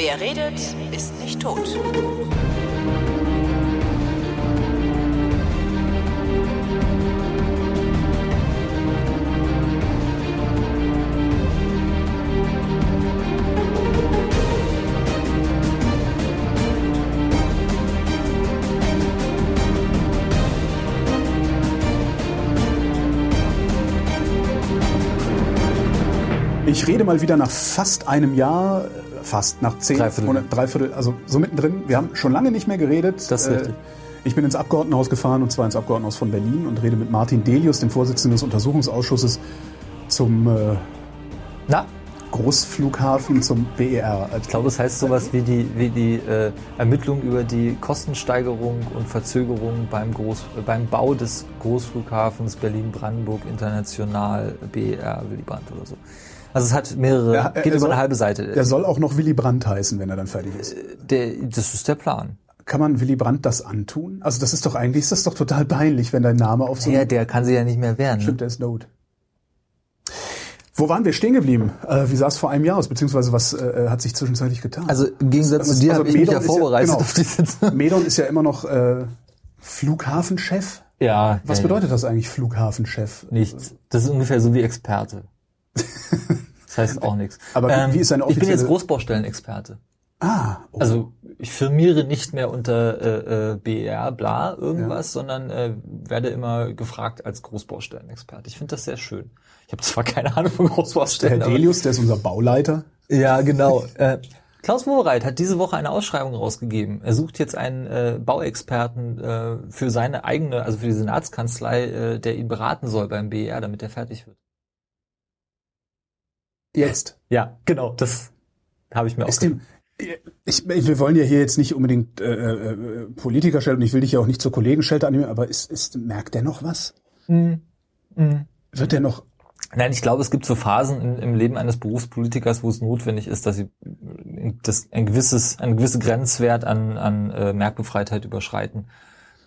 Wer redet, ist nicht tot. Ich rede mal wieder nach fast einem Jahr, fast nach zehn Dreiviertel. Monate, dreiviertel, also so mittendrin. Wir haben schon lange nicht mehr geredet. Das ist Äh, richtig. Ich bin ins Abgeordnetenhaus gefahren und zwar ins Abgeordnetenhaus von Berlin und rede mit Martin Delius, dem Vorsitzenden des Untersuchungsausschusses zum äh, Na, Großflughafen, zum BER. ich glaube, es heißt sowas wie die, wie die äh, Ermittlung über die Kostensteigerung und Verzögerung beim, Groß, äh, beim Bau des Großflughafens Berlin-Brandenburg International BER Willy Brandt oder so. Also es hat mehrere, Ja, er- geht er über soll- eine halbe Seite. Der soll auch noch Willy Brandt heißen, wenn er dann fertig ist. Der, das ist der Plan. Kann man Willy Brandt das antun? Also das ist doch eigentlich, ist das doch total peinlich, wenn dein Name auf so Ja, der kann sich ja nicht mehr wehren. Stimmt, Ne? der ist Not. Wo waren wir stehen geblieben? Äh, wie sah es vor einem Jahr aus? Beziehungsweise was äh, hat sich zwischenzeitlich getan? Also im Gegensatz Also- zu dir also habe ich mich ja ist ja- vorbereitet genau. auf die Sitzung. Medon ist ja immer noch äh, Flughafenchef. Ja. Was ja, bedeutet das eigentlich, Flughafenchef? Ja. Nichts. Das ist ungefähr so wie Experte. Das heißt auch nichts. Aber wie- wie ist seine Ich bin jetzt offizielle- Großbaustellenexperte. Ah, oh. Also ich firmiere nicht mehr unter äh, äh, BR, bla, irgendwas, sondern äh, werde immer gefragt als Großbaustellenexperte. Ich finde das sehr schön. Ich habe zwar keine Ahnung von der Herr Großbaustellen. Delius, der ist unser Bauleiter. Ja, genau. äh, Klaus Wowereit hat diese Woche eine Ausschreibung rausgegeben. Er sucht jetzt einen äh, Bauexperten äh, für seine eigene, also für die Senatskanzlei, äh, der ihn beraten soll beim BR, damit er fertig wird. Jetzt. Ja, genau. Das habe ich mir Ist auch. dem, ich, wir wollen ja hier jetzt nicht unbedingt äh, äh, Politiker stellen und ich will dich ja auch nicht zur Kollegenschelte annehmen, aber ist, ist, merkt der noch was? Mhm. Mhm. Wird der noch Nein, ich glaube, es gibt so Phasen in, im Leben eines Berufspolitikers, wo es notwendig ist, dass sie das, ein gewisses, ein gewisser Grenzwert an, an äh, Merkbefreitheit überschreiten.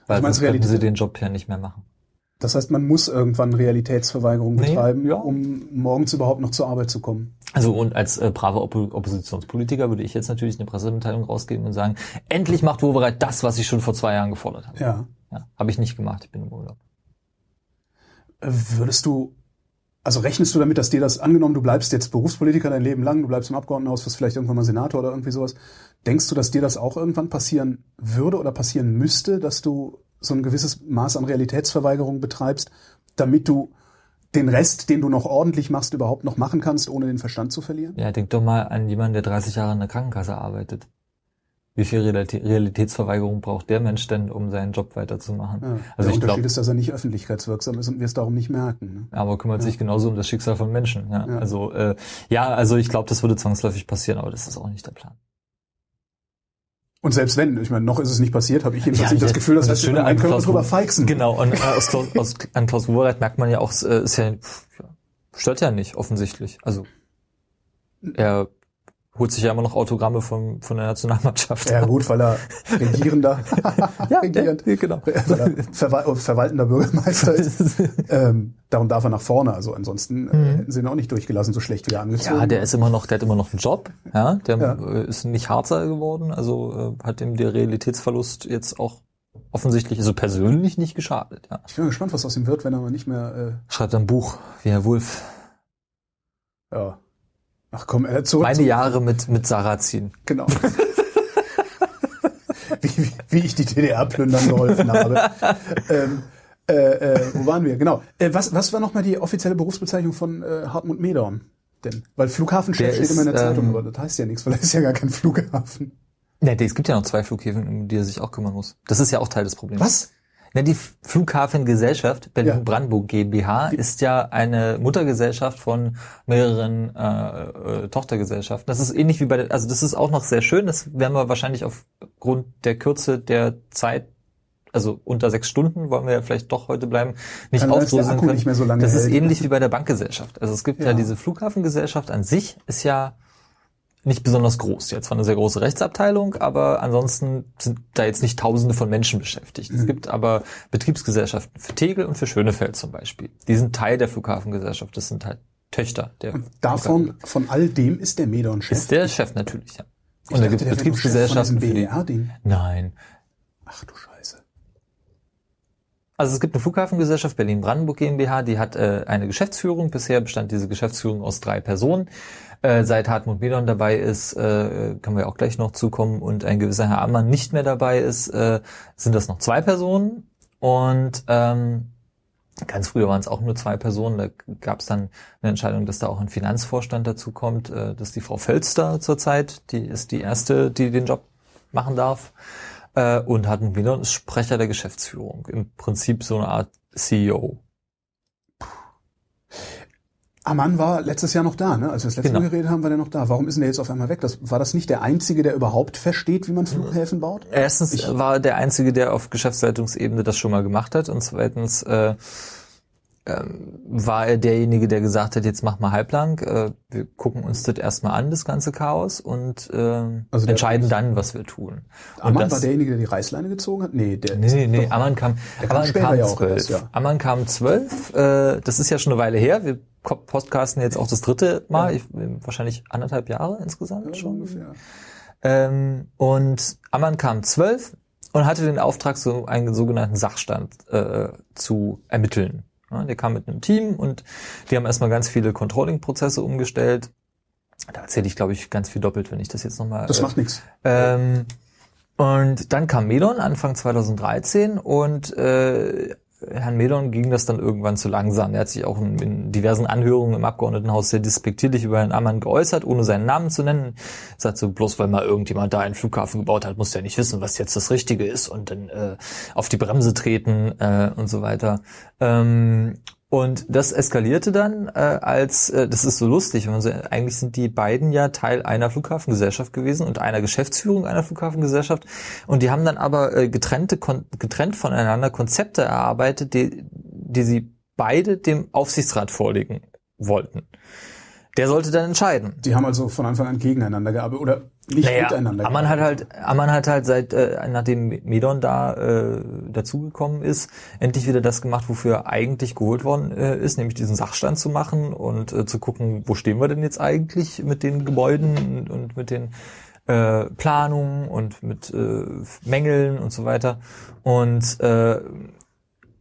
Weil meinst sonst könnten sie den Job ja nicht mehr machen. Das heißt, man muss irgendwann Realitätsverweigerung Nee, betreiben, ja. um morgens überhaupt noch zur Arbeit zu kommen. Also und als äh, braver Oppo Oppositionspolitiker würde ich jetzt natürlich eine Pressemitteilung rausgeben und sagen, endlich macht Wowereit das, was ich schon vor zwei Jahren gefordert habe. Ja. Ja, habe ich nicht gemacht, ich bin im Urlaub. Würdest du, also rechnest du damit, dass dir das, angenommen, du bleibst jetzt Berufspolitiker dein Leben lang, du bleibst im Abgeordnetenhaus, wirst vielleicht irgendwann mal Senator oder irgendwie sowas, denkst du, dass dir das auch irgendwann passieren würde oder passieren müsste, dass du so ein gewisses Maß an Realitätsverweigerung betreibst, damit du den Rest, den du noch ordentlich machst, überhaupt noch machen kannst, ohne den Verstand zu verlieren? Ja, denk doch mal an jemanden, der 30 Jahre in der Krankenkasse arbeitet. Wie viel Realitä- Realitätsverweigerung braucht der Mensch denn, um seinen Job weiterzumachen? Ja. Also der ich Unterschied glaube, ist, dass er nicht öffentlichkeitswirksam ist und wir es darum nicht merken. Ne? aber kümmert sich genauso um das Schicksal von Menschen. Ja, Ja. also äh, ja, also ich glaube, das würde zwangsläufig passieren, aber das ist auch nicht der Plan. Und selbst wenn, ich meine, noch ist es nicht passiert, habe ich jedenfalls Ja, nicht das Gefühl, dass das das Schöne an Klaus drüber feixen. Genau, und äh, aus, Klaus, aus, an Klaus Wowereit merkt man ja auch, es äh, ist ja, pff, ja, stört ja nicht, offensichtlich. Also er holt sich ja immer noch Autogramme von, von der Nationalmannschaft. Ja gut, weil er regierender, regierend, ja, genau. weil er verwal verwaltender Bürgermeister ist. ähm, darum darf er nach vorne. Also ansonsten äh, hätten sie ihn auch nicht durchgelassen, so schlecht wie er angezogen. Mhm. Ja, der ist immer noch, der hat immer noch einen Job, ja, der Ja. äh, ist nicht Harzer geworden, also äh, hat ihm der Realitätsverlust jetzt auch offensichtlich, also persönlich nicht geschadet, ja. Ich bin gespannt, was aus ihm wird, wenn er mal nicht mehr. Schreibt ein Buch, wie Herr Wulff. Äh, ja. Ach komm, äh, zurück. Meine Jahre mit, mit Sarrazin. Genau. wie, wie, wie ich die DDR plündern geholfen habe. ähm, äh, äh, wo waren wir? Genau. Äh, was, was war nochmal die offizielle Berufsbezeichnung von äh, Hartmut Medorn? Denn, weil Flughafenchef Der steht ist, immer in der Zeitung, ähm, aber das heißt ja nichts, weil er ist ja gar kein Flughafen. Ja, es gibt ja noch zwei Flughäfen, um die er sich auch kümmern muss. Das ist ja auch Teil des Problems. Was? Na, die Flughafengesellschaft Berlin-Brandenburg GmbH ist ja eine Muttergesellschaft von mehreren äh, äh, Tochtergesellschaften. Das ist ähnlich wie bei der, also das ist auch noch sehr schön. Das werden wir wahrscheinlich aufgrund der Kürze der Zeit, also unter sechs Stunden, wollen wir ja vielleicht doch heute bleiben, nicht der aufdröseln können. nicht so das ist hält. ähnlich wie bei der Bankgesellschaft. Also es gibt ja, Ja. diese Flughafengesellschaft an sich, ist ja nicht besonders groß. Jetzt zwar eine sehr große Rechtsabteilung, aber ansonsten sind da jetzt nicht Tausende von Menschen beschäftigt. Es gibt aber Betriebsgesellschaften für Tegel und für Schönefeld zum Beispiel. Die sind Teil der Flughafengesellschaft. Das sind halt Töchter der Davon, Flughafengesellschaft. von all dem ist der Medorn Chef. ist der Chef natürlich. Ja. Ich und da gibt es Betriebsgesellschaften. BER-Ding. Nein. Ach du Scheiße. Also es gibt eine Flughafengesellschaft Berlin-Brandenburg GmbH, die hat äh, eine Geschäftsführung. Bisher bestand diese Geschäftsführung aus drei Personen. Äh, seit Hartmut Medon dabei ist, äh, können wir auch gleich noch zukommen, und ein gewisser Herr Ammann nicht mehr dabei ist, äh, sind das noch zwei Personen. Und ähm, Ganz früher waren es auch nur zwei Personen. Da gab es dann eine Entscheidung, dass da auch ein Finanzvorstand dazu kommt. Äh, das ist die Frau Völster zurzeit. Die ist die erste, die den Job machen darf. Äh, und Hartmut Medon ist Sprecher der Geschäftsführung. Im Prinzip so eine Art CEO. Ammann war letztes Jahr noch da, ne? Als wir das letzte genau. Mal geredet haben, war der noch da. Warum ist denn der jetzt auf einmal weg? Das, war das nicht der Einzige, der überhaupt versteht, wie man Flughäfen baut? Erstens ich, war der Einzige, der auf Geschäftsleitungsebene das schon mal gemacht hat. Und zweitens äh, ähm, war er derjenige, der gesagt hat, jetzt mach mal halblang, äh, wir gucken uns das erstmal an, das ganze Chaos, und äh, also entscheiden dann, was wir tun. Ammann war derjenige, der die Reißleine gezogen hat? Nee, der nee, nee, doch, Ammann kam, Ammann kam, ja zwölf. Ja. Ammann kam zwölf, äh, das ist ja schon eine Weile her, wir podcasten jetzt auch das dritte Mal, ja. ich, wahrscheinlich anderthalb Jahre insgesamt ja, schon. Ungefähr. Ähm, und Ammann kam zwölf und hatte den Auftrag, so einen sogenannten Sachstand äh, zu ermitteln. Ja, der kam mit einem Team und die haben erstmal ganz viele Controlling-Prozesse umgestellt. Da erzähle ich, glaube ich, ganz viel doppelt, wenn ich das jetzt nochmal. Das äh, macht nichts. Ähm, und dann kam Medon Anfang 2013 und äh, Herrn Medon ging das dann irgendwann zu langsam. Er hat sich auch in, in, diversen Anhörungen im Abgeordnetenhaus sehr despektierlich über Herrn Ammann geäußert, ohne seinen Namen zu nennen. Er sagt so, bloß weil mal irgendjemand da einen Flughafen gebaut hat, muss der nicht wissen, was jetzt das Richtige ist und dann äh, auf die Bremse treten äh, und so weiter. Ähm, und das eskalierte dann, äh, als, äh, das ist so lustig, wenn man so, eigentlich sind die beiden ja Teil einer Flughafengesellschaft gewesen und einer Geschäftsführung einer Flughafengesellschaft. Und die haben dann aber äh, getrennte, getrennt voneinander Konzepte erarbeitet, die, die sie beide dem Aufsichtsrat vorlegen wollten. Der sollte dann entscheiden. Die haben also von Anfang an gegeneinander gearbeitet oder nicht naja, miteinander. Ammann hat halt, Ammann hat halt seit äh, nachdem Medon da äh, dazugekommen ist, endlich wieder das gemacht, wofür er eigentlich geholt worden äh, ist, nämlich diesen Sachstand zu machen und äh, zu gucken, wo stehen wir denn jetzt eigentlich mit den Gebäuden und, und mit den äh, Planungen und mit äh, Mängeln und so weiter. Und äh,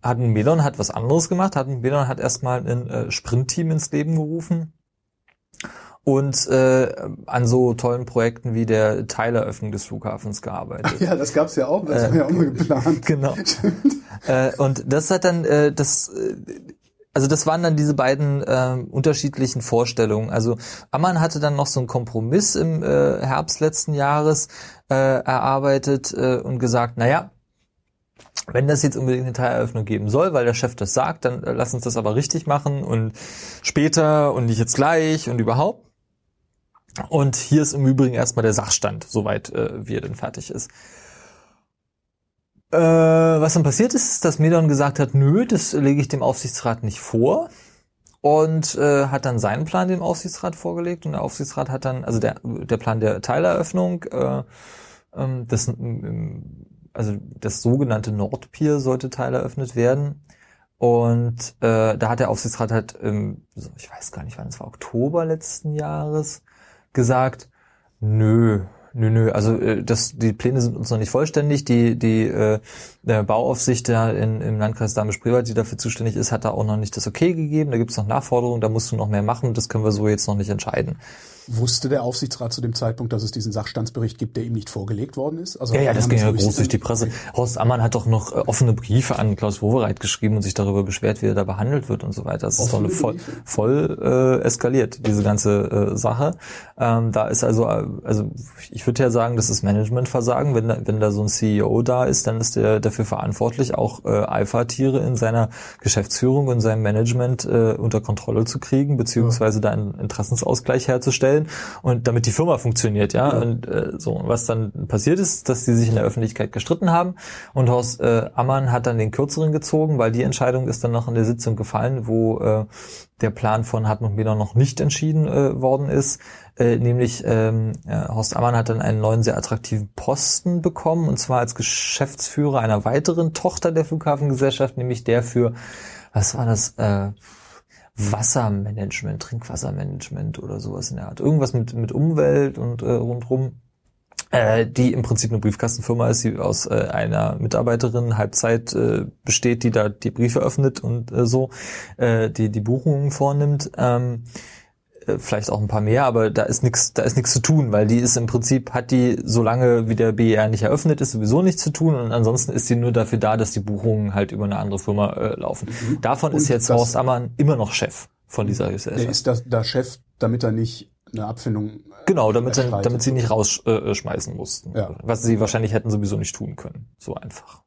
Hatten Medon hat was anderes gemacht. Hatten Medon hat erstmal ein äh, Sprintteam ins Leben gerufen und äh, an so tollen Projekten wie der Teileröffnung des Flughafens gearbeitet. Ach ja, das gab's ja auch, das äh, war ja auch mal geplant. Genau. äh, und das hat dann äh, das äh, also das waren dann diese beiden äh, unterschiedlichen Vorstellungen. Also Ammann hatte dann noch so einen Kompromiss im äh, Herbst letzten Jahres äh, erarbeitet äh, und gesagt, naja, wenn das jetzt unbedingt eine Teileröffnung geben soll, weil der Chef das sagt, dann äh, lass uns das aber richtig machen und später und nicht jetzt gleich und überhaupt. Und hier ist im Übrigen erstmal der Sachstand, soweit äh, wie er denn fertig ist. Äh, was dann passiert ist, ist, dass Medon gesagt hat, nö, das lege ich dem Aufsichtsrat nicht vor. Und äh, hat dann seinen Plan dem Aufsichtsrat vorgelegt und der Aufsichtsrat hat dann, also der, der Plan der Teileröffnung, äh, ähm, das, also das sogenannte Nordpier sollte teileröffnet werden. Und äh, da hat der Aufsichtsrat halt, ähm, ich weiß gar nicht wann, es war Oktober letzten Jahres, gesagt, nö, nö, nö, also äh, das, die Pläne sind uns noch nicht vollständig. Die, die äh, Bauaufsicht da in, im Landkreis Dahme-Spreewald, die dafür zuständig ist, hat da auch noch nicht das Okay gegeben. Da gibt es noch Nachforderungen, da musst du noch mehr machen. Das können wir so jetzt noch nicht entscheiden. Wusste der Aufsichtsrat zu dem Zeitpunkt, dass es diesen Sachstandsbericht gibt, der ihm nicht vorgelegt worden ist? Also ja, ja, das ging ja groß durch die Presse. Horst Ammann hat doch noch äh, offene Briefe an Klaus Wowereit geschrieben und sich darüber beschwert, wie er da behandelt wird und so weiter. Das ist doch voll, voll äh, eskaliert, diese ganze äh, Sache. Ähm, da ist also, äh, also ich würde ja sagen, das ist Managementversagen. Wenn da, wenn da so ein CEO da ist, dann ist der dafür verantwortlich, auch äh, Alpha-Tiere in seiner Geschäftsführung und seinem Management äh, unter Kontrolle zu kriegen, beziehungsweise ja. da einen Interessensausgleich herzustellen stellen und damit die Firma funktioniert, ja. ja. Und äh, so, was dann passiert ist, dass die sich in der Öffentlichkeit gestritten haben und Horst äh, Ammann hat dann den kürzeren gezogen, weil die Entscheidung ist dann noch in der Sitzung gefallen, wo äh, der Plan von Hartmut Meder noch nicht entschieden äh, worden ist. Äh, nämlich ähm, ja, Horst Ammann hat dann einen neuen sehr attraktiven Posten bekommen und zwar als Geschäftsführer einer weiteren Tochter der Flughafengesellschaft, nämlich der für was war das? Äh, Wassermanagement, Trinkwassermanagement oder sowas in der Art. Irgendwas mit, mit Umwelt und äh, rundrum. äh, die im Prinzip eine Briefkastenfirma ist, die aus äh, einer Mitarbeiterin Halbzeit äh, besteht, die da die Briefe öffnet und äh, so, äh, die die Buchungen vornimmt. Ähm, äh, vielleicht auch ein paar mehr, aber da ist nichts, da ist nichts zu tun, weil die ist im Prinzip hat die, solange wie der BER nicht eröffnet ist, sowieso nichts zu tun und ansonsten ist sie nur dafür da, dass die Buchungen halt über eine andere Firma äh, laufen. Mhm. Davon und ist jetzt Horst Ammann immer noch Chef von dieser Gesellschaft. Er ist da, da Chef, damit er nicht eine Abfindung. Äh, genau, damit, er, damit sie nicht rausschmeißen äh, mussten. Ja. Was sie wahrscheinlich hätten sowieso nicht tun können. So einfach.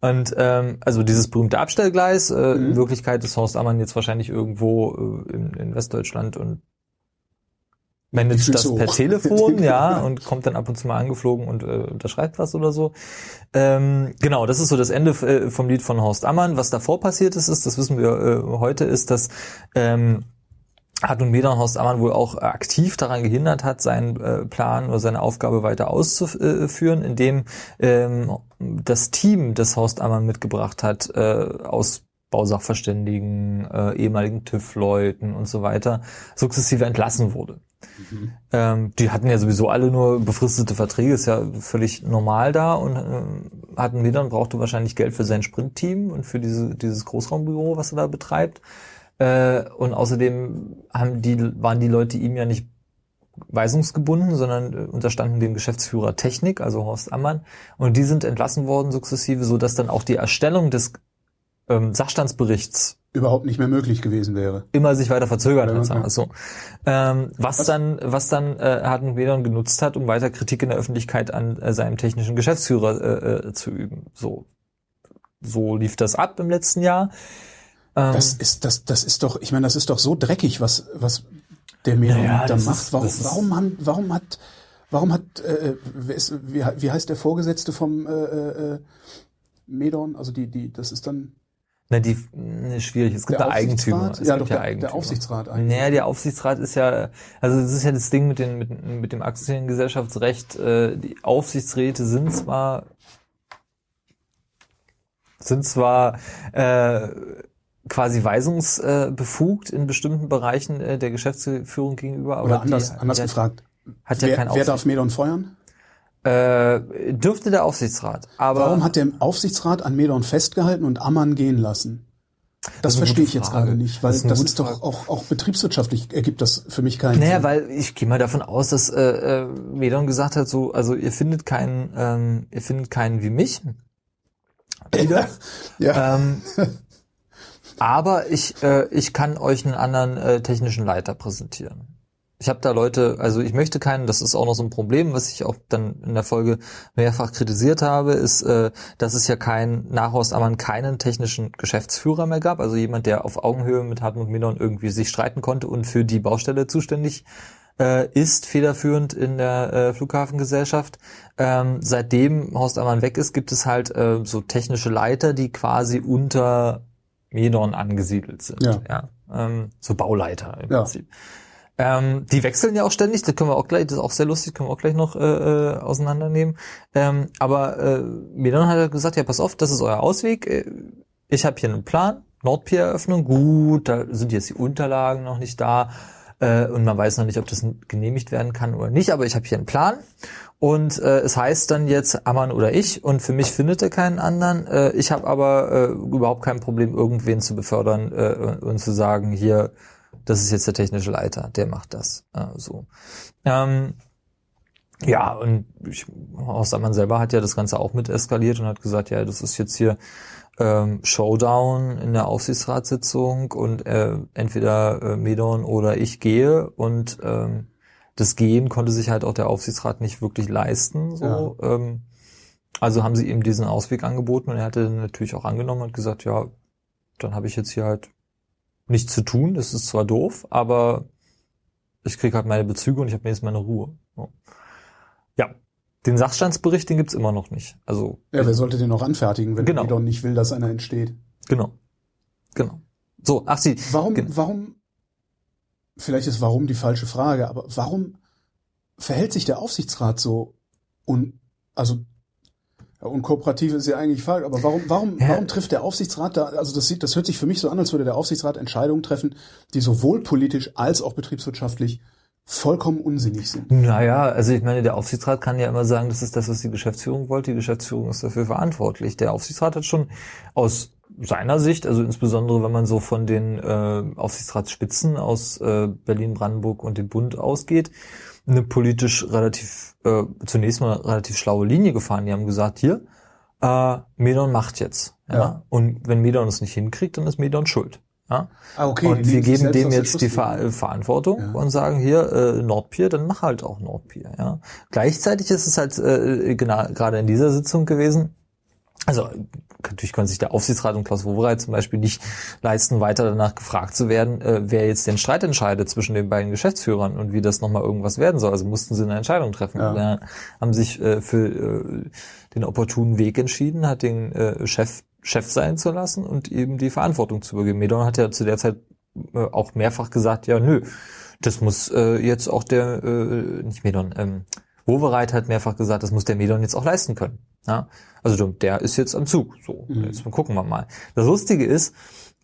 Und ähm, also dieses berühmte Abstellgleis, äh, mhm. in Wirklichkeit ist Horst Ammann jetzt wahrscheinlich irgendwo äh, in, in Westdeutschland und managt das per Telefon, ja, und kommt dann ab und zu mal angeflogen und äh, unterschreibt was oder so. Ähm, genau, das ist so das Ende äh, vom Lied von Horst Ammann. Was davor passiert ist, ist, das wissen wir äh, heute, ist, dass ähm, hat nun Medernhorst Ammann wohl auch aktiv daran gehindert hat, seinen äh, Plan oder seine Aufgabe weiter auszuführen, indem ähm, das Team, das Horst Ammann mitgebracht hat, äh, aus Bausachverständigen, äh, ehemaligen TÜV-Leuten und so weiter, sukzessive entlassen wurde. Mhm. Ähm, die hatten ja sowieso alle nur befristete Verträge, ist ja völlig normal da und äh, hatten Medern brauchte wahrscheinlich Geld für sein Sprintteam und für diese, dieses Großraumbüro, was er da betreibt. Äh, und außerdem haben die, waren die Leute ihm ja nicht weisungsgebunden, sondern äh, unterstanden dem Geschäftsführer Technik, also Horst Ammann. Und die sind entlassen worden sukzessive, so dass dann auch die Erstellung des ähm, Sachstandsberichts überhaupt nicht mehr möglich gewesen wäre. Immer sich weiter verzögert hat, sagen wir so. Ähm, was, was, dann, was dann äh, Hartmut Wedon genutzt hat, um weiter Kritik in der Öffentlichkeit an äh, seinem technischen Geschäftsführer äh, äh, zu üben. So, so lief das ab im letzten Jahr. Ähm, das ist, das, das ist doch, ich meine, das ist doch so dreckig, was, was der Meron naja, da macht. Warum, warum, haben, warum hat, warum hat, äh, ist, wie, wie heißt der Vorgesetzte vom äh, äh, Medon? Also die, die, das ist dann. Na, die, ne, schwierig. Es gibt da Eigentümer. Es ja, gibt doch, ja der, Eigentümer. Der Aufsichtsrat eigentlich. Naja, der Aufsichtsrat ist ja, also das ist ja das Ding mit, den, mit, mit dem Aktiengesellschaftsrecht. Äh, die Aufsichtsräte sind zwar, sind zwar, äh, quasi weisungsbefugt in bestimmten Bereichen äh, der Geschäftsführung gegenüber. Aber Oder anders, die, anders die gefragt. Hat ja wer, kein wer darf Medon feuern? Äh, dürfte der Aufsichtsrat. Aber Warum hat der Aufsichtsrat an Medon festgehalten und Ammann gehen lassen? Das, das verstehe ich jetzt gerade nicht, weil das ist, das ist doch auch, auch betriebswirtschaftlich ergibt das für mich keinen naja, Sinn. Naja, weil ich gehe mal davon aus, dass äh, äh, Medon gesagt hat, so, also ihr findet keinen, ähm, ihr findet keinen wie mich. Wieder. ja. Ähm, aber ich, äh, ich kann euch einen anderen äh, technischen Leiter präsentieren. Ich habe da Leute, also ich möchte keinen, das ist auch noch so ein Problem, was ich auch dann in der Folge mehrfach kritisiert habe, ist, äh, dass es ja kein nach Horst Ammann keinen technischen Geschäftsführer mehr gab, also jemand, der auf Augenhöhe mit Hartmut Milon irgendwie sich streiten konnte und für die Baustelle zuständig äh, ist, federführend in der äh, Flughafengesellschaft. Ähm, seitdem Horst Ammann weg ist, gibt es halt äh, so technische Leiter, die quasi unter Medon angesiedelt sind. Ja. ja? Ähm, so Bauleiter im ja. Prinzip. Ähm, die wechseln ja auch ständig, das können wir auch gleich, das ist auch sehr lustig, können wir auch gleich noch äh, äh, auseinandernehmen. Ähm, aber äh, Medon hat gesagt, ja, pass auf, das ist euer Ausweg. Äh, ich habe hier einen Plan, Nordpier-Eröffnung, gut, da sind jetzt die Unterlagen noch nicht da äh, und man weiß noch nicht, ob das genehmigt werden kann oder nicht, aber ich habe hier einen Plan und äh, es heißt dann jetzt Ammann oder ich und für mich findet er keinen anderen. Äh, ich habe aber äh, überhaupt kein Problem, irgendwen zu befördern äh, und zu sagen, hier, das ist jetzt der technische Leiter, der macht das. Äh, so. Ähm, ja, und ich, Horst Ammann selber hat ja das Ganze auch mit eskaliert und hat gesagt, ja, das ist jetzt hier ähm, Showdown in der Aufsichtsratssitzung und äh, entweder äh, Medon oder ich gehe und ähm, das Gehen konnte sich halt auch der Aufsichtsrat nicht wirklich leisten. So. Ja. Ähm, also haben sie ihm diesen Ausweg angeboten und er hatte natürlich auch angenommen und gesagt, ja, dann habe ich jetzt hier halt nichts zu tun. Das ist zwar doof, aber ich kriege halt meine Bezüge und ich habe mir jetzt meine Ruhe. So. Ja, den Sachstandsbericht, den gibt's immer noch nicht. Also ja, wer sollte den noch anfertigen, wenn genau. Elon nicht will, dass einer entsteht? Genau, genau. So, ach sie. Warum, warum vielleicht ist warum die falsche Frage, aber warum verhält sich der Aufsichtsrat so un, also ja, unkooperativ ist ja eigentlich falsch, aber warum, warum, ja. warum trifft der Aufsichtsrat da, also das sieht, das hört sich für mich so an, als würde der Aufsichtsrat Entscheidungen treffen, die sowohl politisch als auch betriebswirtschaftlich vollkommen unsinnig sind. Naja, also ich meine, der Aufsichtsrat kann ja immer sagen, das ist das, was die Geschäftsführung wollte. Die Geschäftsführung ist dafür verantwortlich. Der Aufsichtsrat hat schon aus seiner Sicht, also insbesondere wenn man so von den äh, Aufsichtsratsspitzen aus äh, Berlin, Brandenburg und dem Bund ausgeht, eine politisch relativ, äh, zunächst mal relativ schlaue Linie gefahren. Die haben gesagt, hier, äh, Medon macht jetzt. Ja? ja. Und wenn Medon es nicht hinkriegt, dann ist Medon schuld. Ja? Ah, okay. Und wir geben dem jetzt die Ver Verantwortung ja. und sagen hier äh, Nordpier, dann mach halt auch Nordpier. Ja? Gleichzeitig ist es halt äh, genau, gerade in dieser Sitzung gewesen, also natürlich können sich der Aufsichtsrat und Klaus Wowereit zum Beispiel nicht leisten, weiter danach gefragt zu werden, äh, wer jetzt den Streit entscheidet zwischen den beiden Geschäftsführern und wie das nochmal irgendwas werden soll. Also mussten sie eine Entscheidung treffen. Ja. haben sich äh, für äh, den opportunen Weg entschieden, hat den äh, Chef Chef sein zu lassen und eben die Verantwortung zu übergeben. Medon hat ja zu der Zeit äh, auch mehrfach gesagt, ja nö, das muss äh, jetzt auch der, äh, nicht Medon, ähm, Wovereit hat mehrfach gesagt, das muss der Medon jetzt auch leisten können. Ja? Also der ist jetzt am Zug. So, mhm. jetzt gucken wir mal. Das Lustige ist,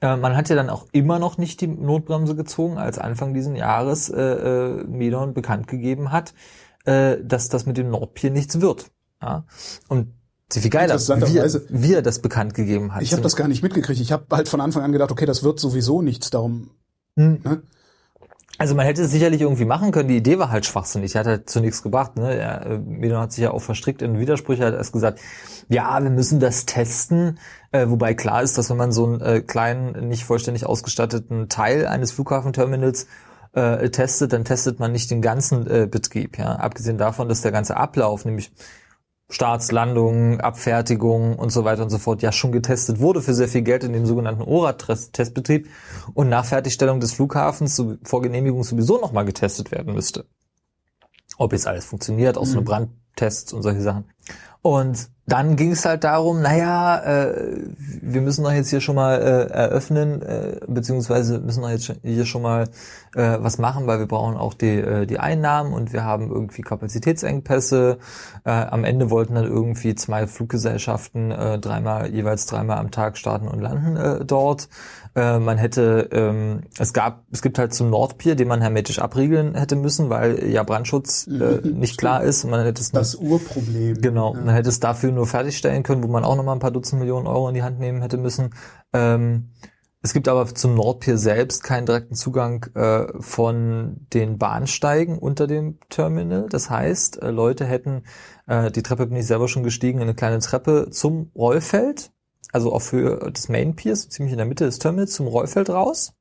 äh, man hat ja dann auch immer noch nicht die Notbremse gezogen, als Anfang diesen Jahres äh, äh, Medon bekannt gegeben hat, äh, dass das mit dem Nordpier nichts wird. Ja? Und wie, wie er das bekannt gegeben hat. Ich habe das gar nicht mitgekriegt. Ich habe halt von Anfang an gedacht, okay, das wird sowieso nichts, darum. Hm. Ne? Also man hätte es sicherlich irgendwie machen können. Die Idee war halt schwachsinnig. Er hat halt zu nichts gebracht. Ne? Er, äh, Medon hat sich ja auch verstrickt in Widersprüche. Er hat erst gesagt, ja, wir müssen das testen. Äh, wobei klar ist, dass wenn man so einen äh, kleinen, nicht vollständig ausgestatteten Teil eines Flughafenterminals äh, testet, dann testet man nicht den ganzen äh, Betrieb. Ja? Abgesehen davon, dass der ganze Ablauf, nämlich Startslandungen, Abfertigung und so weiter und so fort ja schon getestet wurde für sehr viel Geld in dem sogenannten ORA-Testbetrieb und nach Fertigstellung des Flughafens vor Genehmigung sowieso nochmal getestet werden müsste. Ob jetzt alles funktioniert, auch so eine mhm. Brandtests und solche Sachen. Und dann ging es halt darum, naja, äh, wir müssen doch jetzt hier schon mal äh, eröffnen, äh, beziehungsweise müssen doch jetzt hier schon mal äh, was machen, weil wir brauchen auch die, äh, die Einnahmen und wir haben irgendwie Kapazitätsengpässe. Äh, am Ende wollten dann irgendwie zwei Fluggesellschaften äh, dreimal, jeweils dreimal am Tag starten und landen äh, dort. Äh, man hätte, ähm, es gab, es gibt halt zum Nordpier, den man hermetisch abriegeln hätte müssen, weil ja Brandschutz äh, mhm. nicht klar ist. Und man hätte es das Urproblem. Genau, ja. man hätte es dafür nur fertigstellen können, wo man auch nochmal ein paar Dutzend Millionen Euro in die Hand nehmen hätte müssen. Ähm, es gibt aber zum Nordpier selbst keinen direkten Zugang äh, von den Bahnsteigen unter dem Terminal. Das heißt, äh, Leute hätten, äh, die Treppe bin ich selber schon gestiegen, eine kleine Treppe zum Rollfeld also auch für das Main Pier, so ziemlich in der Mitte des Terminals zum Rollfeld raus.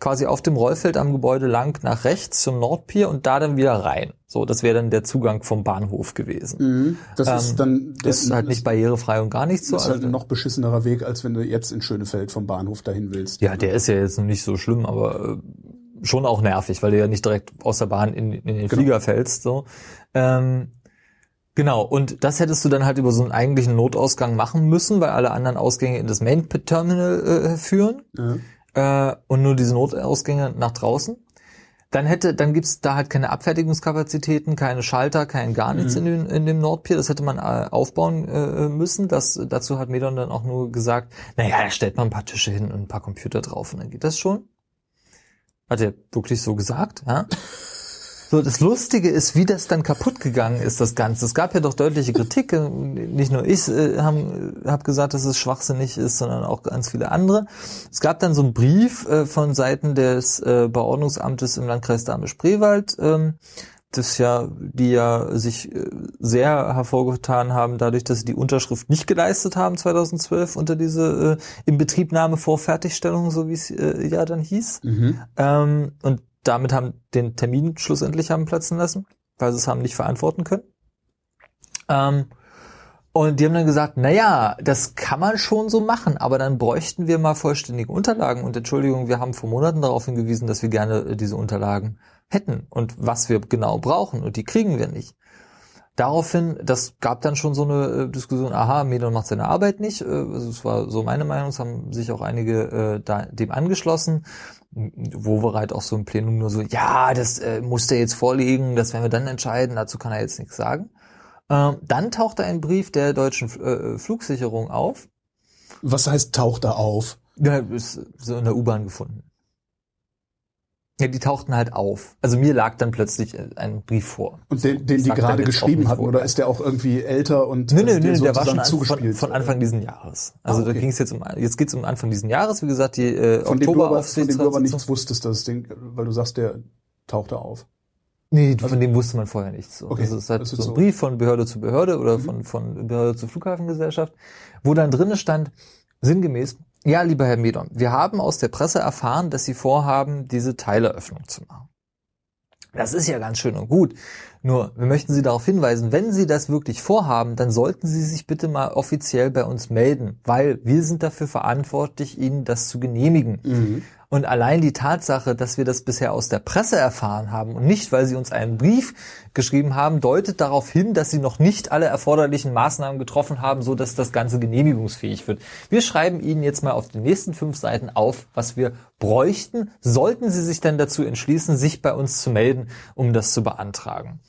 Quasi auf dem Rollfeld am Gebäude lang nach rechts zum Nordpier und da dann wieder rein. So, das wäre dann der Zugang vom Bahnhof gewesen. Mhm, das ähm, ist dann das ist halt nicht barrierefrei und gar nichts so. Das ist halt ein noch beschissenerer Weg, als wenn du jetzt in Schönefeld vom Bahnhof dahin willst. Ja, der ist ja jetzt nicht so schlimm, aber äh, schon auch nervig, weil du ja nicht direkt aus der Bahn in, in den genau. Flieger fällst. So. Ähm, Genau, und das hättest du dann halt über so einen eigentlichen Notausgang machen müssen, weil alle anderen Ausgänge in das Main Terminal äh, führen ja. äh, und nur diese Notausgänge nach draußen. Dann hätte, dann gibt's da halt keine Abfertigungskapazitäten, keine Schalter, kein gar nichts mhm. in, den, in dem Nordpier. Das hätte man äh, aufbauen äh, müssen. Das, dazu hat Medon dann auch nur gesagt, naja, da stellt man ein paar Tische hin und ein paar Computer drauf und dann geht das schon. Hat er wirklich so gesagt, ja? So, das Lustige ist, wie das dann kaputt gegangen ist, das Ganze. Es gab ja doch deutliche Kritik. Nicht nur ich äh, habe hab gesagt, dass es schwachsinnig ist, sondern auch ganz viele andere. Es gab dann so einen Brief äh, von Seiten des äh, Bauordnungsamtes im Landkreis Dahme-Spreewald, ähm, das ja, die ja sich äh, sehr hervorgetan haben, dadurch, dass sie die Unterschrift nicht geleistet haben 2012 unter diese äh, Inbetriebnahme vor Fertigstellung, so wie es äh, ja dann hieß. Mhm. Ähm, und damit haben den Termin schlussendlich haben platzen lassen, weil sie es haben nicht verantworten können. Ähm, und die haben dann gesagt, na ja, das kann man schon so machen, aber dann bräuchten wir mal vollständige Unterlagen. Und Entschuldigung, wir haben vor Monaten darauf hingewiesen, dass wir gerne äh, diese Unterlagen hätten und was wir genau brauchen. Und die kriegen wir nicht. Daraufhin, das gab dann schon so eine äh, Diskussion, aha, Medon macht seine Arbeit nicht. Äh, also es war so meine Meinung, es haben sich auch einige äh, da, dem angeschlossen. Wovereit auch so im Plenum nur so, ja, das äh, muss der jetzt vorlegen, das werden wir dann entscheiden, dazu kann er jetzt nichts sagen. Ähm, dann taucht da ein Brief der deutschen äh, Flugsicherung auf. Was heißt taucht da auf? Ja, ist so in der U-Bahn gefunden. Ja, die tauchten halt auf. Also mir lag dann plötzlich äh, ein Brief vor. Und den, den die gerade geschrieben hatten, oder ist der auch irgendwie älter und nö, nö, nö, der war schon zugespielt? Von, von Anfang diesen Jahres. Also ah, okay. da ging es jetzt um jetzt geht's um Anfang diesen Jahres, wie gesagt, die äh, von dem du aber, von dem du aber nichts wusstest, das Ding, weil du sagst, der tauchte auf. Nee, also, von dem wusste man vorher nichts. So. Okay, das ist halt das ist so ein Brief von Behörde zu Behörde oder mhm. von, von Behörde zu Flughafengesellschaft, wo dann drinnen stand, sinngemäß, ja, lieber Herr Medon, wir haben aus der Presse erfahren, dass Sie vorhaben, diese Teileröffnung zu machen. Das ist ja ganz schön und gut. Nur, wir möchten Sie darauf hinweisen, wenn Sie das wirklich vorhaben, dann sollten Sie sich bitte mal offiziell bei uns melden, weil wir sind dafür verantwortlich, Ihnen das zu genehmigen. Mhm. Und allein die Tatsache, dass wir das bisher aus der Presse erfahren haben und nicht, weil sie uns einen Brief geschrieben haben, deutet darauf hin, dass sie noch nicht alle erforderlichen Maßnahmen getroffen haben, so dass das Ganze genehmigungsfähig wird. Wir schreiben Ihnen jetzt mal auf den nächsten fünf Seiten auf, was wir bräuchten, sollten Sie sich denn dazu entschließen, sich bei uns zu melden, um das zu beantragen.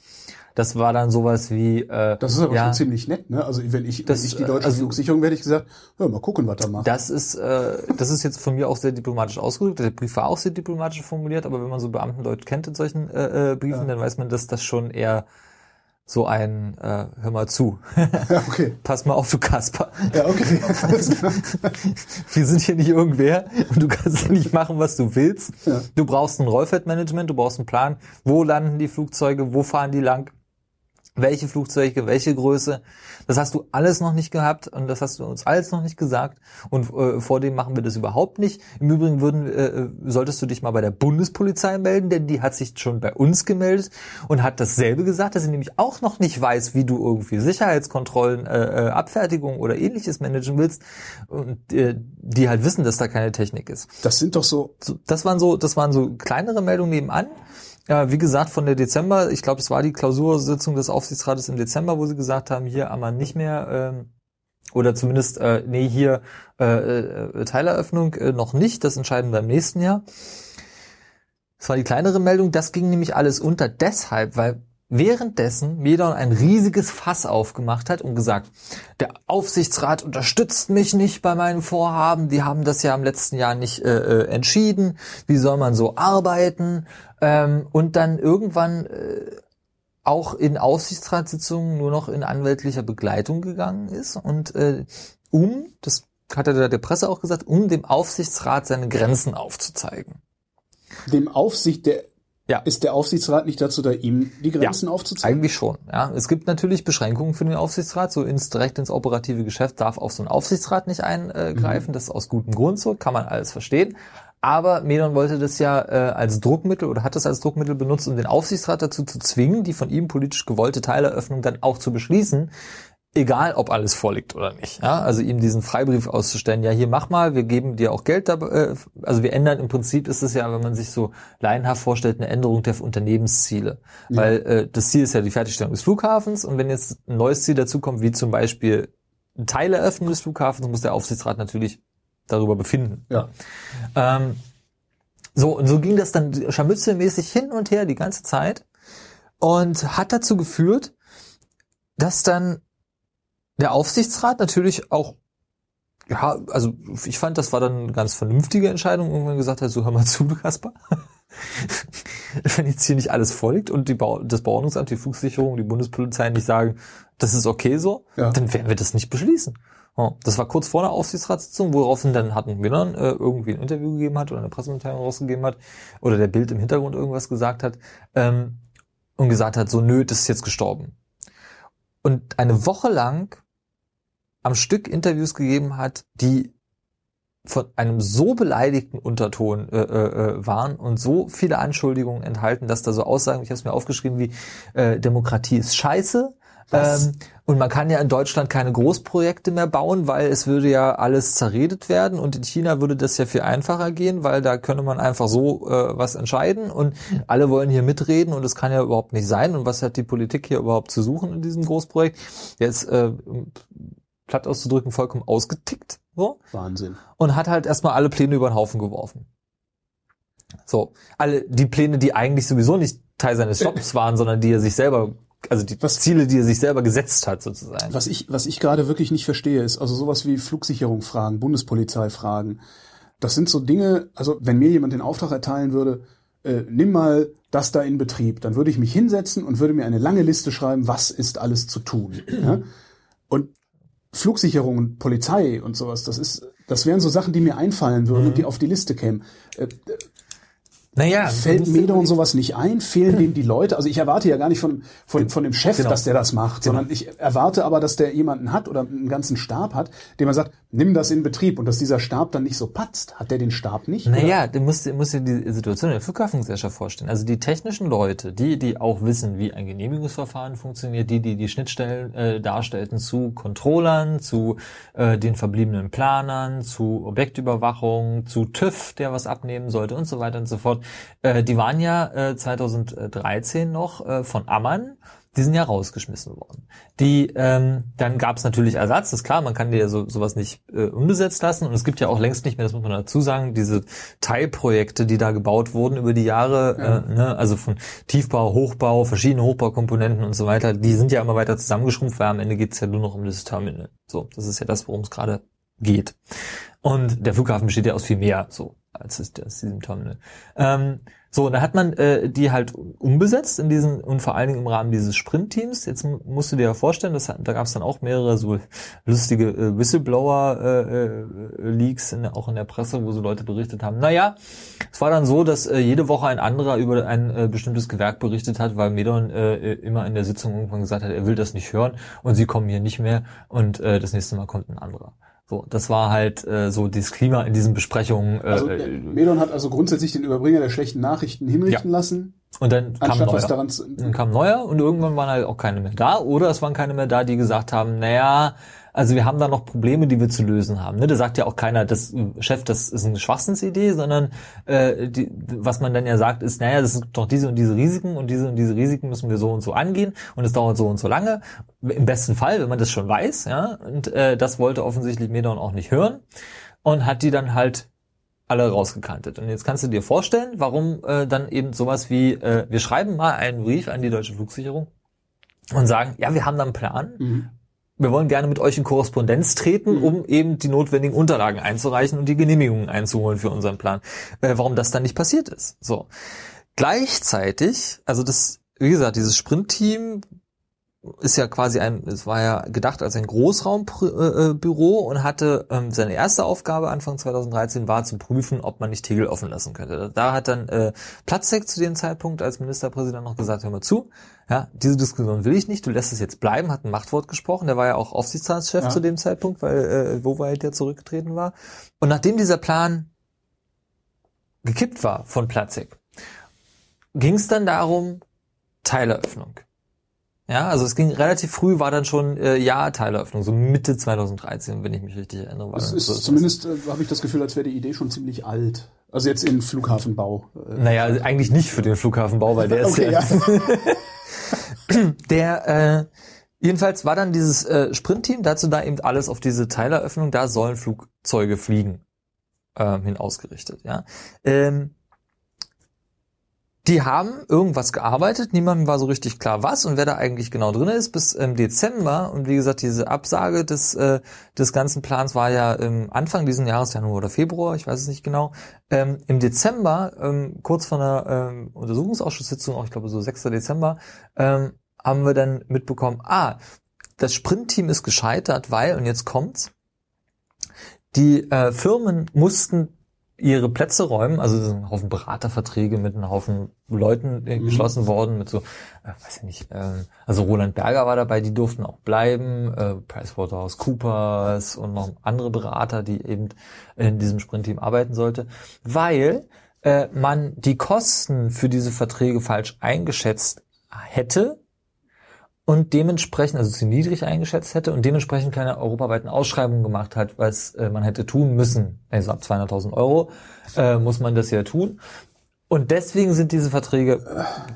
Das war dann sowas wie. Äh, das ist aber ja, schon ziemlich nett, ne? Also wenn ich, das, wenn ich die deutsche also, Flugsicherung werde ich gesagt, hör mal gucken, was da macht. Das ist, äh, das ist jetzt von mir auch sehr diplomatisch ausgedrückt. Der Brief war auch sehr diplomatisch formuliert, aber wenn man so Beamtendeutsch kennt in solchen äh, äh, Briefen, ja. dann weiß man, dass das schon eher so ein, äh, hör mal zu. Okay. Pass mal auf, du Kasper. Ja, okay. Wir sind hier nicht irgendwer und du kannst ja nicht machen, was du willst. Ja. Du brauchst ein Rollfeldmanagement, du brauchst einen Plan. Wo landen die Flugzeuge? Wo fahren die lang? Welche Flugzeuge, welche Größe. Das hast du alles noch nicht gehabt und das hast du uns alles noch nicht gesagt. Und äh, vor dem machen wir das überhaupt nicht. Im Übrigen würden, äh, solltest du dich mal bei der Bundespolizei melden, denn die hat sich schon bei uns gemeldet und hat dasselbe gesagt, dass sie nämlich auch noch nicht weiß, wie du irgendwie Sicherheitskontrollen, äh, äh Abfertigung oder ähnliches managen willst. Und äh, die halt wissen, dass da keine Technik ist. Das sind doch so. so das waren so, das waren so kleinere Meldungen nebenan. Ja, wie gesagt, von der Dezember, ich glaube, es war die Klausursitzung des Aufsichtsrates im Dezember, wo sie gesagt haben, hier aber nicht mehr, ähm, oder zumindest, äh, nee, hier äh, äh, Teileröffnung äh, noch nicht, das entscheiden wir im nächsten Jahr. Das war die kleinere Meldung, das ging nämlich alles unter. Deshalb, weil währenddessen Medon ein riesiges Fass aufgemacht hat und gesagt, der Aufsichtsrat unterstützt mich nicht bei meinen Vorhaben, die haben das ja im letzten Jahr nicht äh, äh entschieden, wie soll man so arbeiten, ähm, und dann irgendwann äh, auch in Aufsichtsratssitzungen nur noch in anwältlicher Begleitung gegangen ist und äh, um, das hat er der Presse auch gesagt, um dem Aufsichtsrat seine Grenzen aufzuzeigen. Dem Aufsicht, der ja. Ist der Aufsichtsrat nicht dazu da, ihm die Grenzen ja, aufzuzeigen? Eigentlich schon. Ja, es gibt natürlich Beschränkungen für den Aufsichtsrat. So ins direkt ins operative Geschäft darf auch so ein Aufsichtsrat nicht eingreifen. Mhm. Das ist aus gutem Grund so, kann man alles verstehen. Aber Medon wollte das ja äh, als Druckmittel oder hat das als Druckmittel benutzt, um den Aufsichtsrat dazu zu zwingen, die von ihm politisch gewollte Teileröffnung dann auch zu beschließen, egal ob alles vorliegt oder nicht. Ja? Also ihm diesen Freibrief auszustellen, ja hier mach mal, wir geben dir auch Geld dabei, äh, also wir ändern, im Prinzip ist es ja, wenn man sich so laienhaft vorstellt, eine Änderung der Unternehmensziele. Ja. Weil äh, das Ziel ist ja die Fertigstellung des Flughafens und wenn jetzt ein neues Ziel dazukommt, wie zum Beispiel Teileröffnung des Flughafens, muss der Aufsichtsrat natürlich darüber befinden. Ja. Ähm, so, und so ging das dann scharmützelmäßig hin und her die ganze Zeit und hat dazu geführt, dass dann der Aufsichtsrat natürlich auch ja, also ich fand, das war dann eine ganz vernünftige Entscheidung, irgendwann gesagt hat, so hör mal zu, Kasper. Wenn jetzt hier nicht alles vorliegt und die Bau das Bauordnungsamt, die Flugsicherung, die Bundespolizei nicht sagen, das ist okay so, ja. dann werden wir das nicht beschließen. Das war kurz vor der Aufsichtsratssitzung, woraufhin dann hatten wir dann äh, irgendwie ein Interview gegeben hat oder eine Pressemitteilung rausgegeben hat oder der Bild im Hintergrund irgendwas gesagt hat ähm, und gesagt hat, so nö, das ist jetzt gestorben. Und eine Woche lang am Stück Interviews gegeben hat, die von einem so beleidigten Unterton äh, äh, äh waren und so viele Anschuldigungen enthalten, dass da so Aussagen, ich habe es mir aufgeschrieben, wie äh, Demokratie ist scheiße, ähm, und man kann ja in Deutschland keine Großprojekte mehr bauen, weil es würde ja alles zerredet werden und in China würde das ja viel einfacher gehen, weil da könne man einfach so äh, was entscheiden und alle wollen hier mitreden und es kann ja überhaupt nicht sein. Und was hat die Politik hier überhaupt zu suchen in diesem Großprojekt? Jetzt äh, platt auszudrücken, vollkommen ausgetickt. So. Wahnsinn. Und hat halt erstmal alle Pläne über den Haufen geworfen. So, alle die Pläne, die eigentlich sowieso nicht Teil seines Jobs waren, sondern die er sich selber also die was, Ziele, die er sich selber gesetzt hat, sozusagen. Was ich, was ich gerade wirklich nicht verstehe, ist also sowas wie Flugsicherung fragen, Bundespolizei fragen. Das sind so Dinge, also wenn mir jemand den Auftrag erteilen würde, äh, nimm mal das da in Betrieb, dann würde ich mich hinsetzen und würde mir eine lange Liste schreiben, was ist alles zu tun. Ja? Und Flugsicherung und Polizei und sowas, das ist, das wären so Sachen, die mir einfallen würden mhm. und die auf die Liste kämen. Äh, naja, fällt Medor und sowas nicht ein? Fehlen denen die Leute? Also ich erwarte ja gar nicht von, von, von dem Chef, genau. dass der das macht, genau. sondern ich erwarte aber, dass der jemanden hat oder einen ganzen Stab hat, dem man sagt, nimm das in Betrieb und dass dieser Stab dann nicht so patzt. Hat der den Stab nicht? Naja, du musst, musst dir die Situation der Flughafengesellschaft vorstellen. Also die technischen Leute, die, die auch wissen, wie ein Genehmigungsverfahren funktioniert, die, die die Schnittstellen äh, darstellten zu Controllern, zu äh, den verbliebenen Planern, zu Objektüberwachung, zu TÜV, der was abnehmen sollte und so weiter und so fort äh, die waren ja äh, 2013 noch äh, von Ammann, die sind ja rausgeschmissen worden. Die, ähm, dann gab es natürlich Ersatz, das ist klar, man kann dir so, sowas nicht äh, unbesetzt lassen und es gibt ja auch längst nicht mehr, das muss man dazu sagen, diese Teilprojekte, die da gebaut wurden über die Jahre, ja. äh, ne, also von Tiefbau, Hochbau, verschiedene Hochbaukomponenten und so weiter, die sind ja immer weiter zusammengeschrumpft, weil am Ende geht's ja nur noch um das Terminal. So, das ist ja das, worum es gerade geht. Und der Flughafen besteht ja aus viel mehr, so als es aus diesem Terminal. Ähm, so, und da hat man äh, die halt umbesetzt in diesen und vor allen Dingen im Rahmen dieses Sprintteams. Jetzt musst du dir ja vorstellen, dass, da gab es dann auch mehrere so lustige äh, Whistleblower-Leaks, äh, äh, auch in der Presse, wo so Leute berichtet haben. Naja, es war dann so, dass äh, jede Woche ein anderer über ein äh, bestimmtes Gewerk berichtet hat, weil Medon äh, immer in der Sitzung irgendwann gesagt hat, er will das nicht hören und sie kommen hier nicht mehr und äh, das nächste Mal kommt ein anderer. So, das war halt äh, so das Klima in diesen Besprechungen. Äh, also, äh, Medon hat also grundsätzlich den Überbringer der schlechten Nachrichten hinrichten ja. lassen. Und dann kam neuer. Was daran zu, dann kam neuer und irgendwann waren halt auch keine mehr da. Oder es waren keine mehr da, die gesagt haben, naja, also wir haben da noch Probleme, die wir zu lösen haben. Ne? Da sagt ja auch keiner, das Chef, das ist eine Schwachsinnsidee, sondern äh, die, was man dann ja sagt, ist, naja, das sind doch diese und diese Risiken und diese und diese Risiken müssen wir so und so angehen und es dauert so und so lange. Im besten Fall, wenn man das schon weiß, ja. Und äh, das wollte offensichtlich Medon auch nicht hören und hat die dann halt alle rausgekantet. Und jetzt kannst du dir vorstellen, warum äh, dann eben sowas wie, äh, wir schreiben mal einen Brief an die deutsche Flugsicherung und sagen, ja, wir haben da einen Plan, mhm wir wollen gerne mit euch in Korrespondenz treten, mhm. um eben die notwendigen Unterlagen einzureichen und die Genehmigungen einzuholen für unseren Plan. Äh, warum das dann nicht passiert ist. So. Gleichzeitig, also das, wie gesagt, dieses Sprintteam ist ja quasi ein, es war ja gedacht als ein Großraumbüro und hatte ähm, seine erste Aufgabe Anfang 2013 war zu prüfen, ob man nicht Tegel offen lassen könnte. Da hat dann äh, Platzek zu dem Zeitpunkt als Ministerpräsident noch gesagt, hör mal zu, ja, diese Diskussion will ich nicht, du lässt es jetzt bleiben, hat ein Machtwort gesprochen, der war ja auch Aufsichtsratschef ja. zu dem Zeitpunkt, weil äh, Woweit ja zurückgetreten war. Und nachdem dieser Plan gekippt war von Platzek, ging es dann darum, Teileröffnung. Ja, also es ging relativ früh, war dann schon äh, ja Teileröffnung, so Mitte 2013, wenn ich mich richtig erinnere. War es ist so zumindest äh, habe ich das Gefühl, als wäre die Idee schon ziemlich alt. Also jetzt in Flughafenbau. Äh, naja, eigentlich nicht für den Flughafenbau, weil der ist okay, ja, ja. der äh, jedenfalls war dann dieses äh, Sprintteam dazu da eben alles auf diese Teileröffnung, da sollen Flugzeuge fliegen äh, hin ausgerichtet. Ja. Ähm, die haben irgendwas gearbeitet, niemandem war so richtig klar was und wer da eigentlich genau drin ist, bis im Dezember. Und wie gesagt, diese Absage des, äh, des ganzen Plans war ja im Anfang diesen Jahres, Januar oder Februar, ich weiß es nicht genau. Ähm, Im Dezember, ähm, kurz vor einer ähm, Untersuchungsausschusssitzung, auch ich glaube so 6. Dezember, ähm, haben wir dann mitbekommen, ah, das Sprintteam ist gescheitert, weil, und jetzt kommt's, die äh, Firmen mussten ihre Plätze räumen. Also es sind ein Haufen Beraterverträge mit einem Haufen Leuten äh, mhm. geschlossen worden, mit so, äh, weiß ich nicht, äh, also Roland Berger war dabei, die durften auch bleiben, äh, PricewaterhouseCoopers und noch andere Berater, die eben in diesem Sprintteam arbeiten sollte, weil äh, man die Kosten für diese Verträge falsch eingeschätzt hätte und dementsprechend, also zu niedrig eingeschätzt hätte und dementsprechend keine europaweiten Ausschreibungen gemacht hat, was äh, man hätte tun müssen. Also ab 200.000 Euro äh, muss man das ja tun. Und deswegen sind diese Verträge,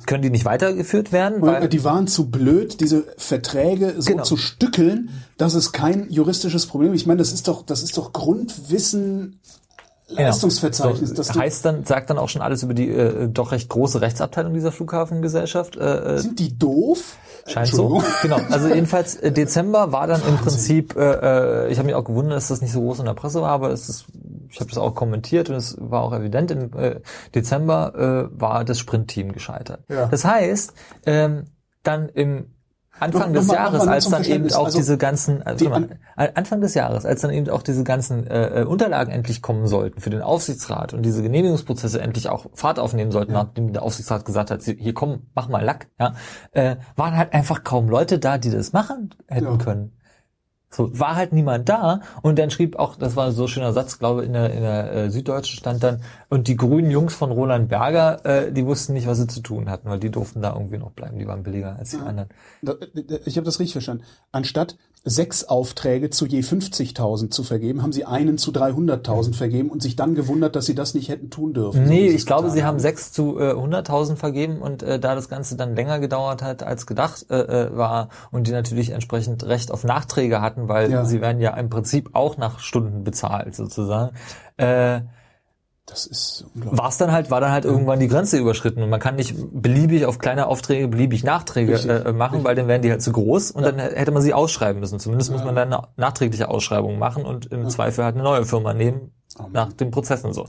können die nicht weitergeführt werden? Weil die waren zu blöd, diese Verträge so genau. zu stückeln, dass es kein juristisches Problem. Ich meine, das ist doch, das ist doch Grundwissen Leistungsverzeichnis. Genau. So, heißt dann, sagt dann auch schon alles über die äh, doch recht große Rechtsabteilung dieser Flughafengesellschaft. Äh, äh Sind die doof? Scheint so. Genau. Also jedenfalls äh, Dezember war dann im Prinzip, äh, äh, ich habe mich auch gewundert, dass das nicht so groß in der Presse war, aber es ist, ich habe das auch kommentiert und es war auch evident, im äh, Dezember äh, war das Sprintteam gescheitert. Ja. Das heißt, ähm, dann im Anfang des Jahres, als dann eben auch also diese ganzen, also die mal, Anfang des Jahres, als dann eben auch diese ganzen äh, äh, Unterlagen endlich kommen sollten für den Aufsichtsrat und diese Genehmigungsprozesse endlich auch Fahrt aufnehmen sollten, ja. nachdem der Aufsichtsrat gesagt hat, hier komm, mach mal Lack, ja, äh, waren halt einfach kaum Leute da, die das machen hätten ja. können. So, war halt niemand da und dann schrieb auch, das war so ein schöner Satz, glaube in der, in der äh, Süddeutschen stand dann, und die grünen Jungs von Roland Berger, äh, die wussten nicht, was sie zu tun hatten, weil die durften da irgendwie noch bleiben, die waren billiger als die ja, anderen. Ich habe das richtig verstanden. Anstatt sechs Aufträge zu je 50.000 zu vergeben, haben sie einen zu 300.000 vergeben und sich dann gewundert, dass sie das nicht hätten tun dürfen. Nee, so ich glaube, sie haben sechs zu äh, 100.000 vergeben und äh, da das Ganze dann länger gedauert hat als gedacht äh, äh, war und die natürlich entsprechend Recht auf Nachträge hatten, weil ja. sie werden ja im Prinzip auch nach Stunden bezahlt sozusagen. Äh, das ist War es dann halt, war dann halt irgendwann die Grenze überschritten und man kann nicht beliebig auf kleine Aufträge beliebig Nachträge äh, machen, Richtig. weil dann wären die halt zu groß und ja. dann hätte man sie ausschreiben müssen. Zumindest ja. muss man dann eine nachträgliche Ausschreibung machen und im ja. Zweifel halt eine neue Firma nehmen Amen. nach den Prozessen so.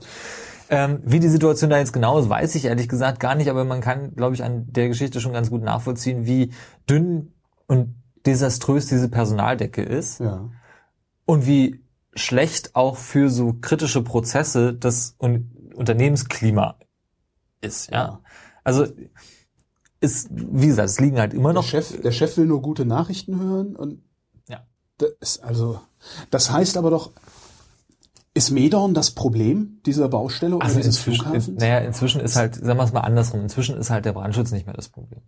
Ähm, wie die Situation da jetzt genau ist, weiß ich ehrlich gesagt gar nicht, aber man kann, glaube ich, an der Geschichte schon ganz gut nachvollziehen, wie dünn und desaströs diese Personaldecke ist. Und wie schlecht auch für so kritische Prozesse das Unternehmensklima ist, ja. Also ist, wie gesagt, es liegen halt immer noch. Der Chef, der Chef will nur gute Nachrichten hören und ja. das ist also, das heißt aber doch, ist Medorn das Problem dieser Baustelle oder also dieses Flughafens? naja, inzwischen ist halt, sagen wir es mal andersrum, inzwischen ist halt der Brandschutz nicht mehr das Problem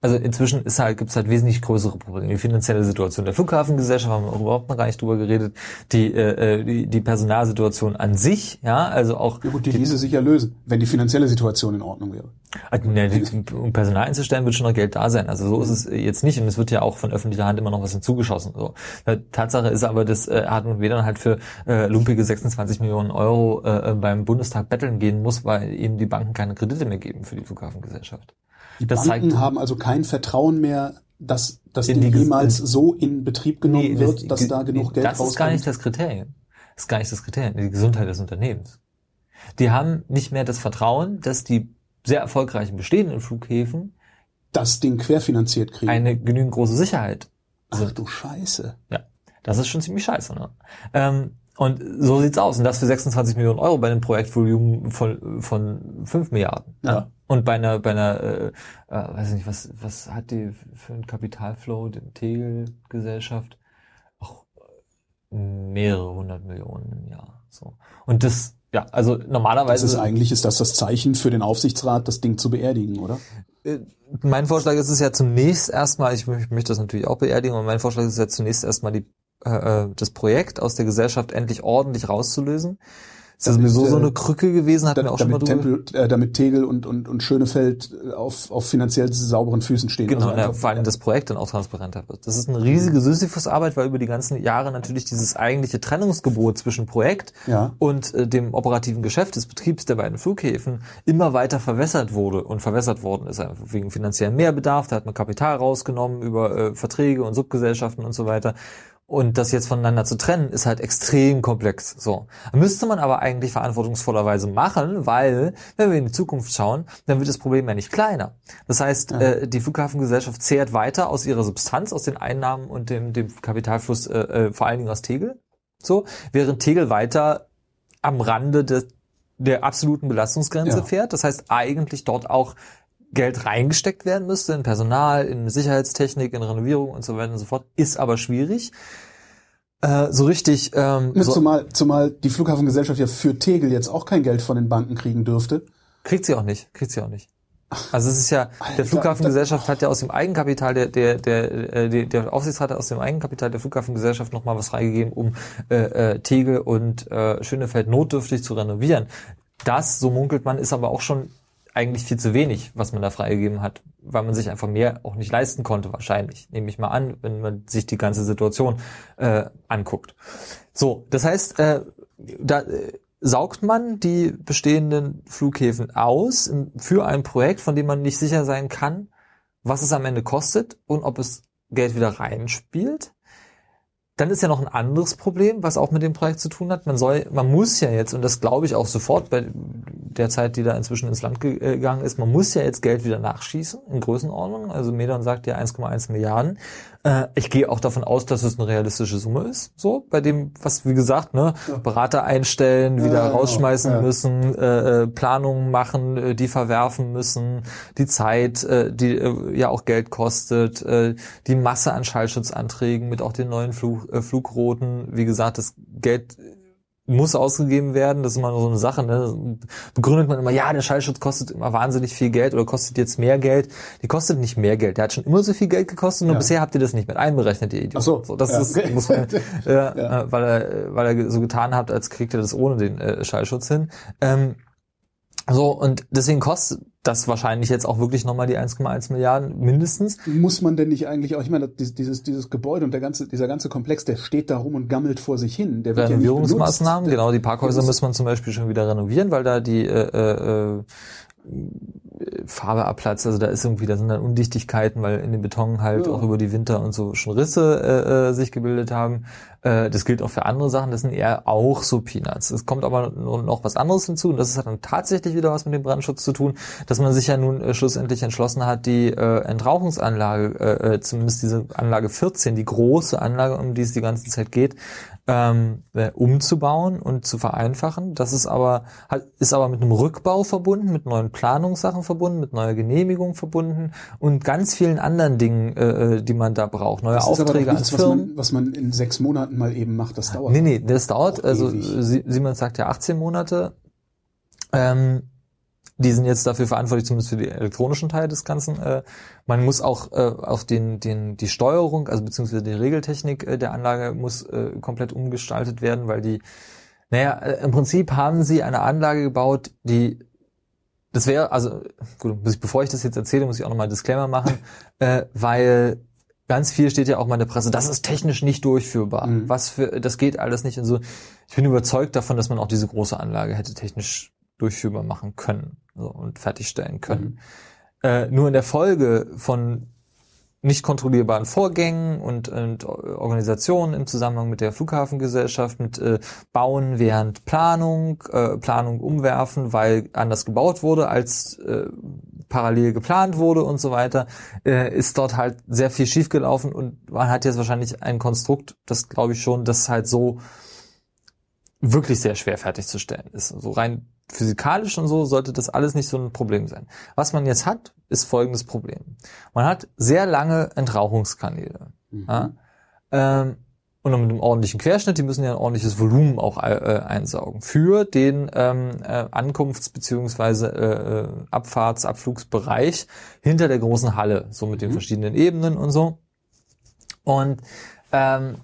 also inzwischen ist halt, gibt es halt wesentlich größere Probleme. Die finanzielle Situation der Flughafengesellschaft haben wir überhaupt noch gar nicht drüber geredet. Die, äh, äh, die, die Personalsituation an sich, ja, also auch. Ja gut, die ließe sich ja lösen, wenn die finanzielle Situation in Ordnung wäre. Also, ne, die, um Personal einzustellen, wird schon noch Geld da sein. Also so ist es jetzt nicht und es wird ja auch von öffentlicher Hand immer noch was hinzugeschossen. So. Tatsache ist aber, dass äh, Hartmut Wedern halt für äh, lumpige 26 Millionen Euro äh, beim Bundestag betteln gehen muss, weil eben die Banken keine Kredite mehr geben für die Flughafengesellschaft. Die das Banken zeigt, haben also kein Vertrauen mehr, dass das Ding jemals so in Betrieb genommen nee, wird, dass da genug Geld rauskommt. Das ist gar nicht das Kriterium. Das ist gar nicht das Kriterium, die Gesundheit des Unternehmens. Die haben nicht mehr das Vertrauen, dass die sehr erfolgreichen bestehenden Flughäfen das Ding querfinanziert kriegen. Eine genügend große Sicherheit. Ach du Scheiße. Ja, das ist schon ziemlich scheiße. Ne? Ähm, und so sieht's aus. Und das für 26 Millionen Euro bei einem Projektvolumen von, von 5 Milliarden. Ja. ja. Und bei einer, bei einer, äh, äh, weiß ich nicht, was, was hat die für einen Kapitalflow, die Tegel-Gesellschaft? Auch mehrere hundert Millionen im Jahr. So. Und das, ja, also normalerweise. Das ist eigentlich, ist das das Zeichen für den Aufsichtsrat, das Ding zu beerdigen, oder? Äh, mein Vorschlag ist es ja zunächst erstmal, ich möchte das natürlich auch beerdigen, aber mein Vorschlag ist ja zunächst erstmal die äh, äh, das Projekt aus der Gesellschaft endlich ordentlich rauszulösen. Ist das sowieso so eine Krücke gewesen, hatten da, wir auch schon mal Tempel, äh, damit Tegel und, und, und Schönefeld auf, auf finanziell sauberen Füßen stehen. Genau, also ja, vor allem das Projekt dann auch transparenter wird. Das ist eine riesige Sisyphus-Arbeit, weil über die ganzen Jahre natürlich dieses eigentliche Trennungsgebot zwischen Projekt ja. und äh, dem operativen Geschäft des Betriebs der beiden Flughäfen immer weiter verwässert wurde und verwässert worden ist einfach wegen finanziellen Mehrbedarf. Da hat man Kapital rausgenommen über äh, Verträge und Subgesellschaften und so weiter. Und das jetzt voneinander zu trennen, ist halt extrem komplex. So. Müsste man aber eigentlich verantwortungsvollerweise machen, weil, wenn wir in die Zukunft schauen, dann wird das Problem ja nicht kleiner. Das heißt, ja. äh, die Flughafengesellschaft zehrt weiter aus ihrer Substanz, aus den Einnahmen und dem, dem Kapitalfluss, äh, äh, vor allen Dingen aus Tegel. So, während Tegel weiter am Rande des, der absoluten Belastungsgrenze ja. fährt. Das heißt, eigentlich dort auch Geld reingesteckt werden müsste in Personal, in Sicherheitstechnik, in Renovierung und so weiter und so fort, ist aber schwierig. Äh, so richtig. Ähm, so zumal, zumal die Flughafengesellschaft ja für Tegel jetzt auch kein Geld von den Banken kriegen dürfte. Kriegt sie auch nicht, kriegt sie auch nicht. Also es ist ja, der Flughafengesellschaft hat ja aus dem Eigenkapital, der, der, der, äh, der, der Aufsichtsrat hat aus dem Eigenkapital der Flughafengesellschaft nochmal was freigegeben, um äh, äh, Tegel und äh, Schönefeld notdürftig zu renovieren. Das, so munkelt man, ist aber auch schon eigentlich viel zu wenig, was man da freigegeben hat, weil man sich einfach mehr auch nicht leisten konnte, wahrscheinlich. Nehme ich mal an, wenn man sich die ganze Situation äh, anguckt. So, das heißt, äh, da, äh, saugt man die bestehenden Flughäfen aus für ein Projekt, von dem man nicht sicher sein kann, was es am Ende kostet und ob es Geld wieder reinspielt. Dann ist ja noch ein anderes Problem, was auch mit dem Projekt zu tun hat. Man soll, man muss ja jetzt, und das glaube ich auch sofort bei der Zeit, die da inzwischen ins Land gegangen ist, man muss ja jetzt Geld wieder nachschießen in Größenordnung. Also Medon sagt ja 1,1 Milliarden. Äh, ich gehe auch davon aus, dass es eine realistische Summe ist. So, bei dem, was wie gesagt, ne, Berater einstellen, wieder ja, rausschmeißen ja. müssen, äh, äh, Planungen machen, äh, die verwerfen müssen, die Zeit, äh, die äh, ja auch Geld kostet, äh, die Masse an Schallschutzanträgen mit auch den neuen Flug, äh, Flugrouten. Wie gesagt, das Geld muss ausgegeben werden. Das ist immer so eine Sache. Ne? Begründet man immer, ja, der Schallschutz kostet immer wahnsinnig viel Geld oder kostet jetzt mehr Geld. Die kostet nicht mehr Geld. Der hat schon immer so viel Geld gekostet, nur ja. bisher habt ihr das nicht mit einberechnet, ihr Idioten. Ach so, so das ja, ist, muss man, äh, ja. weil er, weil er so getan hat, als kriegt er das ohne den äh, Schallschutz hin. Ähm, so, und deswegen kostet das wahrscheinlich jetzt auch wirklich nochmal die 1,1 Milliarden mindestens. Muss man denn nicht eigentlich auch, ich meine, dieses, dieses Gebäude und der ganze, dieser ganze Komplex, der steht da rum und gammelt vor sich hin. Der wird Renovierungsmaßnahmen, ja genau, die Parkhäuser muss man zum Beispiel schon wieder renovieren, weil da die äh, äh, Farbe abplatzt, also da ist irgendwie, da sind dann Undichtigkeiten, weil in den Beton halt ja. auch über die Winter und so schon Risse äh, äh, sich gebildet haben. Äh, das gilt auch für andere Sachen, das sind eher auch so Peanuts. Es kommt aber noch was anderes hinzu und das hat dann tatsächlich wieder was mit dem Brandschutz zu tun, dass man sich ja nun äh, schlussendlich entschlossen hat, die äh, Entrauchungsanlage, äh, äh zumindest diese Anlage 14, die große Anlage, um die es die ganze Zeit geht, ähm, äh, umzubauen und zu vereinfachen. Das ist aber hat, ist aber mit einem Rückbau verbunden, mit neuen Planungssachen verbunden, mit neuer Genehmigung verbunden und ganz vielen anderen Dingen, äh, äh die man da braucht. Neue das Aufträge nichts, an Firmen. Was man, was man in sechs Monaten mal eben macht, das dauert. Nee, nee, das dauert. Also Simon sagt ja 18 Monate. Ähm, die sind jetzt dafür verantwortlich, zumindest für die elektronischen Teile des Ganzen. Äh, man muss auch äh, auf den, den, die Steuerung, also beziehungsweise die Regeltechnik äh, der Anlage muss äh, komplett umgestaltet werden, weil die, naja, äh, im Prinzip haben sie eine Anlage gebaut, die das wäre, also gut, bevor ich das jetzt erzähle, muss ich auch nochmal einen Disclaimer machen, äh, weil ganz viel steht ja auch mal in der Presse, das ist technisch nicht durchführbar. Mhm. Was für, das geht alles nicht und so. Ich bin überzeugt davon, dass man auch diese große Anlage hätte technisch durchführbar machen können so, und fertigstellen können. Mhm. Äh, nur in der Folge von nicht kontrollierbaren Vorgängen und, und Organisationen im Zusammenhang mit der Flughafengesellschaft, mit äh, Bauen während Planung, äh, Planung umwerfen, weil anders gebaut wurde, als äh, parallel geplant wurde und so weiter, äh, ist dort halt sehr viel schiefgelaufen und man hat jetzt wahrscheinlich ein Konstrukt, das glaube ich schon, das halt so wirklich sehr schwer fertigzustellen ist. So rein physikalisch und so sollte das alles nicht so ein Problem sein. Was man jetzt hat, ist folgendes Problem. Man hat sehr lange Entrauchungskanäle. Mhm. Ja? Ähm, und mit einem ordentlichen Querschnitt, die müssen ja ein ordentliches Volumen auch äh, einsaugen. Für den ähm, äh, Ankunfts- bzw. Äh, äh, Abfahrts-, Abflugsbereich hinter der großen Halle, so mit den mhm. verschiedenen Ebenen und so. Und ähm,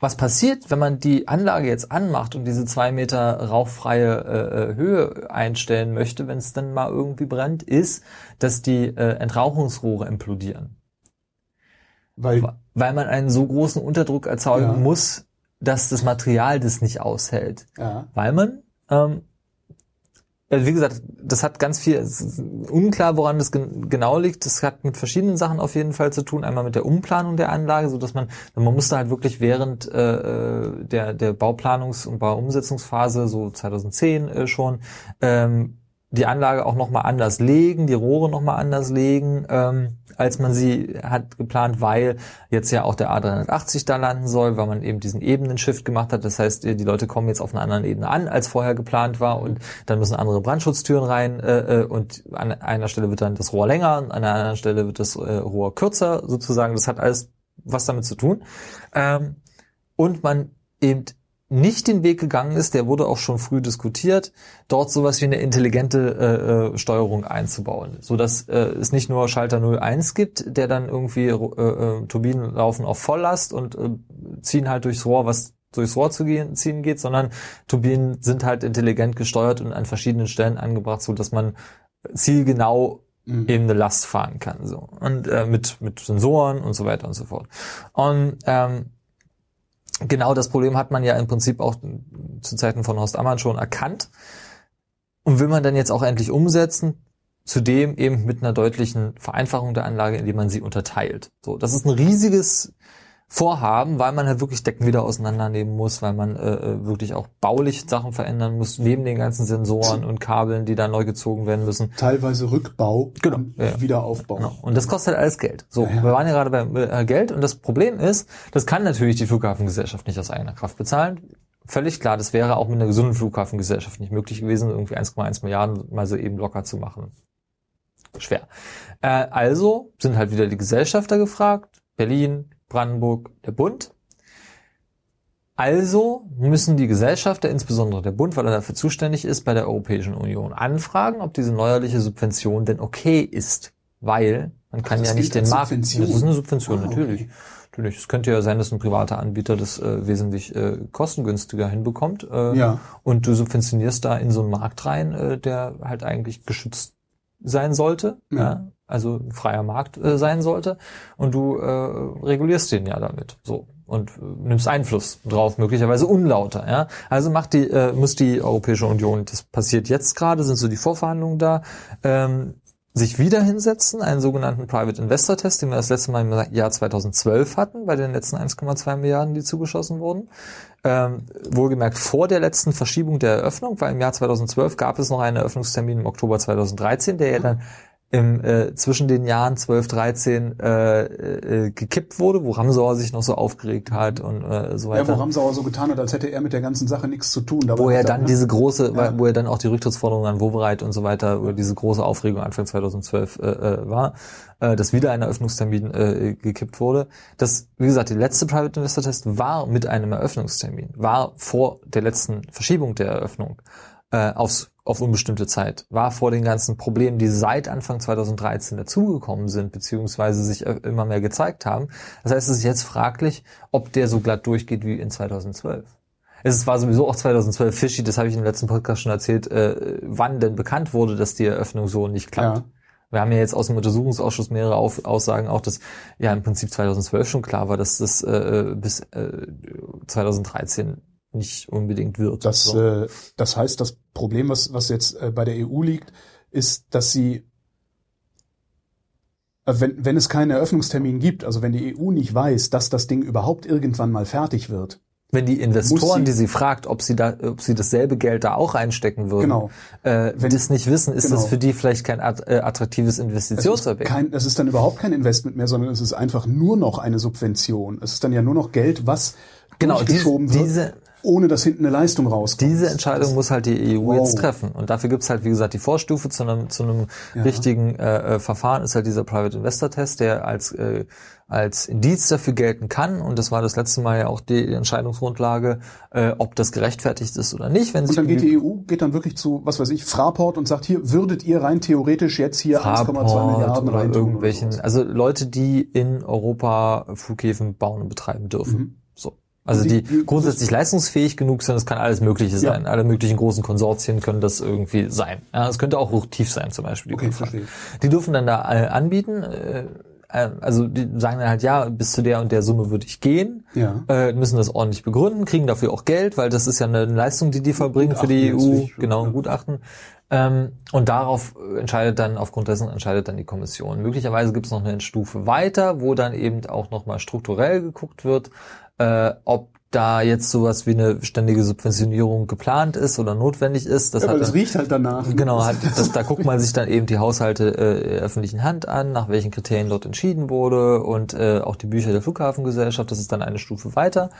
was passiert, wenn man die Anlage jetzt anmacht und diese zwei Meter rauchfreie äh, äh Höhe einstellen möchte, wenn es dann mal irgendwie brennt, ist, dass die äh, Entrauchungsrohre implodieren. Weil, Weil man einen so großen Unterdruck erzeugen ja. muss, dass das Material das nicht aushält. Ja. Weil man ähm, wie gesagt, das hat ganz viel, unklar, woran das gen genau liegt. Das hat mit verschiedenen Sachen auf jeden Fall zu tun. Einmal mit der Umplanung der Anlage, so dass man, man musste halt wirklich während äh, äh der, der Bauplanungs- und Bauumsetzungsphase, so 2010 äh, schon, ähm, die Anlage auch nochmal anders legen, die Rohre nochmal anders legen, ähm, als man sie hat geplant, weil jetzt ja auch der A380 da landen soll, weil man eben diesen Ebenenshift gemacht hat. Das heißt, die Leute kommen jetzt auf einer anderen Ebene an, als vorher geplant war und dann müssen andere Brandschutztüren rein äh, äh und an einer Stelle wird dann das Rohr länger, an einer anderen Stelle wird das äh, Rohr kürzer sozusagen. Das hat alles was damit zu tun. Ähm, und man eben nicht den Weg gegangen ist, der wurde auch schon früh diskutiert, dort sowas wie eine intelligente äh, äh, Steuerung einzubauen, so dass äh, es nicht nur Schalter 01 gibt, der dann irgendwie äh, äh, Turbinen laufen auf Volllast und äh, ziehen halt durchs Rohr, was durchs Rohr zu gehen, ziehen geht, sondern Turbinen sind halt intelligent gesteuert und an verschiedenen Stellen angebracht, so dass man zielgenau mhm. eben eine Last fahren kann, so und äh, mit mit Sensoren und so weiter und so fort. Und ähm, genau das Problem hat man ja im Prinzip auch zu Zeiten von Horst Ammann schon erkannt und will man dann jetzt auch endlich umsetzen. Zudem eben mit einer deutlichen Vereinfachung der Anlage, indem man sie unterteilt. So, das ist ein riesiges Vorhaben, weil man halt wirklich Decken wieder auseinandernehmen muss, weil man äh, äh, wirklich auch baulich Sachen verändern muss, neben den ganzen Sensoren und Kabeln, die da neu gezogen werden müssen. Teilweise Rückbau, genau. ja. Wiederaufbau. Genau. Und das kostet halt alles Geld. So, ja, ja. wir waren ja gerade beim äh, Geld und das Problem ist, das kann natürlich die Flughafengesellschaft nicht aus eigener Kraft bezahlen. Völlig klar, das wäre auch mit einer gesunden Flughafengesellschaft nicht möglich gewesen, irgendwie 1,1 Milliarden mal so eben locker zu machen. Schwer. Äh, also sind halt wieder die Gesellschafter gefragt, Berlin, Brandenburg der Bund. Also müssen die Gesellschafter, insbesondere der Bund, weil er dafür zuständig ist, bei der Europäischen Union anfragen, ob diese neuerliche Subvention denn okay ist. Weil man kann ja nicht den Markt. Subvention. Das ist eine Subvention, oh, natürlich. Okay. Natürlich. Es könnte ja sein, dass ein privater Anbieter das äh, wesentlich äh, kostengünstiger hinbekommt. Äh, ja. Und du subventionierst da in so einen Markt rein, äh, der halt eigentlich geschützt sein sollte. Ja. ja also ein freier Markt äh, sein sollte und du äh, regulierst den ja damit so und äh, nimmst Einfluss drauf, möglicherweise unlauter. Ja? Also macht die, äh, muss die Europäische Union, das passiert jetzt gerade, sind so die Vorverhandlungen da, ähm, sich wieder hinsetzen, einen sogenannten Private Investor Test, den wir das letzte Mal im Jahr 2012 hatten, bei den letzten 1,2 Milliarden, die zugeschossen wurden. Ähm, wohlgemerkt vor der letzten Verschiebung der Eröffnung, weil im Jahr 2012 gab es noch einen Eröffnungstermin im Oktober 2013, der ja dann im, äh, zwischen den Jahren 12, 13 äh, äh, gekippt wurde, wo Ramsauer sich noch so aufgeregt hat und äh, so weiter. Ja, wo Ramsauer so getan hat, als hätte er mit der ganzen Sache nichts zu tun. Dabei wo er dann ne? diese große, ja. wo er dann auch die Rücktrittsforderung an Wovereit und so weiter, über diese große Aufregung Anfang 2012 äh, äh, war, äh, dass wieder ein Eröffnungstermin äh, gekippt wurde. Das, wie gesagt, der letzte Private Investor Test war mit einem Eröffnungstermin, war vor der letzten Verschiebung der Eröffnung äh, aufs auf unbestimmte Zeit, war vor den ganzen Problemen, die seit Anfang 2013 dazugekommen sind, beziehungsweise sich äh, immer mehr gezeigt haben. Das heißt, es ist jetzt fraglich, ob der so glatt durchgeht wie in 2012. Es war sowieso auch 2012 fishy, das habe ich im letzten Podcast schon erzählt, äh, wann denn bekannt wurde, dass die Eröffnung so nicht klappt. Ja. Wir haben ja jetzt aus dem Untersuchungsausschuss mehrere Auf Aussagen auch, dass ja im Prinzip 2012 schon klar war, dass das äh, bis äh, 2013 nicht unbedingt wird. Das, so. äh, das heißt, das Problem, was, was jetzt äh, bei der EU liegt, ist, dass sie, äh, wenn, wenn es keinen Eröffnungstermin gibt, also wenn die EU nicht weiß, dass das Ding überhaupt irgendwann mal fertig wird, wenn die Investoren, sie, die sie fragt, ob sie da, ob sie dasselbe Geld da auch einstecken würden, genau. äh, wenn das nicht wissen, ist genau. das für die vielleicht kein äh, attraktives Investitionsobjekt. Es, es ist dann überhaupt kein Investment mehr, sondern es ist einfach nur noch eine Subvention. Es ist dann ja nur noch Geld, was genau, durchgeschoben diese, wird. Diese, ohne dass hinten eine Leistung rauskommt. Diese Entscheidung muss halt die EU wow. jetzt treffen. Und dafür gibt's halt, wie gesagt, die Vorstufe zu einem, zu einem ja. richtigen äh, äh, Verfahren, ist halt dieser Private Investor Test, der als, äh, als Indiz dafür gelten kann. Und das war das letzte Mal ja auch die Entscheidungsgrundlage, äh, ob das gerechtfertigt ist oder nicht. Wenn und dann geht die EU, geht dann wirklich zu, was weiß ich, Fraport und sagt, hier würdet ihr rein theoretisch jetzt hier 1,2 Milliarden oder irgendwelchen, oder also Leute, die in Europa Flughäfen bauen und betreiben dürfen. Mhm. Also die, die grundsätzlich leistungsfähig genug sind, das kann alles Mögliche sein. Ja. Alle möglichen großen Konsortien können das irgendwie sein. Ja, es könnte auch hochtief sein, zum Beispiel. Die, okay, die dürfen dann da äh, anbieten. Äh, äh, also die sagen dann halt, ja, bis zu der und der Summe würde ich gehen, ja. äh, müssen das ordentlich begründen, kriegen dafür auch Geld, weil das ist ja eine Leistung, die die verbringen für die EU, genau, ein Gutachten. Ähm, und darauf entscheidet dann, aufgrund dessen entscheidet dann die Kommission. Möglicherweise gibt es noch eine Stufe weiter, wo dann eben auch nochmal strukturell geguckt wird, äh, ob da jetzt sowas wie eine ständige Subventionierung geplant ist oder notwendig ist. Das, ja, hat das riecht halt danach. Genau, hat, das, da guckt man sich dann eben die Haushalte äh, öffentlichen Hand an, nach welchen Kriterien dort entschieden wurde und äh, auch die Bücher der Flughafengesellschaft, das ist dann eine Stufe weiter.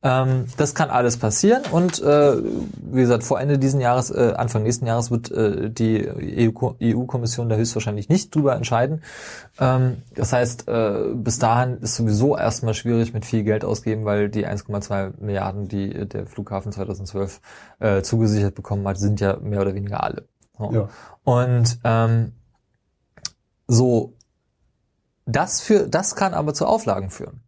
Ähm, das kann alles passieren und äh, wie gesagt, vor Ende diesen Jahres, äh, Anfang nächsten Jahres wird äh, die EU-Kommission EU da höchstwahrscheinlich nicht drüber entscheiden. Ähm, das heißt, äh, bis dahin ist sowieso erstmal schwierig mit viel Geld ausgeben, weil die 1,2 Milliarden, die der Flughafen 2012 äh, zugesichert bekommen hat, sind ja mehr oder weniger alle. So. Ja. Und ähm, so, das für, das kann aber zu Auflagen führen.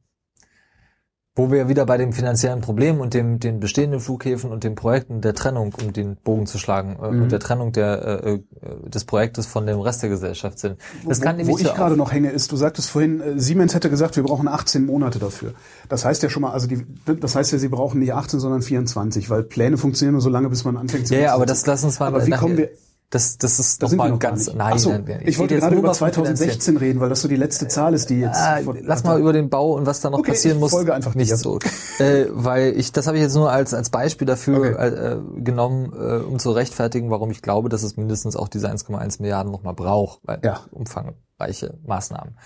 Wo wir wieder bei dem finanziellen Problem und dem den bestehenden Flughäfen und den Projekten der Trennung, um den Bogen zu schlagen, äh, Mhm. und der Trennung der, äh, äh, des Projektes von dem Rest der Gesellschaft sind. Das kann wo, nämlich wo ich gerade noch hänge, ist, du sagtest vorhin, äh, Siemens hätte gesagt, wir brauchen 18 Monate dafür. Das heißt ja schon mal, also die, das heißt ja, sie brauchen nicht 18, sondern 24, weil Pläne funktionieren nur so lange, bis man anfängt sie Ja, ja, aber das lass uns mal. Aber wie kommen wir, Das, das ist da noch mal noch ganz. Nein, so, nein, nein. ich wollte gerade über nur mal vom 2016 reden, weil das so die letzte Zahl ist, die jetzt... Ah, lass mal über den Bau und was da noch Okay, passieren ich muss. folge einfach nicht so. äh, weil ich, das habe ich jetzt nur als, als Beispiel dafür Okay. äh, äh, genommen, äh, um zu rechtfertigen, warum ich glaube, dass es mindestens auch diese 1,1 Milliarden nochmal braucht, weil Ja. umfangreiche Maßnahmen.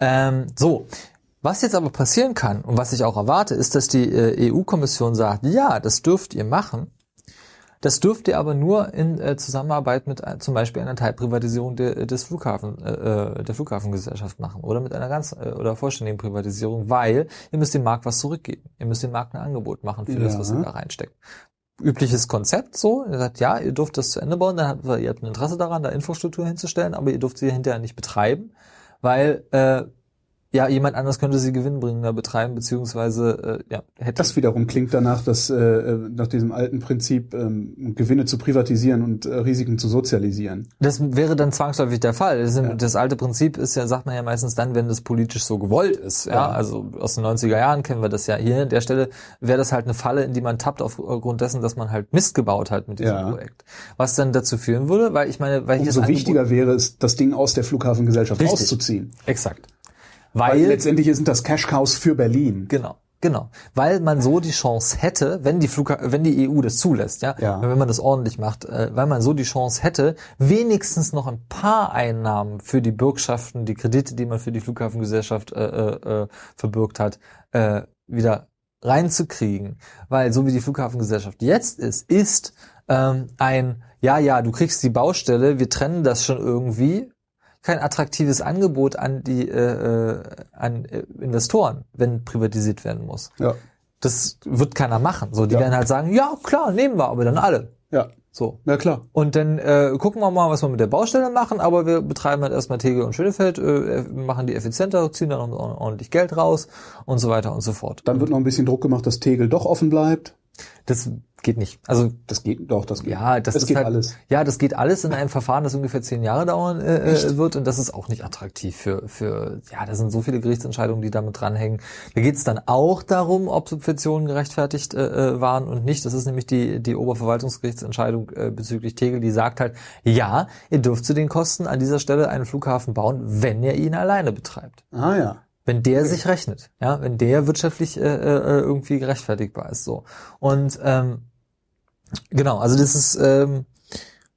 Ähm, so. Was jetzt aber passieren kann und was ich auch erwarte, ist, dass die äh, EU-Kommission sagt, ja, das dürft ihr machen. Das dürft ihr aber nur in äh, Zusammenarbeit mit äh, zum Beispiel einer Teilprivatisierung de, des Flughafen, äh, äh, der Flughafengesellschaft machen oder mit einer ganz äh, oder vollständigen Privatisierung, weil ihr müsst dem Markt was zurückgeben. Ihr müsst dem Markt ein Angebot machen für das, Ja. was ihr da reinsteckt. Übliches Konzept so, ihr sagt, ja, ihr dürft das zu Ende bauen, dann habt ihr, ihr habt ein Interesse daran, da Infrastruktur hinzustellen, aber ihr dürft sie hinterher nicht betreiben, weil äh, ja, jemand anders könnte sie gewinnbringender betreiben, beziehungsweise äh, ja, hätte Das wiederum klingt danach, dass äh, nach diesem alten Prinzip ähm, Gewinne zu privatisieren und äh, Risiken zu sozialisieren. Das wäre dann zwangsläufig der Fall. Das, Ja. das alte Prinzip ist ja, sagt man ja meistens dann, wenn das politisch so gewollt ist. Ja, Ja. also aus den 90er Jahren kennen wir das ja. Hier an der Stelle wäre das halt eine Falle, in die man tappt aufgrund dessen, dass man halt Mist gebaut hat mit diesem Ja. Projekt. Was dann dazu führen würde, weil ich meine, weil Umso das Angebot- wichtiger wäre es, das Ding aus der Flughafengesellschaft Richtig. auszuziehen. Exakt. Weil, Weil, letztendlich sind das Cash Cows für Berlin. Genau, genau. Weil man so die Chance hätte, wenn die Flugha wenn die EU das zulässt, ja, Ja. wenn man das ordentlich macht, äh, weil man so die Chance hätte, wenigstens noch ein paar Einnahmen für die Bürgschaften, die Kredite, die man für die Flughafengesellschaft äh, äh, äh, verbürgt hat, äh, wieder reinzukriegen. Weil so wie die Flughafengesellschaft jetzt ist, ist ähm, ein, ja, ja, du kriegst die Baustelle, wir trennen das schon irgendwie, kein attraktives Angebot an die äh, äh, an äh, Investoren, wenn privatisiert werden muss. Ja, Das wird keiner machen. So, die Ja. werden halt sagen, ja klar, nehmen wir, aber dann alle. ja, So. ja klar. Und dann äh, gucken wir mal, was wir mit der Baustelle machen, aber wir betreiben halt erstmal Tegel und Schönefeld, äh, machen die effizienter, ziehen dann ordentlich Geld raus und so weiter und so fort. Dann wird noch ein bisschen Druck gemacht, dass Tegel doch offen bleibt. Das geht nicht. Also Das geht doch, das geht. Ja, das es ist geht halt, alles. Ja, das geht alles in einem Verfahren, das ungefähr zehn Jahre dauern äh, äh, wird und das ist auch nicht attraktiv für, für, ja, da sind so viele Gerichtsentscheidungen, die damit dranhängen. Da geht es dann auch darum, ob Subventionen gerechtfertigt äh, äh, waren und nicht. Das ist nämlich die, die Oberverwaltungsgerichtsentscheidung äh, bezüglich Tegel, die sagt halt, ja, ihr dürft zu den Kosten an dieser Stelle einen Flughafen bauen, wenn ihr ihn alleine betreibt. Ah ja. Wenn der sich rechnet, ja, wenn der wirtschaftlich äh, äh, irgendwie gerechtfertigbar ist, so. Und ähm, genau, also das ist ähm,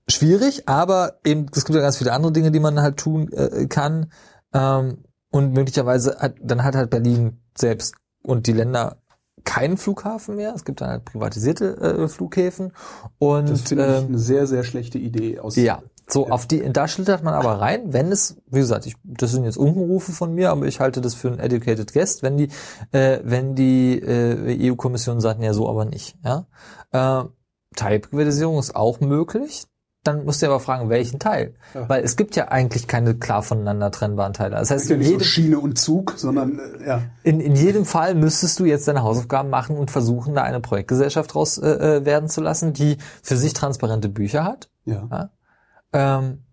schwierig, aber eben es gibt ja ganz viele andere Dinge, die man halt tun äh, kann. Ähm, und möglicherweise hat dann hat halt Berlin selbst und die Länder keinen Flughafen mehr. Es gibt dann halt privatisierte äh, Flughäfen und Das finde ich ähm, eine sehr, sehr schlechte Idee aus. ja, so auf die, da schlittert man aber rein, wenn es, wie gesagt, ich, das sind jetzt Unkenrufe von mir, aber ich halte das für einen educated guest, wenn die, äh, wenn die äh, EU-Kommission sagt, ja so aber nicht, ja. Äh, Teilprivatisierung ist auch möglich. Dann musst du aber fragen, welchen Teil? Ja. Weil es gibt ja eigentlich keine klar voneinander trennbaren Teile. Das heißt, ja in nicht so jedem, Schiene und Zug, sondern äh, ja. in, in jedem Fall müsstest du jetzt deine Hausaufgaben machen und versuchen, da eine Projektgesellschaft draus äh, äh, werden zu lassen, die für sich transparente Bücher hat, Ja. Ähm,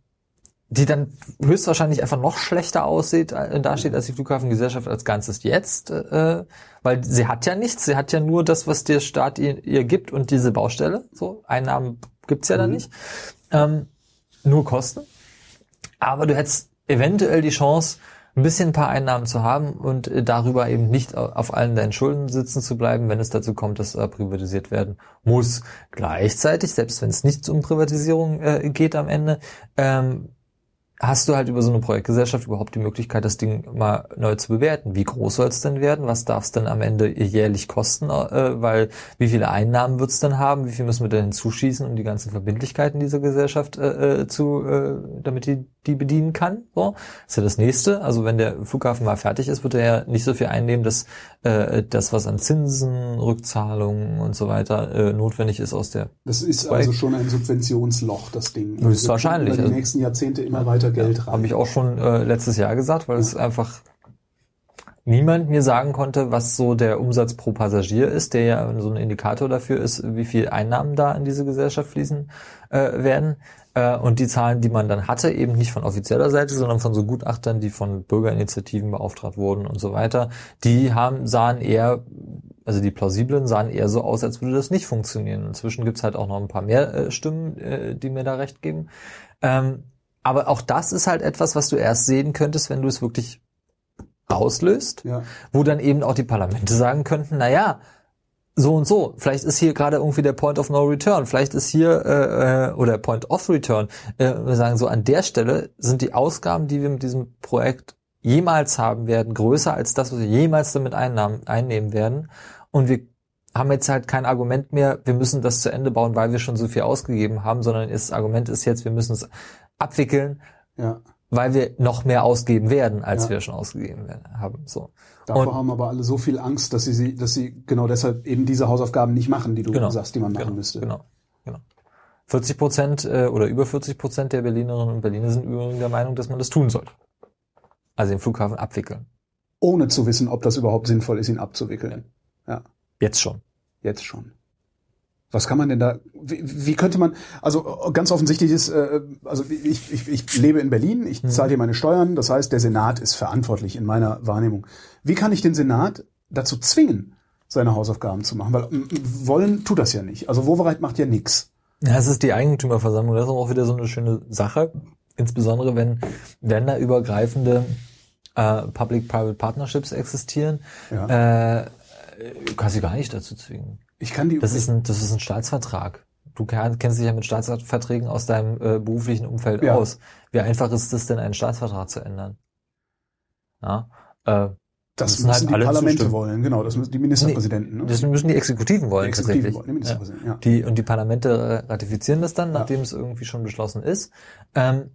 die dann höchstwahrscheinlich einfach noch schlechter aussieht, äh, dasteht als die Flughafengesellschaft als Ganzes jetzt, äh, weil sie hat ja nichts, sie hat ja nur das, was der Staat ihr, ihr gibt und diese Baustelle. So Einnahmen gibt's ja dann Mhm. nicht, ähm, nur Kosten. Aber du hättest eventuell die Chance, ein bisschen ein paar Einnahmen zu haben und äh, darüber eben nicht au- auf allen deinen Schulden sitzen zu bleiben, wenn es dazu kommt, dass äh, privatisiert werden muss. Gleichzeitig, selbst wenn es nicht um Privatisierung äh, geht am Ende, ähm, hast du halt über so eine Projektgesellschaft überhaupt die Möglichkeit, das Ding mal neu zu bewerten. Wie groß soll es denn werden? Was darf es denn am Ende jährlich kosten? Äh, weil wie viele Einnahmen wird es denn haben? Wie viel müssen wir denn hinzuschießen, um die ganzen Verbindlichkeiten dieser Gesellschaft äh, äh, zu, äh, damit die die bedienen kann? So ist ja das nächste. Also wenn der Flughafen mal fertig ist, wird er ja nicht so viel einnehmen, dass äh, das, was an Zinsen, Rückzahlungen und so weiter äh, notwendig ist aus der Das ist Projekt- also schon ein Subventionsloch, das Ding. Höchstwahrscheinlich, Über die also- nächsten Jahrzehnte immer weiter Geld rein. Habe ich auch schon äh, letztes Jahr gesagt, weil es einfach niemand mir sagen konnte, was so der Umsatz pro Passagier ist, der ja so ein Indikator dafür ist, wie viel Einnahmen da in diese Gesellschaft fließen äh, werden. Äh, und die Zahlen, die man dann hatte, eben nicht von offizieller Seite, sondern von so Gutachtern, die von Bürgerinitiativen beauftragt wurden und so weiter, die haben, sahen eher, also die plausiblen sahen eher so aus, als würde das nicht funktionieren. Inzwischen gibt's halt auch noch ein paar mehr äh, Stimmen, äh, die mir da recht geben. Ähm, aber auch das ist halt etwas, was du erst sehen könntest, wenn du es wirklich auslöst, ja. wo dann eben auch die Parlamente sagen könnten, na ja, so und so, vielleicht ist hier gerade irgendwie der Point of No Return, vielleicht ist hier äh, äh, oder Point of Return, äh, wir sagen so, an der Stelle sind die Ausgaben, die wir mit diesem Projekt jemals haben werden, größer als das, was wir jemals damit einnahmen, einnehmen werden. Und wir haben jetzt halt kein Argument mehr, wir müssen das zu Ende bauen, weil wir schon so viel ausgegeben haben, sondern das Argument ist jetzt, wir müssen es abwickeln. Ja weil wir noch mehr ausgeben werden, als ja. wir schon ausgegeben haben. So. Davor und, haben aber alle so viel Angst, dass sie, dass sie genau deshalb eben diese Hausaufgaben nicht machen, die du genau, sagst, die man machen genau, müsste. Genau, genau. 40 Prozent äh, oder über 40 Prozent der Berlinerinnen und Berliner sind übrigens der Meinung, dass man das tun sollte. Also den Flughafen abwickeln. Ohne zu wissen, ob das überhaupt sinnvoll ist, ihn abzuwickeln. Ja. Jetzt schon. Jetzt schon. Was kann man denn da, wie, wie könnte man, also ganz offensichtlich ist, äh, also ich, ich, ich lebe in Berlin, ich mhm. zahle hier meine Steuern, das heißt, der Senat ist verantwortlich in meiner Wahrnehmung. Wie kann ich den Senat dazu zwingen, seine Hausaufgaben zu machen? Weil wollen tut das ja nicht. Also Wovereit macht ja nichts. Ja, es ist die Eigentümerversammlung, das ist auch wieder so eine schöne Sache. Insbesondere wenn länderübergreifende äh, Public-Private Partnerships existieren, ja. äh, kannst du gar nicht dazu zwingen. Ich kann die. Das ist ein, das ist ein Staatsvertrag. Du kennst dich ja mit Staatsverträgen aus deinem äh, beruflichen Umfeld ja. aus. Wie einfach ist es denn, einen Staatsvertrag zu ändern? Ja, äh, das müssen, halt die Parlamente zustimmen. wollen, genau. Das müssen die Ministerpräsidenten. Ne? Das müssen die Exekutiven wollen die Exekutiven. Wollen, die, Ministerpräsidenten, ja. ja. die und die Parlamente ratifizieren das dann, nachdem ja. es irgendwie schon beschlossen ist. Ähm,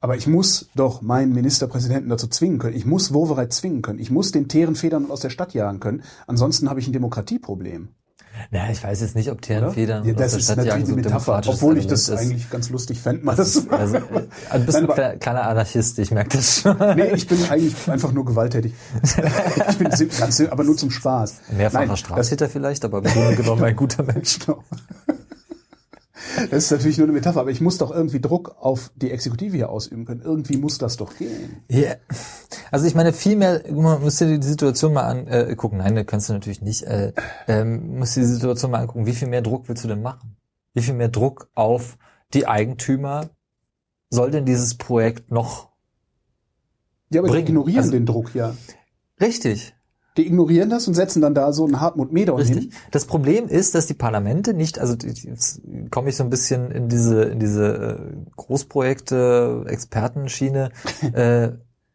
aber ich muss doch meinen Ministerpräsidenten dazu zwingen können. Ich muss Wovereit zwingen können. Ich muss den Teeren Federn aus der Stadt jagen können. Ansonsten habe ich ein Demokratieproblem. Na, ich weiß jetzt nicht, ob Teerenfedern ja, das ist Stadt natürlich die Metapher, obwohl ich das ist. eigentlich ganz lustig fände, mal das, das also, also, Du bist Nein, ein kleiner Anarchist, ich merke das schon. Nee, ich bin eigentlich einfach nur gewalttätig. ich bin ganz, aber nur zum Spaß. Mehrfacher Straftäter vielleicht, aber im Grunde genommen ein guter Mensch. Genau. Das ist natürlich nur eine Metapher, aber ich muss doch irgendwie Druck auf die Exekutive hier ausüben können. Irgendwie muss das doch gehen. Ja. Yeah. Also ich meine, viel mehr, man müsste die Situation mal angucken. Äh, Nein, da kannst du natürlich nicht. Äh, ähm, musst die Situation mal angucken. Wie viel mehr Druck willst du denn machen? Wie viel mehr Druck auf die Eigentümer soll denn dieses Projekt noch Ja, aber bringen? die ignorieren also, den Druck ja. Richtig. Die ignorieren das und setzen dann da so einen Hartmut Richtig. hin. Das Problem ist, dass die Parlamente nicht, also jetzt komme ich so ein bisschen in diese in diese äh, Großprojekte, Expertenschiene. äh,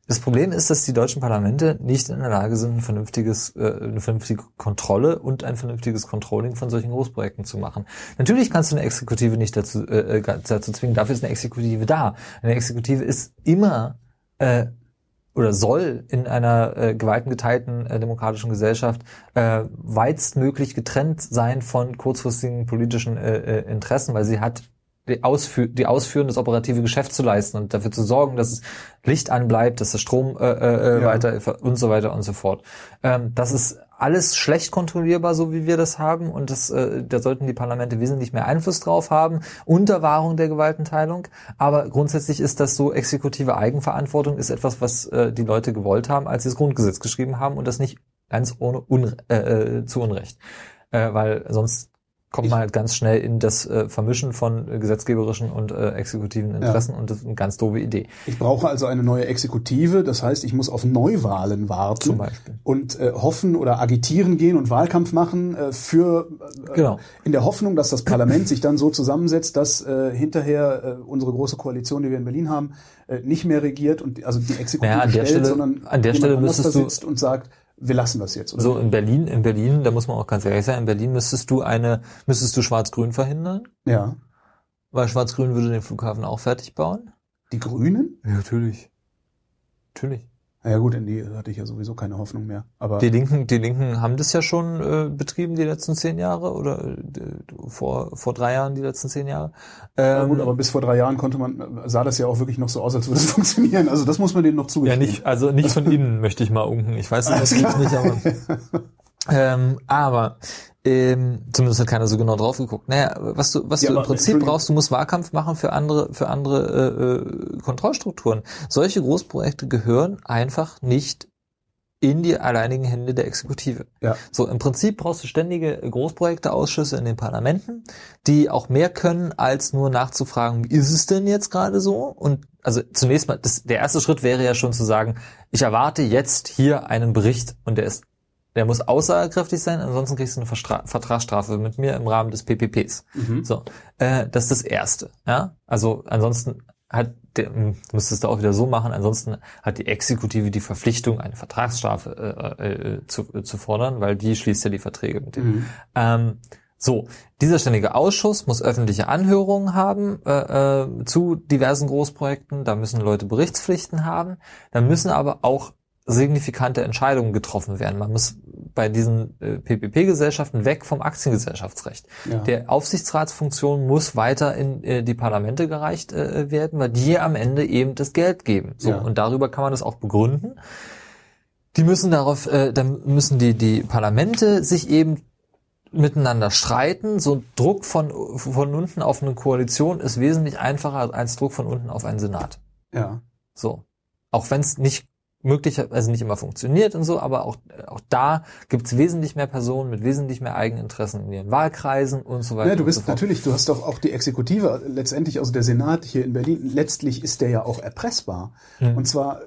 das Problem ist, dass die deutschen Parlamente nicht in der Lage sind, ein vernünftiges, äh, eine vernünftige Kontrolle und ein vernünftiges Controlling von solchen Großprojekten zu machen. Natürlich kannst du eine Exekutive nicht dazu, äh, dazu zwingen, dafür ist eine Exekutive da. Eine Exekutive ist immer äh, oder soll in einer äh, gewaltengeteilten äh, demokratischen Gesellschaft äh, weitstmöglich getrennt sein von kurzfristigen politischen äh, äh, Interessen, weil sie hat die, Ausfü die ausführen, das operative Geschäft zu leisten und dafür zu sorgen, dass es Licht anbleibt, dass der Strom äh, äh, ja. weiter und so weiter und so fort. Ähm, das ist alles schlecht kontrollierbar, so wie wir das haben, und das, äh, da sollten die Parlamente wesentlich mehr Einfluss drauf haben, unter Wahrung der Gewaltenteilung. Aber grundsätzlich ist das so, exekutive Eigenverantwortung ist etwas, was äh, die Leute gewollt haben, als sie das Grundgesetz geschrieben haben und das nicht ganz ohne Unre äh, äh zu Unrecht. Äh, weil sonst kommt man halt ganz schnell in das äh, Vermischen von äh, gesetzgeberischen und äh, exekutiven Interessen ja. und das ist eine ganz doofe Idee. Ich brauche also eine neue Exekutive, das heißt, ich muss auf Neuwahlen warten Zum Beispiel. und äh, hoffen oder agitieren gehen und Wahlkampf machen äh, für äh, genau. in der Hoffnung, dass das Parlament sich dann so zusammensetzt, dass äh, hinterher äh, unsere große Koalition, die wir in Berlin haben, äh, nicht mehr regiert und also die Exekutive naja, an der stellt, Stelle, sondern an der Stelle müsstest du sitzt und sagt, wir lassen das jetzt. Oder? So in Berlin, in Berlin, da muss man auch ganz ehrlich sein, in Berlin müsstest du eine, müsstest du Schwarz-Grün verhindern? Ja. Weil Schwarz-Grün würde den Flughafen auch fertig bauen? Die Grünen? Ja, natürlich. Natürlich. Naja gut, in die hatte ich ja sowieso keine Hoffnung mehr. Aber Die Linken, die Linken haben das ja schon äh, betrieben die letzten zehn Jahre oder äh, vor vor drei Jahren die letzten zehn Jahre. ja, Ähm, gut, aber bis vor drei Jahren konnte man, sah das ja auch wirklich noch so aus, als würde es funktionieren. Also das muss man denen noch ja zugestehen. nicht, also nicht von Ihnen möchte ich mal unken. Ich weiß das natürlich nicht, aber ähm, aber ähm, zumindest hat keiner so genau drauf geguckt. Naja, was du, was Ja, du im Prinzip brauchst, du musst Wahlkampf machen für andere, für andere äh, äh, Kontrollstrukturen. Solche Großprojekte gehören einfach nicht in die alleinigen Hände der Exekutive. Ja. So, im Prinzip brauchst du ständige Großprojekteausschüsse in den Parlamenten, die auch mehr können, als nur nachzufragen, wie ist es denn jetzt gerade so? Und also zunächst mal, das, der erste Schritt wäre ja schon zu sagen, ich erwarte jetzt hier einen Bericht und der ist, der muss aussagekräftig sein, ansonsten kriegst du eine Verstra Vertragsstrafe mit mir im Rahmen des PPPs. Mhm. So, äh, das ist das Erste. Ja, also ansonsten hat der, hm, du müsstest du auch wieder so machen. Ansonsten hat die Exekutive die Verpflichtung, eine Vertragsstrafe äh, äh, zu, äh, zu fordern, weil die schließt ja die Verträge mit dem. Mhm. Ähm, so, dieser ständige Ausschuss muss öffentliche Anhörungen haben äh, äh, zu diversen Großprojekten. Da müssen Leute Berichtspflichten haben. Da müssen aber auch signifikante Entscheidungen getroffen werden. Man muss bei diesen äh, PPP-Gesellschaften weg vom Aktiengesellschaftsrecht. Ja. Der Aufsichtsratsfunktion muss weiter in äh, die Parlamente gereicht äh, werden, weil die am Ende eben das Geld geben. So Ja. und darüber kann man das auch begründen. Die müssen darauf, äh, dann müssen die die Parlamente sich eben miteinander streiten. So Druck von von unten auf eine Koalition ist wesentlich einfacher als Druck von unten auf einen Senat. ja. So. Auch wenn es nicht möglich, also nicht immer funktioniert und so, aber auch, auch da gibt es wesentlich mehr Personen mit wesentlich mehr Eigeninteressen in ihren Wahlkreisen und so weiter. Ja, du bist so natürlich, du hast doch auch die Exekutive, letztendlich, also der Senat hier in Berlin, letztlich ist der ja auch erpressbar. Mhm. Und zwar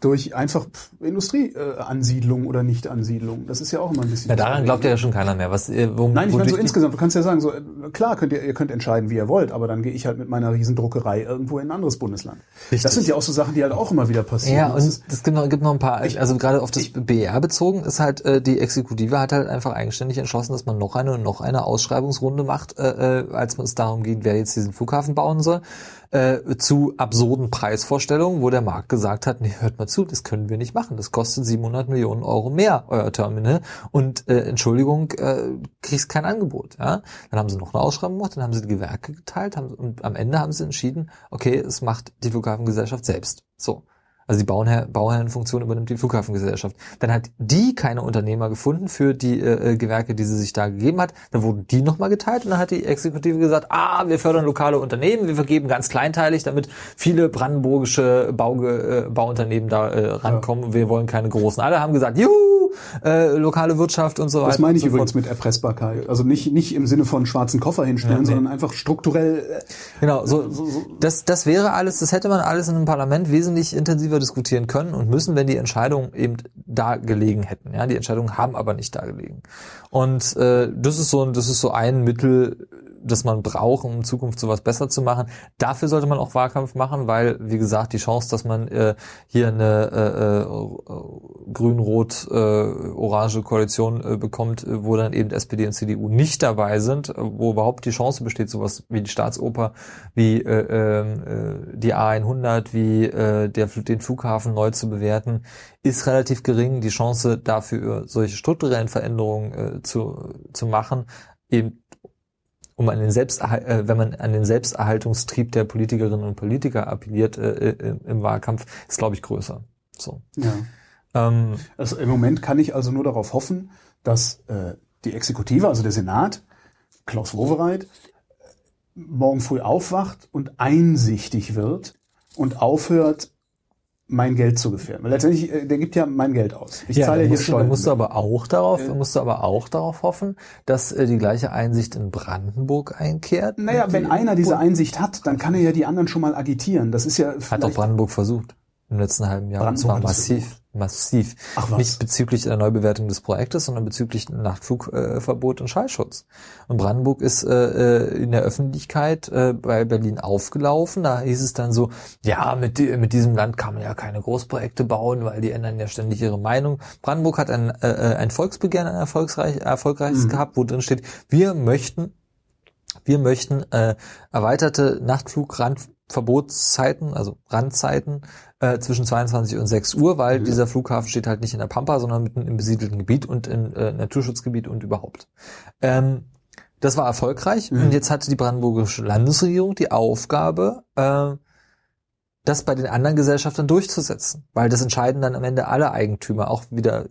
durch einfach Industrieansiedlung oder Nichtansiedlung. Das ist ja auch immer ein bisschen. Ja, daran glaubt ja schon keiner mehr. Was, äh, wo, Nein, ich meine so insgesamt. Du kannst ja sagen, so äh, klar könnt ihr, ihr könnt entscheiden, wie ihr wollt, aber dann gehe ich halt mit meiner Riesendruckerei irgendwo in ein anderes Bundesland. Richtig. Das sind ja auch so Sachen, die halt auch immer wieder passieren. Ja, Das und es gibt noch, gibt noch ein paar, also gerade auf das BR bezogen ist halt, äh, die Exekutive hat halt einfach eigenständig entschlossen, dass man noch eine und noch eine Ausschreibungsrunde macht, äh, äh, als es darum geht, wer jetzt diesen Flughafen bauen soll, äh, zu absurden Preisvorstellungen, wo der Markt gesagt hat, nee, hört mal zu, das können wir nicht machen, das kostet 700 Millionen Euro mehr, euer Terminal, und äh, Entschuldigung, äh, kriegst kein Angebot. Ja? Dann haben sie noch eine Ausschreibung gemacht, dann haben sie die Gewerke geteilt haben, und am Ende haben sie entschieden, okay, es macht die Flughafengesellschaft selbst. So. Also die Bauherr, Bauherrenfunktion übernimmt die Flughafengesellschaft. Dann hat die keine Unternehmer gefunden für die äh, Gewerke, die sie sich da gegeben hat. Dann wurden die nochmal geteilt und dann hat die Exekutive gesagt, ah, wir fördern lokale Unternehmen, wir vergeben ganz kleinteilig, damit viele brandenburgische Bauge, äh, Bauunternehmen da äh, rankommen. Wir wollen keine großen. Alle haben gesagt, juhu, äh, lokale Wirtschaft und so weiter. das meine ich so übrigens fort. mit Erpressbarkeit. Also nicht, nicht im Sinne von schwarzen Koffer hinstellen, Ja, nee. sondern einfach strukturell. äh, Genau, so, das, das wäre alles, das hätte man alles in einem Parlament wesentlich intensiver diskutieren können und müssen, wenn die Entscheidungen eben da gelegen hätten. Ja, die Entscheidungen haben aber nicht da gelegen. Und äh, das ist so, das ist so ein Mittel, das man braucht, um in Zukunft sowas besser zu machen. Dafür sollte man auch Wahlkampf machen, weil, wie gesagt, die Chance, dass man äh, hier eine äh, äh, grün-rot-orange Koalition äh, bekommt, äh, wo dann eben SPD und CDU nicht dabei sind, äh, wo überhaupt die Chance besteht, sowas wie die Staatsoper, wie äh, äh, die A100, wie äh, der, den Flughafen neu zu bewerten, ist relativ gering. Die Chance dafür, solche strukturellen Veränderungen äh, zu, zu machen, eben um an den Selbsterhal äh, wenn man an den Selbsterhaltungstrieb der Politikerinnen und Politiker appelliert äh, äh, im Wahlkampf, ist glaube ich größer. So. Ja. Ähm, Also im Moment kann ich also nur darauf hoffen, dass äh, die Exekutive, also der Senat, Klaus Wowereit, morgen früh aufwacht und einsichtig wird und aufhört, mein Geld zu gefährden. Weil letztendlich, äh, der gibt ja mein Geld aus. Ich ja, zahle ja hier Steuern. musst du aber auch darauf, musst du aber auch darauf hoffen, dass äh, die gleiche Einsicht in Brandenburg einkehrt. naja, Und wenn die- einer diese Einsicht hat, dann kann er ja die anderen schon mal agitieren. Das ist ja hat doch Brandenburg versucht im letzten halben Jahr. Und Brandenburg zwar hat es massiv, massiv. Ach was. Nicht bezüglich der Neubewertung des Projektes, sondern bezüglich Nachtflugverbot und Schallschutz. Und Brandenburg ist äh, äh, in der Öffentlichkeit äh, bei Berlin aufgelaufen. Da hieß es dann so, ja, mit, mit diesem Land kann man ja keine Großprojekte bauen, weil die ändern ja ständig ihre Meinung. Brandenburg hat ein, äh, äh, ein Volksbegehren, ein erfolgsreich, erfolgreiches Mhm. gehabt, wo drin steht, wir möchten wir möchten äh, erweiterte Verbotszeiten, also Randzeiten, äh, zwischen 22 und 6 Uhr, weil mhm. dieser Flughafen steht halt nicht in der Pampa, sondern mitten im besiedelten Gebiet und im äh, Naturschutzgebiet und überhaupt. Ähm, das war erfolgreich mhm. und jetzt hatte die brandenburgische Landesregierung die Aufgabe, äh, das bei den anderen Gesellschaftern durchzusetzen, weil das entscheiden dann am Ende alle Eigentümer, auch wieder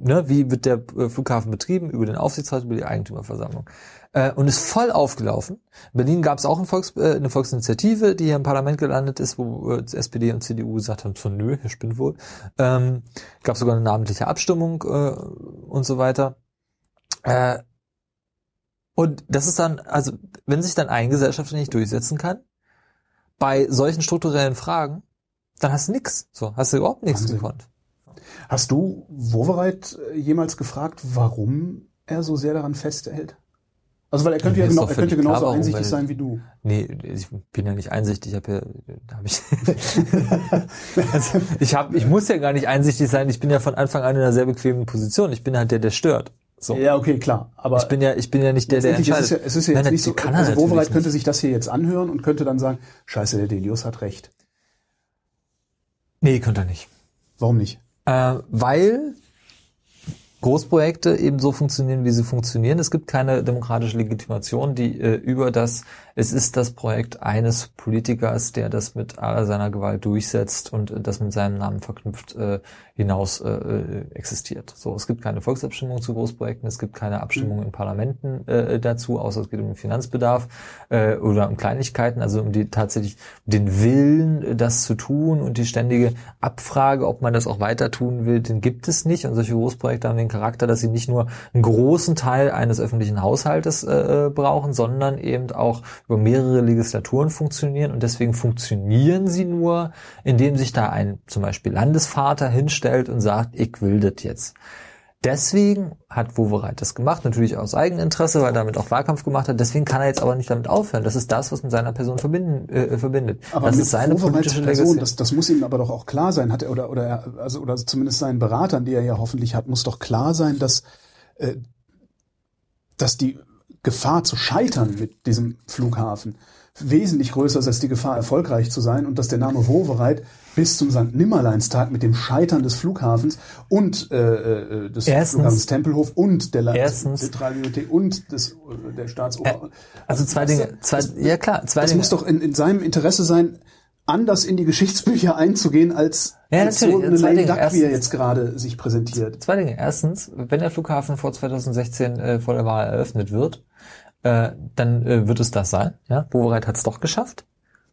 ne, wie wird der äh, Flughafen betrieben, über den Aufsichtsrat, über die Eigentümerversammlung. Äh, und ist voll aufgelaufen. In Berlin gab es auch ein Volks, äh, eine Volksinitiative, die hier im Parlament gelandet ist, wo äh, SPD und CDU gesagt haben, so nö, hier spinnt wohl. Ähm, gab sogar eine namentliche Abstimmung äh, und so weiter. Äh, und das ist dann, also wenn sich dann ein Gesellschafter nicht durchsetzen kann, bei solchen strukturellen Fragen, dann hast du nix. So, hast du überhaupt nichts gekonnt. Hast du Wowereit äh, jemals gefragt, warum er so sehr daran festhält? Also weil er könnte ja, genau, er könnte genauso klar, einsichtig sein wie du. Nee, ich bin ja nicht einsichtig, ich habe ja hab ich also ich habe ich muss ja gar nicht einsichtig sein, ich bin ja von Anfang an in einer sehr bequemen Position. Ich bin halt der der stört. So. Ja, okay, klar. Aber ich bin ja, ich bin ja nicht der, der entscheidet. Es ist ja, es ist ja jetzt nicht so, also Wovereit könnte sich das hier jetzt anhören und könnte dann sagen, scheiße, der Delius hat recht. Nee, könnte er nicht. Warum nicht? Äh, weil Großprojekte eben so funktionieren, wie sie funktionieren. Es gibt keine demokratische Legitimation, die äh, über das es ist das Projekt eines Politikers, der das mit aller seiner Gewalt durchsetzt und äh, das mit seinem Namen verknüpft äh, hinaus äh, äh, existiert. So, es gibt keine Volksabstimmung zu Großprojekten, es gibt keine Abstimmung mhm. in Parlamenten äh, dazu, außer es geht um den Finanzbedarf oder um Kleinigkeiten, also um die tatsächlich den Willen, das zu tun und die ständige Abfrage, ob man das auch weiter tun will, den gibt es nicht. Und solche Großprojekte haben den Charakter, dass sie nicht nur einen großen Teil eines öffentlichen Haushaltes äh, brauchen, sondern eben auch über mehrere Legislaturen funktionieren und deswegen funktionieren sie nur, indem sich da ein zum Beispiel Landesvater hinstellt und sagt, ich will das jetzt. Deswegen hat Wowereit das gemacht, natürlich aus Eigeninteresse, weil er damit auch Wahlkampf gemacht hat. Deswegen kann er jetzt aber nicht damit aufhören. Das ist das, was mit seiner Person verbinden, äh, verbindet. Aber das ist seine politische Person, das, das, muss ihm aber doch auch klar sein, hat er oder oder er, also oder zumindest seinen Beratern, die er ja hoffentlich hat, muss doch klar sein, dass äh, dass die Gefahr zu scheitern mit diesem Flughafen wesentlich größer ist als die Gefahr, erfolgreich zu sein und dass der Name Wovereit bis zum St. Nimmerleinstag mit dem Scheitern des Flughafens und äh, äh des erstens, Flughafens Tempelhof und der Landeszentralbibliothek und des, äh, der Staatsoper. Äh, also zwei Dinge, zwei, ja klar, zwei das Dinge. muss doch in, in seinem Interesse sein, anders in die Geschichtsbücher einzugehen, als, ja, als so eine Lame Duck, wie er jetzt gerade sich präsentiert. Zwei Dinge. Erstens, wenn der Flughafen vor 2016 äh, vor der Wahl eröffnet wird, äh, dann äh, wird es das sein. Ja? Bobereit hat es doch geschafft.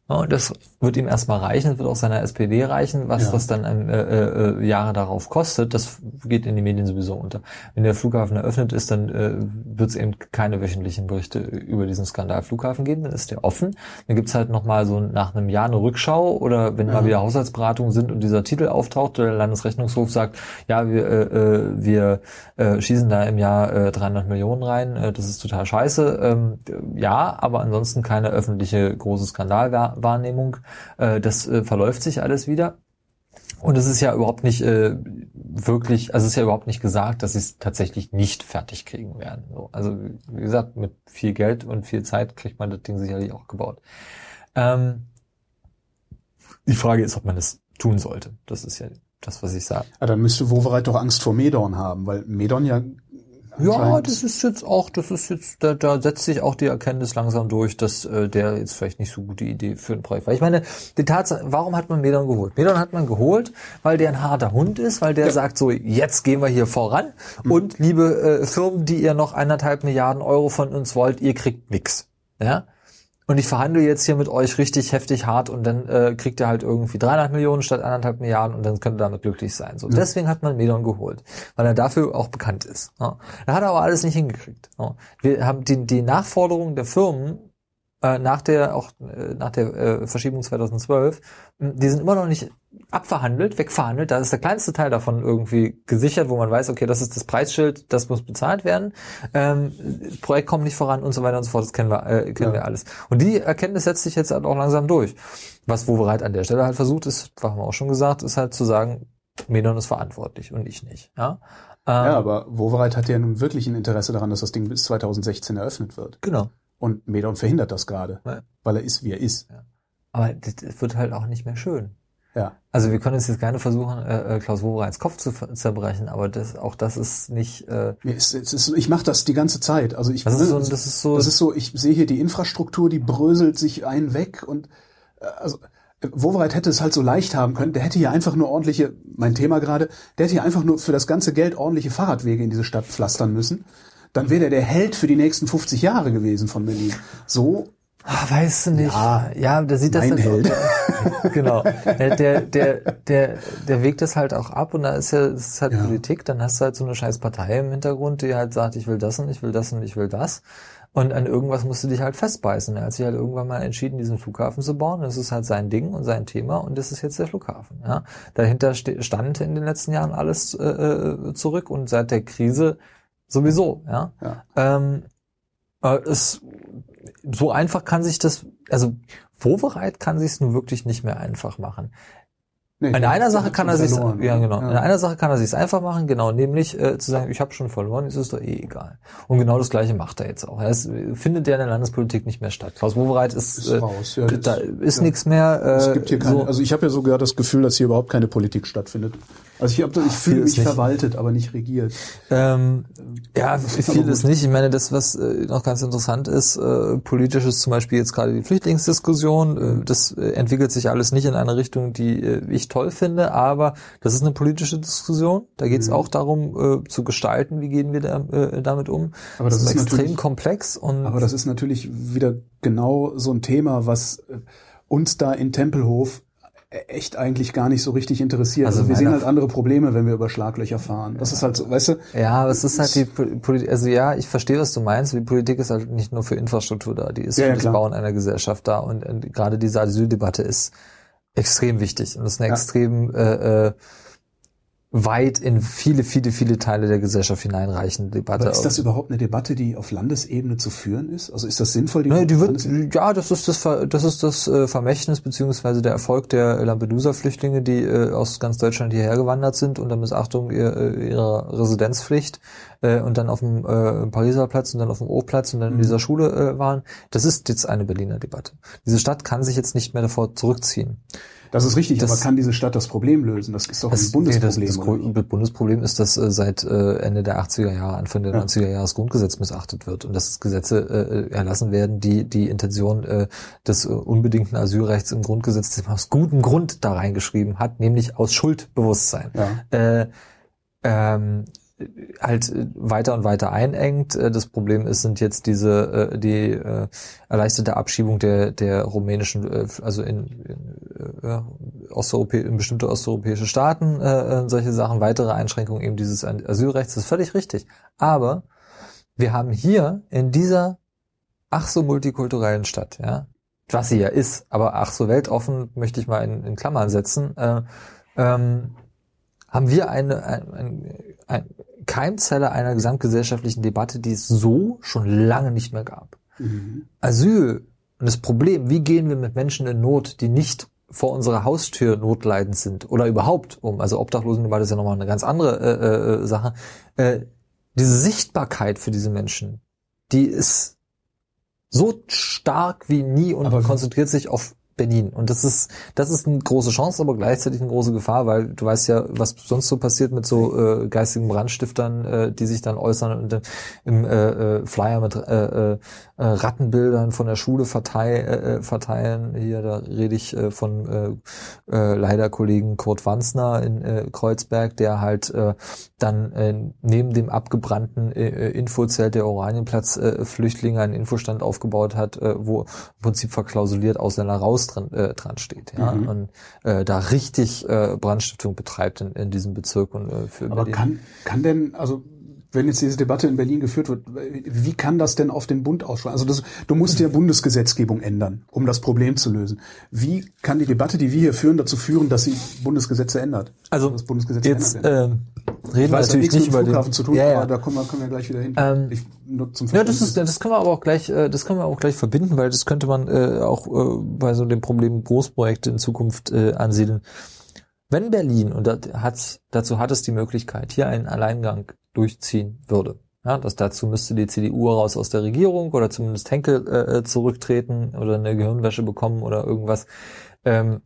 Ja, das wird ihm erstmal reichen, das wird auch seiner SPD reichen, was ja. das dann ähm, äh, äh, Jahre darauf kostet, das geht in die Medien sowieso unter. Wenn der Flughafen eröffnet ist, dann äh, wird es eben keine wöchentlichen Berichte über diesen Skandal Flughafen geben, dann ist der offen. Dann gibt's halt nochmal so nach einem Jahr eine Rückschau oder wenn ja. mal wieder Haushaltsberatungen sind und dieser Titel auftaucht, der Landesrechnungshof sagt, ja, wir, äh, äh, wir äh, schießen da im Jahr äh, 300 Millionen rein, äh, das ist total scheiße. Ähm, ja, aber ansonsten keine öffentliche große Skandalwahrnehmung. Äh, das äh, verläuft sich alles wieder. Und es ist ja überhaupt nicht äh, wirklich, also es ist ja überhaupt nicht gesagt, dass sie es tatsächlich nicht fertig kriegen werden. So, also wie gesagt, mit viel Geld und viel Zeit kriegt man das Ding sicherlich auch gebaut. Ähm, die Frage ist, ob man es tun sollte. Das ist ja das, was ich sage. Ja, dann müsste Wovereit doch Angst vor Medorn haben, weil Medorn ja ja, das ist jetzt auch, das ist jetzt, da, da setzt sich auch die Erkenntnis langsam durch, dass äh, der jetzt vielleicht nicht so gute Idee für ein Projekt war. Ich meine, die Tatsache, warum hat man Medon geholt? Medon hat man geholt, weil der ein harter Hund ist, weil der ja. sagt so, jetzt gehen wir hier voran mhm. und liebe äh, Firmen, die ihr noch eineinhalb Milliarden Euro von uns wollt, ihr kriegt nix. Ja? Und ich verhandle jetzt hier mit euch richtig heftig hart und dann äh, kriegt ihr halt irgendwie 300 Millionen statt anderthalb Milliarden und dann könnt ihr damit glücklich sein. So, mhm. deswegen hat man Medon geholt, weil er dafür auch bekannt ist. Ja. Da hat er aber alles nicht hingekriegt. Ja. Wir haben die, die Nachforderungen der Firmen äh, nach der auch äh, nach der äh, Verschiebung 2012, die sind immer noch nicht abverhandelt, wegverhandelt. Da ist der kleinste Teil davon irgendwie gesichert, wo man weiß, okay, das ist das Preisschild, das muss bezahlt werden. Ähm, Projekt kommt nicht voran und so weiter und so fort. Das kennen wir, äh, kennen ja. wir alles. Und die Erkenntnis setzt sich jetzt halt auch langsam durch. Was Wovereit an der Stelle halt versucht, ist, haben wir auch schon gesagt, ist halt zu sagen, Medon ist verantwortlich und ich nicht. Ja, ähm, ja aber Wovereit hat ja nun wirklich ein Interesse daran, dass das Ding bis 2016 eröffnet wird. Genau. Und Medon verhindert das gerade, ja. weil er ist, wie er ist. Ja. Aber das wird halt auch nicht mehr schön. Ja. Also wir können uns jetzt gerne versuchen, äh, äh Klaus Wobereits Kopf zu zerbrechen, aber das, auch das ist nicht. Äh, es, es ist, ich mache das die ganze Zeit. Also ich, das, ist ne, so, das ist so. Das ist so. Ich sehe hier die Infrastruktur, die bröselt sich einen weg und äh, also Wovereit hätte es halt so leicht haben können. Der hätte hier einfach nur ordentliche, mein Thema gerade, der hätte hier einfach nur für das ganze Geld ordentliche Fahrradwege in diese Stadt pflastern müssen. Dann wäre der der Held für die nächsten 50 Jahre gewesen von Berlin. So Ach, weißt du nicht. Ja, ja der sieht das halt Held. Auch, genau. Der, der, der, der, wägt das halt auch ab und da ist ja, das ist halt Ja. Politik, dann hast du halt so eine scheiß Partei im Hintergrund, die halt sagt, ich will das und ich will das und ich will das. Und an irgendwas musst du dich halt festbeißen. Er hat sich halt irgendwann mal entschieden, diesen Flughafen zu bauen. Das ist halt sein Ding und sein Thema und das ist jetzt der Flughafen. Ja. Dahinter stand in den letzten Jahren alles äh, äh, zurück und seit der Krise sowieso. Ja. Ja. Ähm, äh, es, so einfach kann sich das, also Wovereit kann sich es nun wirklich nicht mehr einfach machen. Nee, In einer Sache kann er sich, ja genau, Ja. in einer Sache kann er sich einfach machen, genau, nämlich äh, zu sagen, ich habe schon verloren, ist es doch eh egal. Und genau das Gleiche macht er jetzt auch. Er ist, findet ja in der Landespolitik nicht mehr statt. Klaus Wowereit ist, Ist äh, raus, ja, da ist ja. nichts mehr. Äh, Es gibt hier keine, so, also ich habe ja sogar das Gefühl, dass hier überhaupt keine Politik stattfindet. Also ich, hab, ich fühle ist mich verwaltet, aber nicht regiert. Ähm, ja, viel gut. ist nicht. Ich meine, das, was äh, noch ganz interessant ist, äh, politisch ist zum Beispiel jetzt gerade die Flüchtlingsdiskussion. Äh, das äh, entwickelt sich alles nicht in eine Richtung, die ich toll finde, aber das ist eine politische Diskussion. Da geht es auch darum, äh, zu gestalten, wie gehen wir da, äh, damit um. Aber das ist extrem natürlich- komplex und Aber das ist natürlich wieder genau so ein Thema, was uns da in Tempelhof echt eigentlich gar nicht so richtig interessiert. Also Also, wir sehen halt andere Probleme, wenn wir über Schlaglöcher fahren. Das ist halt so, weißt du? Ja, aber es ist halt die Politik, also ja, ich verstehe, was du meinst. Die Politik ist halt nicht nur für Infrastruktur da, die ist Ja, für ja, das klar. Bauen einer Gesellschaft da und, äh, gerade diese Asyldebatte ist extrem wichtig und ist eine Ja. extrem äh, äh, weit in viele, viele, viele Teile der Gesellschaft hineinreichende Debatte. Aber ist das überhaupt eine Debatte, die auf Landesebene zu führen ist? Also ist das sinnvoll? Die auf wird, Landesebene- ja, das ist das, das ist das äh, Vermächtnis beziehungsweise der Erfolg der Lampedusa-Flüchtlinge, die äh, aus ganz Deutschland hierher gewandert sind unter Missachtung äh, ihrer Residenzpflicht und dann auf dem Pariser Platz und dann auf dem O-Platz und dann in dieser Schule waren. Das ist jetzt eine Berliner Debatte. Diese Stadt kann sich jetzt nicht mehr davor zurückziehen. Das ist richtig, Das- aber kann diese Stadt das Problem lösen? Das ist doch Das, ein Bundesproblem. nee, das, das, das Bundesproblem ist, dass äh, seit äh, Ende der 80er Jahre, Anfang der Ja. 90er Jahre das Grundgesetz missachtet wird und dass Gesetze äh, erlassen werden, die die Intention äh, des äh, unbedingten Asylrechts im Grundgesetz das aus gutem Grund da reingeschrieben hat, nämlich aus Schuldbewusstsein. Ja. Äh, ähm, halt äh, weiter und weiter einengt. Äh, Das Problem ist, sind jetzt diese äh, die erleichterte Abschiebung der der rumänischen, also in, in, Osteuropä in bestimmte osteuropäische Staaten, äh, solche Sachen, weitere Einschränkungen eben dieses Asylrechts, das ist völlig richtig. Aber wir haben hier in dieser ach so multikulturellen Stadt, ja, was sie ja ist, aber ach so weltoffen möchte ich mal in, in Klammern setzen, äh, ähm, haben wir eine, ein, ein, ein Keimzelle einer gesamtgesellschaftlichen Debatte, die es so schon lange nicht mehr gab. Mhm. Asyl und das Problem, wie gehen wir mit Menschen in Not, die nicht vor unserer Haustür notleidend sind oder überhaupt um, also Obdachlosendebatte ist ja nochmal eine ganz andere äh, äh, Sache, äh, diese Sichtbarkeit für diese Menschen, die ist so stark wie nie und Aber- konzentriert sich auf Berlin. Und das ist, das ist eine große Chance, aber gleichzeitig eine große Gefahr, weil du weißt ja, was sonst so passiert mit so äh, geistigen Brandstiftern, äh, die sich dann äußern und im äh, äh, Flyer mit äh, äh, äh, Rattenbildern von der Schule verteil, äh, äh, verteilen. Hier, da rede ich äh, von äh, äh, leider Kollegen Kurt Wanzner in äh, Kreuzberg, der halt äh, dann äh, neben dem abgebrannten äh, äh, Infozelt der Oranienplatz äh, Flüchtlinge einen Infostand aufgebaut hat, äh, wo im Prinzip verklausuliert Ausländer raus dran, äh, dran steht. Ja? Mhm. Und äh, da richtig äh, Brandstiftung betreibt in, in diesem Bezirk und äh, für Aber Berlin. kann, kann denn, also wenn jetzt diese Debatte in Berlin geführt wird, wie kann das denn auf den Bund ausschlagen? Also das, du musst ja Bundesgesetzgebung ändern, um das Problem zu lösen. Wie kann die Debatte, die wir hier führen, dazu führen, dass sie Bundesgesetze ändert? Also das Bundesgesetz jetzt Ich reden wir natürlich nicht über den zu tun, ja, ja. aber da kommen wir, kommen wir gleich wieder hin. Ähm, ich, Ja, das ist, das können wir aber auch gleich, äh, das können wir auch gleich verbinden, weil das könnte man äh, auch äh, bei so dem Problem Großprojekte in Zukunft äh, ansiedeln. Wenn Berlin, und dazu hat es die Möglichkeit, hier einen Alleingang durchziehen würde, Ja, das dazu müsste die CDU raus aus der Regierung oder zumindest Henkel äh, zurücktreten oder eine Gehirnwäsche bekommen oder irgendwas. Ähm,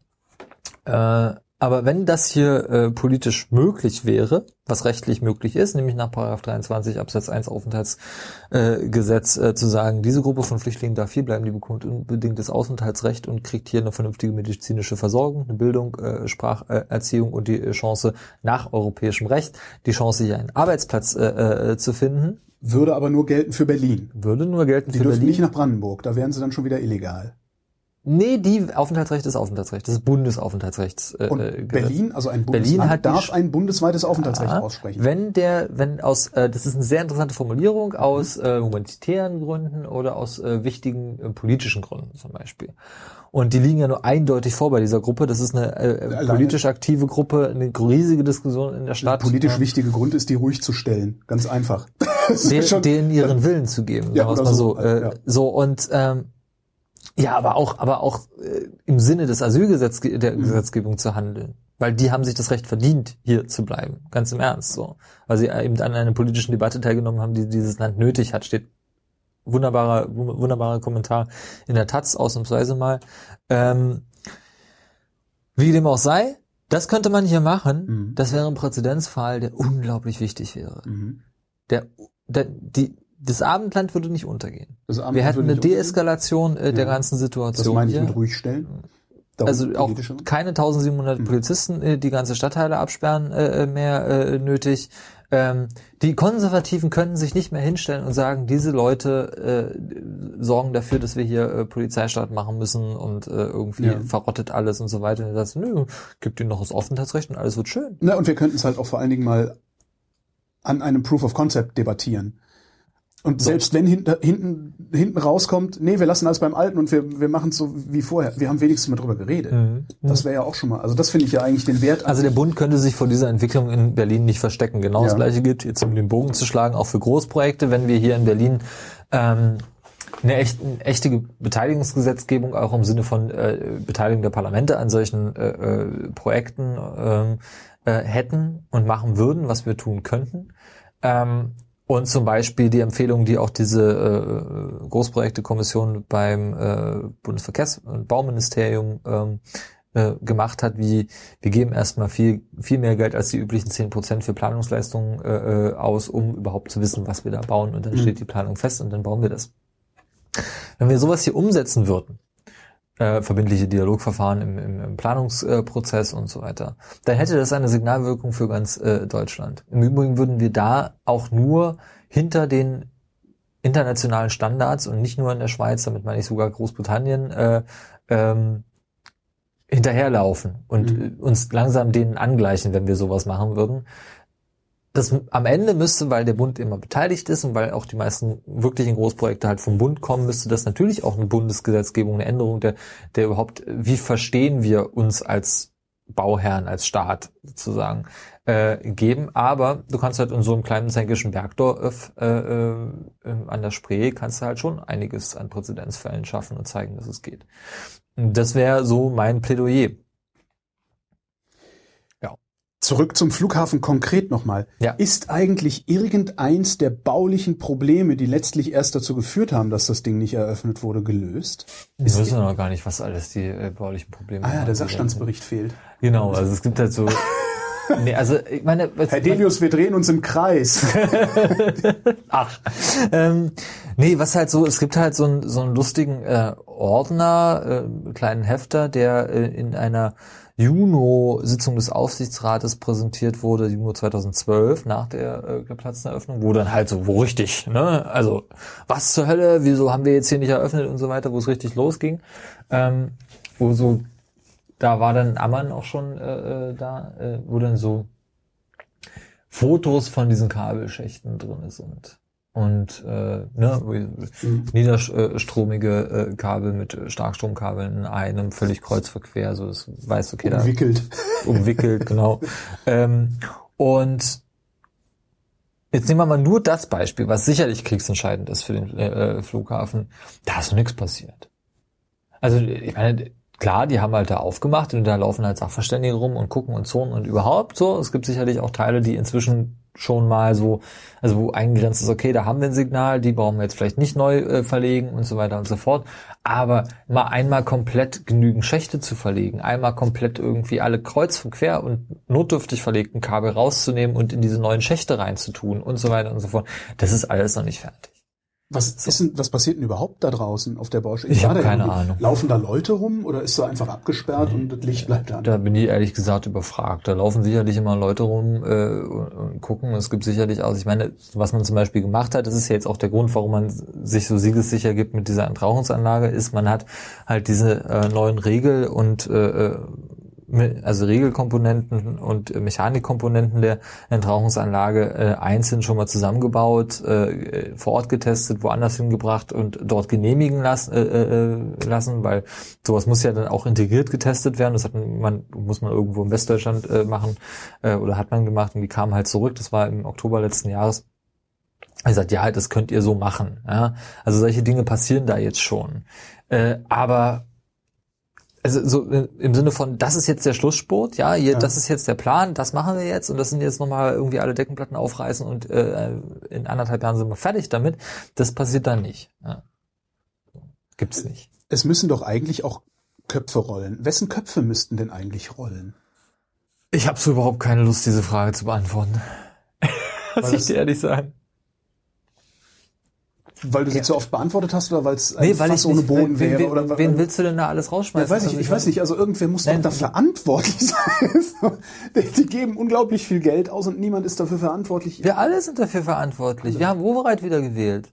äh, aber wenn das hier äh, politisch möglich wäre, was rechtlich möglich ist, nämlich nach 23 Absatz 1 Aufenthaltsgesetz äh, äh, zu sagen, diese Gruppe von Flüchtlingen darf hier bleiben, die bekommt unbedingtes Aufenthaltsrecht und kriegt hier eine vernünftige medizinische Versorgung, eine Bildung, äh, Spracherziehung und die Chance nach europäischem Recht, die Chance hier einen Arbeitsplatz äh, äh, zu finden. Würde aber nur gelten für Berlin. Würde nur gelten die für Berlin. Die dürfen nicht nach Brandenburg, da wären sie dann schon wieder illegal. Nee, die Aufenthaltsrecht ist Aufenthaltsrecht. Das ist Bundesaufenthaltsrechts. Äh, Und äh, Berlin, also ein Bundesland, Berlin hat darf ein bundesweites Aufenthaltsrecht ja, aussprechen. Wenn der, wenn aus, äh, das ist eine sehr interessante Formulierung aus äh, humanitären Gründen oder aus äh, wichtigen äh, politischen Gründen zum Beispiel. Und die liegen ja nur eindeutig vor bei dieser Gruppe. Das ist eine äh, politisch aktive Gruppe, eine riesige Diskussion in der Stadt. Der politisch ja. wichtige Grund ist, die ruhig zu stellen. Ganz einfach. Den, denen ihren Willen zu geben. Ja, oder so. So, äh, ja. so und ähm, ja, aber auch, aber auch äh, im Sinne des Asylgesetzgebung der mhm. Gesetzgebung zu handeln. Weil die haben sich das Recht verdient, hier zu bleiben. Ganz im Ernst so. Weil sie eben an einer politischen Debatte teilgenommen haben, die dieses Land nötig hat, steht wunderbarer, wunderbarer Kommentar in der Taz ausnahmsweise mal. Ähm, wie dem auch sei, das könnte man hier machen. Mhm. Das wäre ein Präzedenzfall, der unglaublich wichtig wäre. Mhm. Der, der, die, das Abendland würde nicht untergehen. Wir hätten eine Deeskalation äh, der ja. ganzen Situation. Das meine ich mit ruhig stellen. also auch keine 1700 mhm. Polizisten, äh, die ganze Stadtteile absperren äh, mehr äh, nötig. Ähm, die Konservativen könnten sich nicht mehr hinstellen und sagen, diese Leute äh, sorgen dafür, dass wir hier äh, Polizeistaat machen müssen und äh, irgendwie ja. verrottet alles und so weiter. Und das, nö, gibt ihnen noch das Aufenthaltsrecht und alles wird schön. Na, und wir könnten es halt auch vor allen Dingen mal an einem Proof of Concept debattieren. Und selbst wenn hinten, hinten, hinten rauskommt, nee, wir lassen alles beim Alten und wir, wir machen es so wie vorher. Wir haben wenigstens mal drüber geredet. Mhm. Das wäre ja auch schon mal, also das finde ich ja eigentlich den Wert. Also der Bund könnte sich vor dieser Entwicklung in Berlin nicht verstecken. Genau ja. das gleiche gilt, jetzt um den Bogen zu schlagen, auch für Großprojekte, wenn wir hier in Berlin ähm, eine, echt, eine echte Beteiligungsgesetzgebung, auch im Sinne von äh, Beteiligung der Parlamente an solchen äh, äh, Projekten ähm, äh, hätten und machen würden, was wir tun könnten. Ähm, und zum Beispiel die Empfehlung, die auch diese äh, Großprojektekommission beim äh, Bundesverkehrs- und Bauministerium ähm, äh, gemacht hat, wie wir geben erstmal viel, viel mehr Geld als die üblichen zehn Prozent für Planungsleistungen äh, äh, aus, um überhaupt zu wissen, was wir da bauen. Und dann mhm. steht die Planung fest und dann bauen wir das. Wenn wir sowas hier umsetzen würden, äh, verbindliche Dialogverfahren im, im, im Planungsprozess und so weiter, dann hätte das eine Signalwirkung für ganz äh, Deutschland. Im Übrigen würden wir da auch nur hinter den internationalen Standards und nicht nur in der Schweiz, damit meine ich sogar Großbritannien, äh, ähm, hinterherlaufen und mhm. uns langsam denen angleichen, wenn wir sowas machen würden das am Ende müsste, weil der Bund immer beteiligt ist und weil auch die meisten wirklichen Großprojekte halt vom Bund kommen, müsste das natürlich auch eine Bundesgesetzgebung, eine Änderung der, der überhaupt, wie verstehen wir uns als Bauherren, als Staat sozusagen, äh, geben. Aber du kannst halt in so einem kleinen zänkischen Bergdorf äh, äh, an der Spree kannst du halt schon einiges an Präzedenzfällen schaffen und zeigen, dass es geht. Das wäre so mein Plädoyer. Zurück zum Flughafen konkret nochmal. Ja. Ist eigentlich irgendeins der baulichen Probleme, die letztlich erst dazu geführt haben, dass das Ding nicht eröffnet wurde, gelöst? Wir wissen noch gar nicht, was alles die äh, baulichen Probleme sind. Ah ja, der Sachstandsbericht fehlt. Genau, also es gibt halt so Nee, also ich meine, Herr Delius, wir drehen uns im Kreis. Ach, ähm, nee, was halt so, es gibt halt so einen so einen lustigen äh, Ordner, äh, kleinen Hefter, der äh, in einer Juno-Sitzung des Aufsichtsrates präsentiert wurde, Juno 2012, nach der äh, geplatzten Eröffnung, wo dann halt so, wo richtig, ne, also was zur Hölle, wieso haben wir jetzt hier nicht eröffnet und so weiter, wo es richtig losging, ähm, wo so, da war dann Ammann auch schon äh, äh da, äh, wo dann so Fotos von diesen Kabelschächten drin sind und äh, ne, mhm. niederstromige äh, Kabel mit Starkstromkabeln in einem völlig kreuzverquer, so das weiß okay, umwickelt, da, umwickelt, genau. ähm, und jetzt nehmen wir mal nur das Beispiel, was sicherlich kriegsentscheidend ist für den äh, Flughafen. Da ist nichts passiert. Also ich meine, klar, die haben halt da aufgemacht und da laufen halt Sachverständige rum und gucken und zonen und überhaupt so. Es gibt sicherlich auch Teile, die inzwischen schon mal so, also wo eingegrenzt ist, okay, da haben wir ein Signal, die brauchen wir jetzt vielleicht nicht neu äh, verlegen und so weiter und so fort. Aber mal einmal komplett genügend Schächte zu verlegen, einmal komplett irgendwie alle kreuz und quer und notdürftig verlegten Kabel rauszunehmen und in diese neuen Schächte reinzutun und so weiter und so fort, das ist alles noch nicht fertig. Was, so. ist denn, was passiert denn überhaupt da draußen auf der Baustelle? Ich, ich habe keine Ahnung. Laufen da Leute rum oder ist da einfach abgesperrt nee, und das Licht bleibt da? Da bin ich ehrlich gesagt überfragt. Da laufen sicherlich immer Leute rum äh, und, und gucken. Es gibt sicherlich auch, ich meine, was man zum Beispiel gemacht hat, das ist ja jetzt auch der Grund, warum man sich so siegessicher gibt mit dieser Entrauchungsanlage, ist, man hat halt diese äh, neuen Regel und äh, äh also Regelkomponenten und Mechanikkomponenten der Entrauchungsanlage äh, einzeln schon mal zusammengebaut, äh, vor Ort getestet, woanders hingebracht und dort genehmigen lassen, äh, äh, lassen, weil sowas muss ja dann auch integriert getestet werden. Das hat man, muss man irgendwo in Westdeutschland äh, machen äh, oder hat man gemacht und die kamen halt zurück. Das war im Oktober letzten Jahres. Er sagt, ja, das könnt ihr so machen. Ja? Also solche Dinge passieren da jetzt schon. Äh, aber also so im Sinne von, das ist jetzt der Schlusssport, ja, hier, ja. das ist jetzt der Plan, das machen wir jetzt und das sind jetzt nochmal irgendwie alle Deckenplatten aufreißen und äh, in anderthalb Jahren sind wir fertig damit. Das passiert dann nicht. Ja. Gibt's nicht. Es müssen doch eigentlich auch Köpfe rollen. Wessen Köpfe müssten denn eigentlich rollen? Ich habe so überhaupt keine Lust, diese Frage zu beantworten. Muss ich dir ehrlich sagen. Weil du sie ja. zu oft beantwortet hast oder weil es nee, Fass ohne Boden wäre? Wen, oder, wen willst du denn da alles rausschmeißen? Ja, weiß ich, ich weiß nicht. Also irgendwer muss Nein, doch da verantwortlich sein. die, geben unglaublich viel Geld aus und niemand ist dafür verantwortlich. Wir alle sind dafür verantwortlich. Wir haben Wovereit wieder gewählt.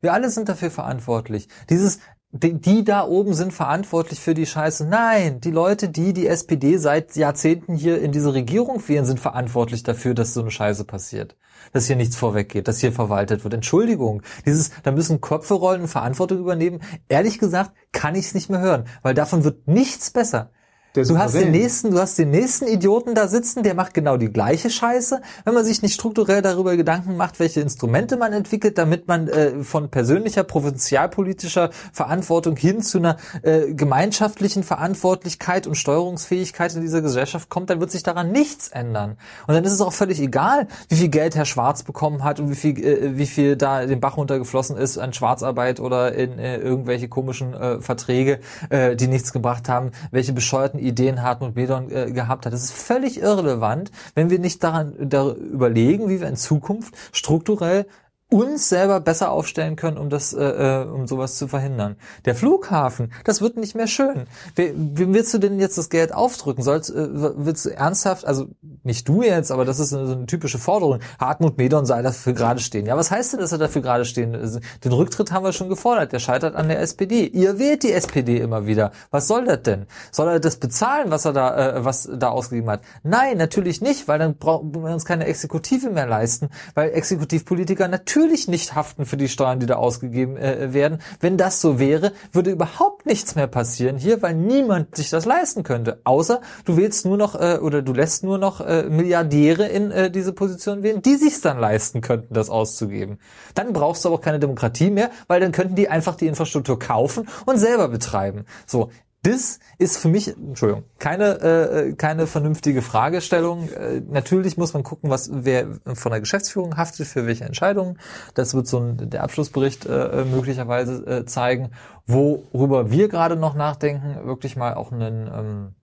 Wir alle sind dafür verantwortlich. Dieses, die, die da oben sind verantwortlich für die Scheiße. Nein, die Leute, die die SPD seit Jahrzehnten hier in diese Regierung wählen, sind verantwortlich dafür, dass so eine Scheiße passiert dass hier nichts vorweggeht, dass hier verwaltet wird. Entschuldigung, dieses, da müssen Köpfe rollen und Verantwortung übernehmen. Ehrlich gesagt, kann ich es nicht mehr hören, weil davon wird nichts besser du hast den nächsten, du hast den nächsten Idioten da sitzen, der macht genau die gleiche Scheiße. Wenn man sich nicht strukturell darüber Gedanken macht, welche Instrumente man entwickelt, damit man äh, von persönlicher, provinzialpolitischer Verantwortung hin zu einer äh, gemeinschaftlichen Verantwortlichkeit und Steuerungsfähigkeit in dieser Gesellschaft kommt, dann wird sich daran nichts ändern. Und dann ist es auch völlig egal, wie viel Geld Herr Schwarz bekommen hat und wie viel, äh, wie viel da den Bach runtergeflossen ist an Schwarzarbeit oder in äh, irgendwelche komischen äh, Verträge, äh, die nichts gebracht haben, welche bescheuerten Ideen Hartmut Medon äh, gehabt hat. Das ist völlig irrelevant, wenn wir nicht daran da überlegen, wie wir in Zukunft strukturell uns selber besser aufstellen können, um das, äh, äh, um sowas zu verhindern. Der Flughafen, das wird nicht mehr schön. Wie willst du denn jetzt das Geld aufdrücken? Sollst, äh, willst du ernsthaft, also nicht du jetzt, aber das ist eine, so eine typische Forderung. Hartmut Medon sei dafür gerade stehen. Ja, was heißt denn, dass er dafür gerade stehen? Also, den Rücktritt haben wir schon gefordert. Der scheitert an der SPD. Ihr wählt die SPD immer wieder. Was soll das denn? Soll er das bezahlen, was er da, äh, was da ausgegeben hat? Nein, natürlich nicht, weil dann brauchen wir uns keine Exekutive mehr leisten, weil Exekutivpolitiker natürlich natürlich nicht haften für die Steuern, die da ausgegeben äh, werden. Wenn das so wäre, würde überhaupt nichts mehr passieren hier, weil niemand sich das leisten könnte. Außer du wählst nur noch äh, oder du lässt nur noch äh, Milliardäre in äh, diese Position wählen, die sich dann leisten könnten, das auszugeben. Dann brauchst du aber auch keine Demokratie mehr, weil dann könnten die einfach die Infrastruktur kaufen und selber betreiben. So, das ist für mich, Entschuldigung, keine äh, keine vernünftige Fragestellung. Äh, natürlich muss man gucken, was wer von der Geschäftsführung haftet für welche Entscheidungen. Das wird so ein, der Abschlussbericht äh, möglicherweise äh, zeigen, worüber wir gerade noch nachdenken, wirklich mal auch einen ähm,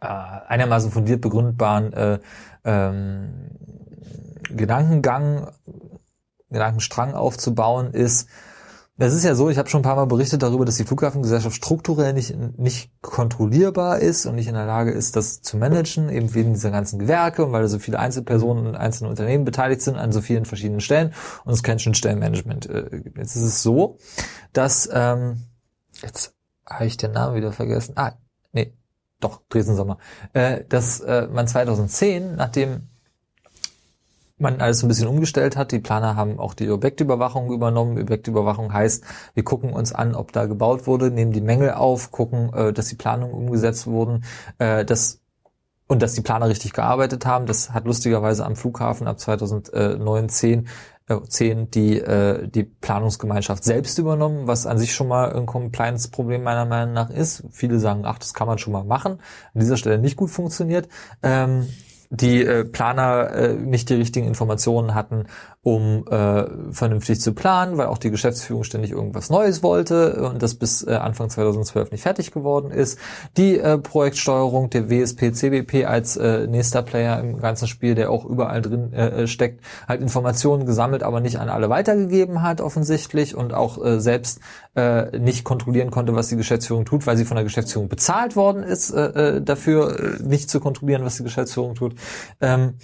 äh, einigermaßen fundiert begründbaren äh, ähm, Gedankengang, Gedankenstrang aufzubauen ist es ist ja so, ich habe schon ein paar Mal berichtet darüber, dass die Flughafengesellschaft strukturell nicht, nicht kontrollierbar ist und nicht in der Lage ist, das zu managen, eben wegen dieser ganzen Gewerke und weil da so viele Einzelpersonen und einzelne Unternehmen beteiligt sind an so vielen verschiedenen Stellen und es kein Schnittstellenmanagement äh, gibt. Jetzt ist es so, dass, ähm, jetzt habe ich den Namen wieder vergessen, ah, nee, doch, Dresden Sommer, äh, dass äh, man 2010, nachdem man alles ein bisschen umgestellt hat. Die Planer haben auch die Objektüberwachung übernommen. Objektüberwachung heißt, wir gucken uns an, ob da gebaut wurde, nehmen die Mängel auf, gucken, äh, dass die Planungen umgesetzt wurden, äh, dass und dass die Planer richtig gearbeitet haben. Das hat lustigerweise am Flughafen ab 2019 äh, 10 die, äh, die Planungsgemeinschaft selbst übernommen, was an sich schon mal ein Compliance-Problem meiner Meinung nach ist. Viele sagen, ach, das kann man schon mal machen. An dieser Stelle nicht gut funktioniert. Ähm, die äh, Planer äh, nicht die richtigen Informationen hatten, um äh, vernünftig zu planen, weil auch die Geschäftsführung ständig irgendwas Neues wollte und das bis äh, Anfang 2012 nicht fertig geworden ist. Die äh, Projektsteuerung der WSP CBP als äh, nächster Player im ganzen Spiel, der auch überall drin äh, äh, steckt, halt Informationen gesammelt, aber nicht an alle weitergegeben hat offensichtlich und auch äh, selbst äh, nicht kontrollieren konnte, was die Geschäftsführung tut, weil sie von der Geschäftsführung bezahlt worden ist, äh, äh dafür äh, nicht zu kontrollieren, was die Geschäftsführung tut. Ähm,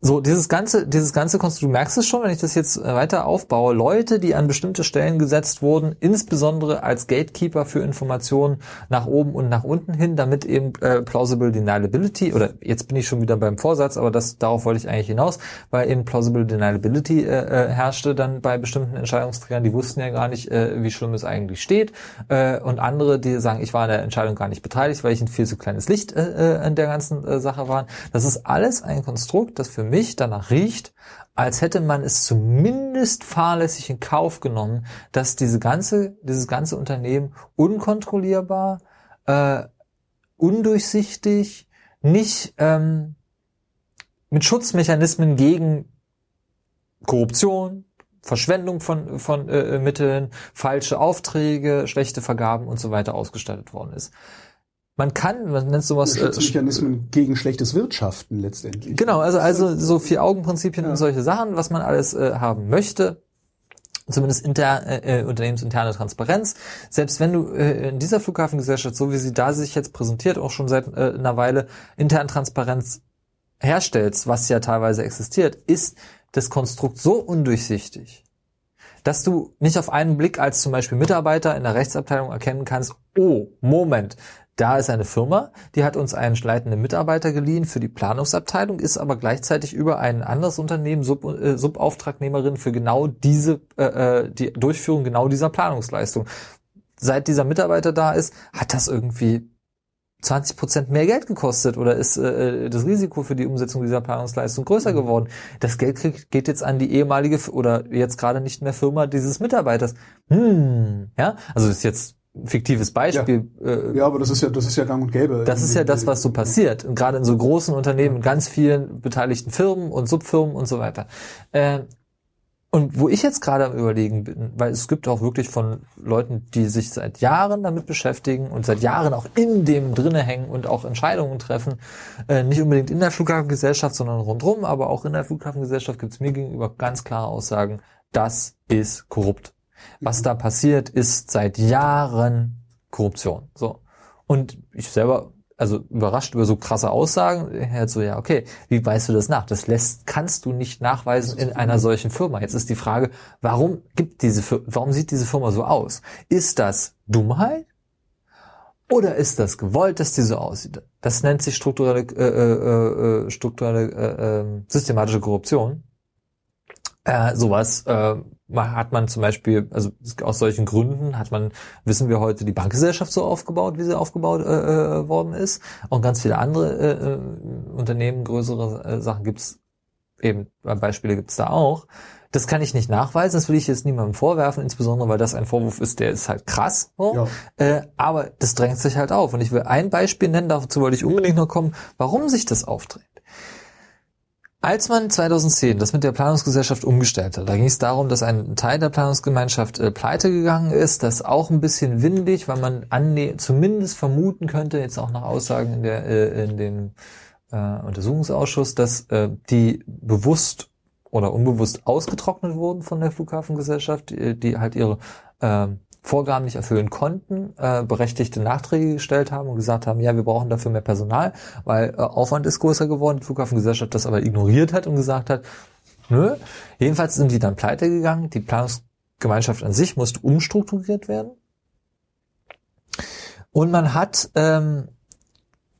so, dieses ganze, dieses ganze Konstrukt, du merkst es schon, wenn ich das jetzt äh, weiter aufbaue, Leute, die an bestimmte Stellen gesetzt wurden, insbesondere als Gatekeeper für Informationen nach oben und nach unten hin, damit eben äh, plausible deniability, oder jetzt bin ich schon wieder beim Vorsatz, aber das, darauf wollte ich eigentlich hinaus, weil eben plausible deniability äh, äh, herrschte dann bei bestimmten Entscheidungsträgern, die wussten ja gar nicht, äh, wie schlimm es eigentlich steht, äh, und andere, die sagen, ich war an der Entscheidung gar nicht beteiligt, weil ich ein viel zu kleines Licht äh, äh, in der ganzen äh, Sache war. Das ist alles ein Konstrukt, das für mich danach riecht, als hätte man es zumindest fahrlässig in Kauf genommen, dass diese ganze, dieses ganze Unternehmen unkontrollierbar, äh, undurchsichtig, nicht ähm, mit Schutzmechanismen gegen Korruption, Verschwendung von, von äh, Mitteln, falsche Aufträge, schlechte Vergaben und so weiter ausgestattet worden ist man kann, man nennt sowas äh, Schutzmechanismen gegen schlechtes Wirtschaften letztendlich. Genau, also also so vier Augenprinzipien ja. und solche Sachen, was man alles äh, haben möchte. Zumindest inter, äh, äh, unternehmensinterne Transparenz. Selbst wenn du äh, in dieser Flughafengesellschaft, so wie sie da sich jetzt präsentiert, auch schon seit äh, einer Weile intern Transparenz herstellst, was ja teilweise existiert, ist das Konstrukt so undurchsichtig, dass du nicht auf einen Blick als zum Beispiel Mitarbeiter in der Rechtsabteilung erkennen kannst, oh, Moment, da ist eine Firma, die hat uns einen leitenden Mitarbeiter geliehen für die Planungsabteilung, ist aber gleichzeitig über ein anderes Unternehmen Sub, äh, Subauftragnehmerin für genau diese, äh, äh, die Durchführung genau dieser Planungsleistung. Seit dieser Mitarbeiter da ist, hat das irgendwie 20 Prozent mehr Geld gekostet oder ist äh, das Risiko für die Umsetzung dieser Planungsleistung größer mhm. geworden. Das Geld kriegt, geht jetzt an die ehemalige oder jetzt gerade nicht mehr Firma dieses Mitarbeiters. Hm, ja, also das ist jetzt fiktives Beispiel. Ja. Äh, ja, aber das ist ja, das ist ja gang und gäbe. Das ist ja das, was so passiert. Und gerade in so großen Unternehmen, in ganz vielen beteiligten Firmen und Subfirmen und so weiter. Äh, und wo ich jetzt gerade am überlegen bin, weil es gibt auch wirklich von Leuten, die sich seit Jahren damit beschäftigen und seit Jahren auch in dem drinne hängen und auch Entscheidungen treffen, äh, nicht unbedingt in der Flughafengesellschaft, sondern rundrum, aber auch in der Flughafengesellschaft gibt es mir gegenüber ganz klare Aussagen, das ist korrupt. Was da passiert, ist seit Jahren Korruption. So. Und ich selber, also überrascht über so krasse Aussagen, halt so, ja, okay, wie weißt du das nach? Das lässt, kannst du nicht nachweisen in einer solchen Firma. Jetzt ist die Frage, warum gibt diese, warum sieht diese Firma so aus? Ist das Dummheit? Oder ist das gewollt, dass die so aussieht? Das nennt sich strukturelle, äh, äh, äh, strukturelle, äh, äh, systematische Korruption. Äh, sowas äh, hat man zum Beispiel, also aus solchen Gründen hat man, wissen wir heute, die Bankgesellschaft so aufgebaut, wie sie aufgebaut äh, äh worden ist. Und ganz viele andere äh, äh Unternehmen, größere äh, Sachen gibt's eben, Beispiele gibt's da auch. Das kann ich nicht nachweisen, das will ich jetzt niemandem vorwerfen, insbesondere weil das ein Vorwurf ist, der ist halt krass. So. Ja. Äh, aber das drängt sich halt auf. Und ich will ein Beispiel nennen, dazu wollte ich unbedingt noch kommen, warum sich das aufdrängt. Als man 2010 das mit der Planungsgesellschaft umgestellt hat, da ging es darum, dass ein Teil der Planungsgemeinschaft äh, pleite gegangen ist, das auch ein bisschen windig, weil man zumindest vermuten könnte, jetzt auch nach Aussagen in, der, äh, in dem äh, Untersuchungsausschuss, dass äh, die bewusst oder unbewusst ausgetrocknet wurden von der Flughafengesellschaft, die, die halt ihre äh, Vorgaben nicht erfüllen konnten, äh, berechtigte Nachträge gestellt haben und gesagt haben, ja, wir brauchen dafür mehr Personal, weil äh, Aufwand ist größer geworden, die Flughafengesellschaft das aber ignoriert hat und gesagt hat, nö. Jedenfalls sind die dann pleite gegangen, die Planungsgemeinschaft an sich musste umstrukturiert werden. Und man hat ähm,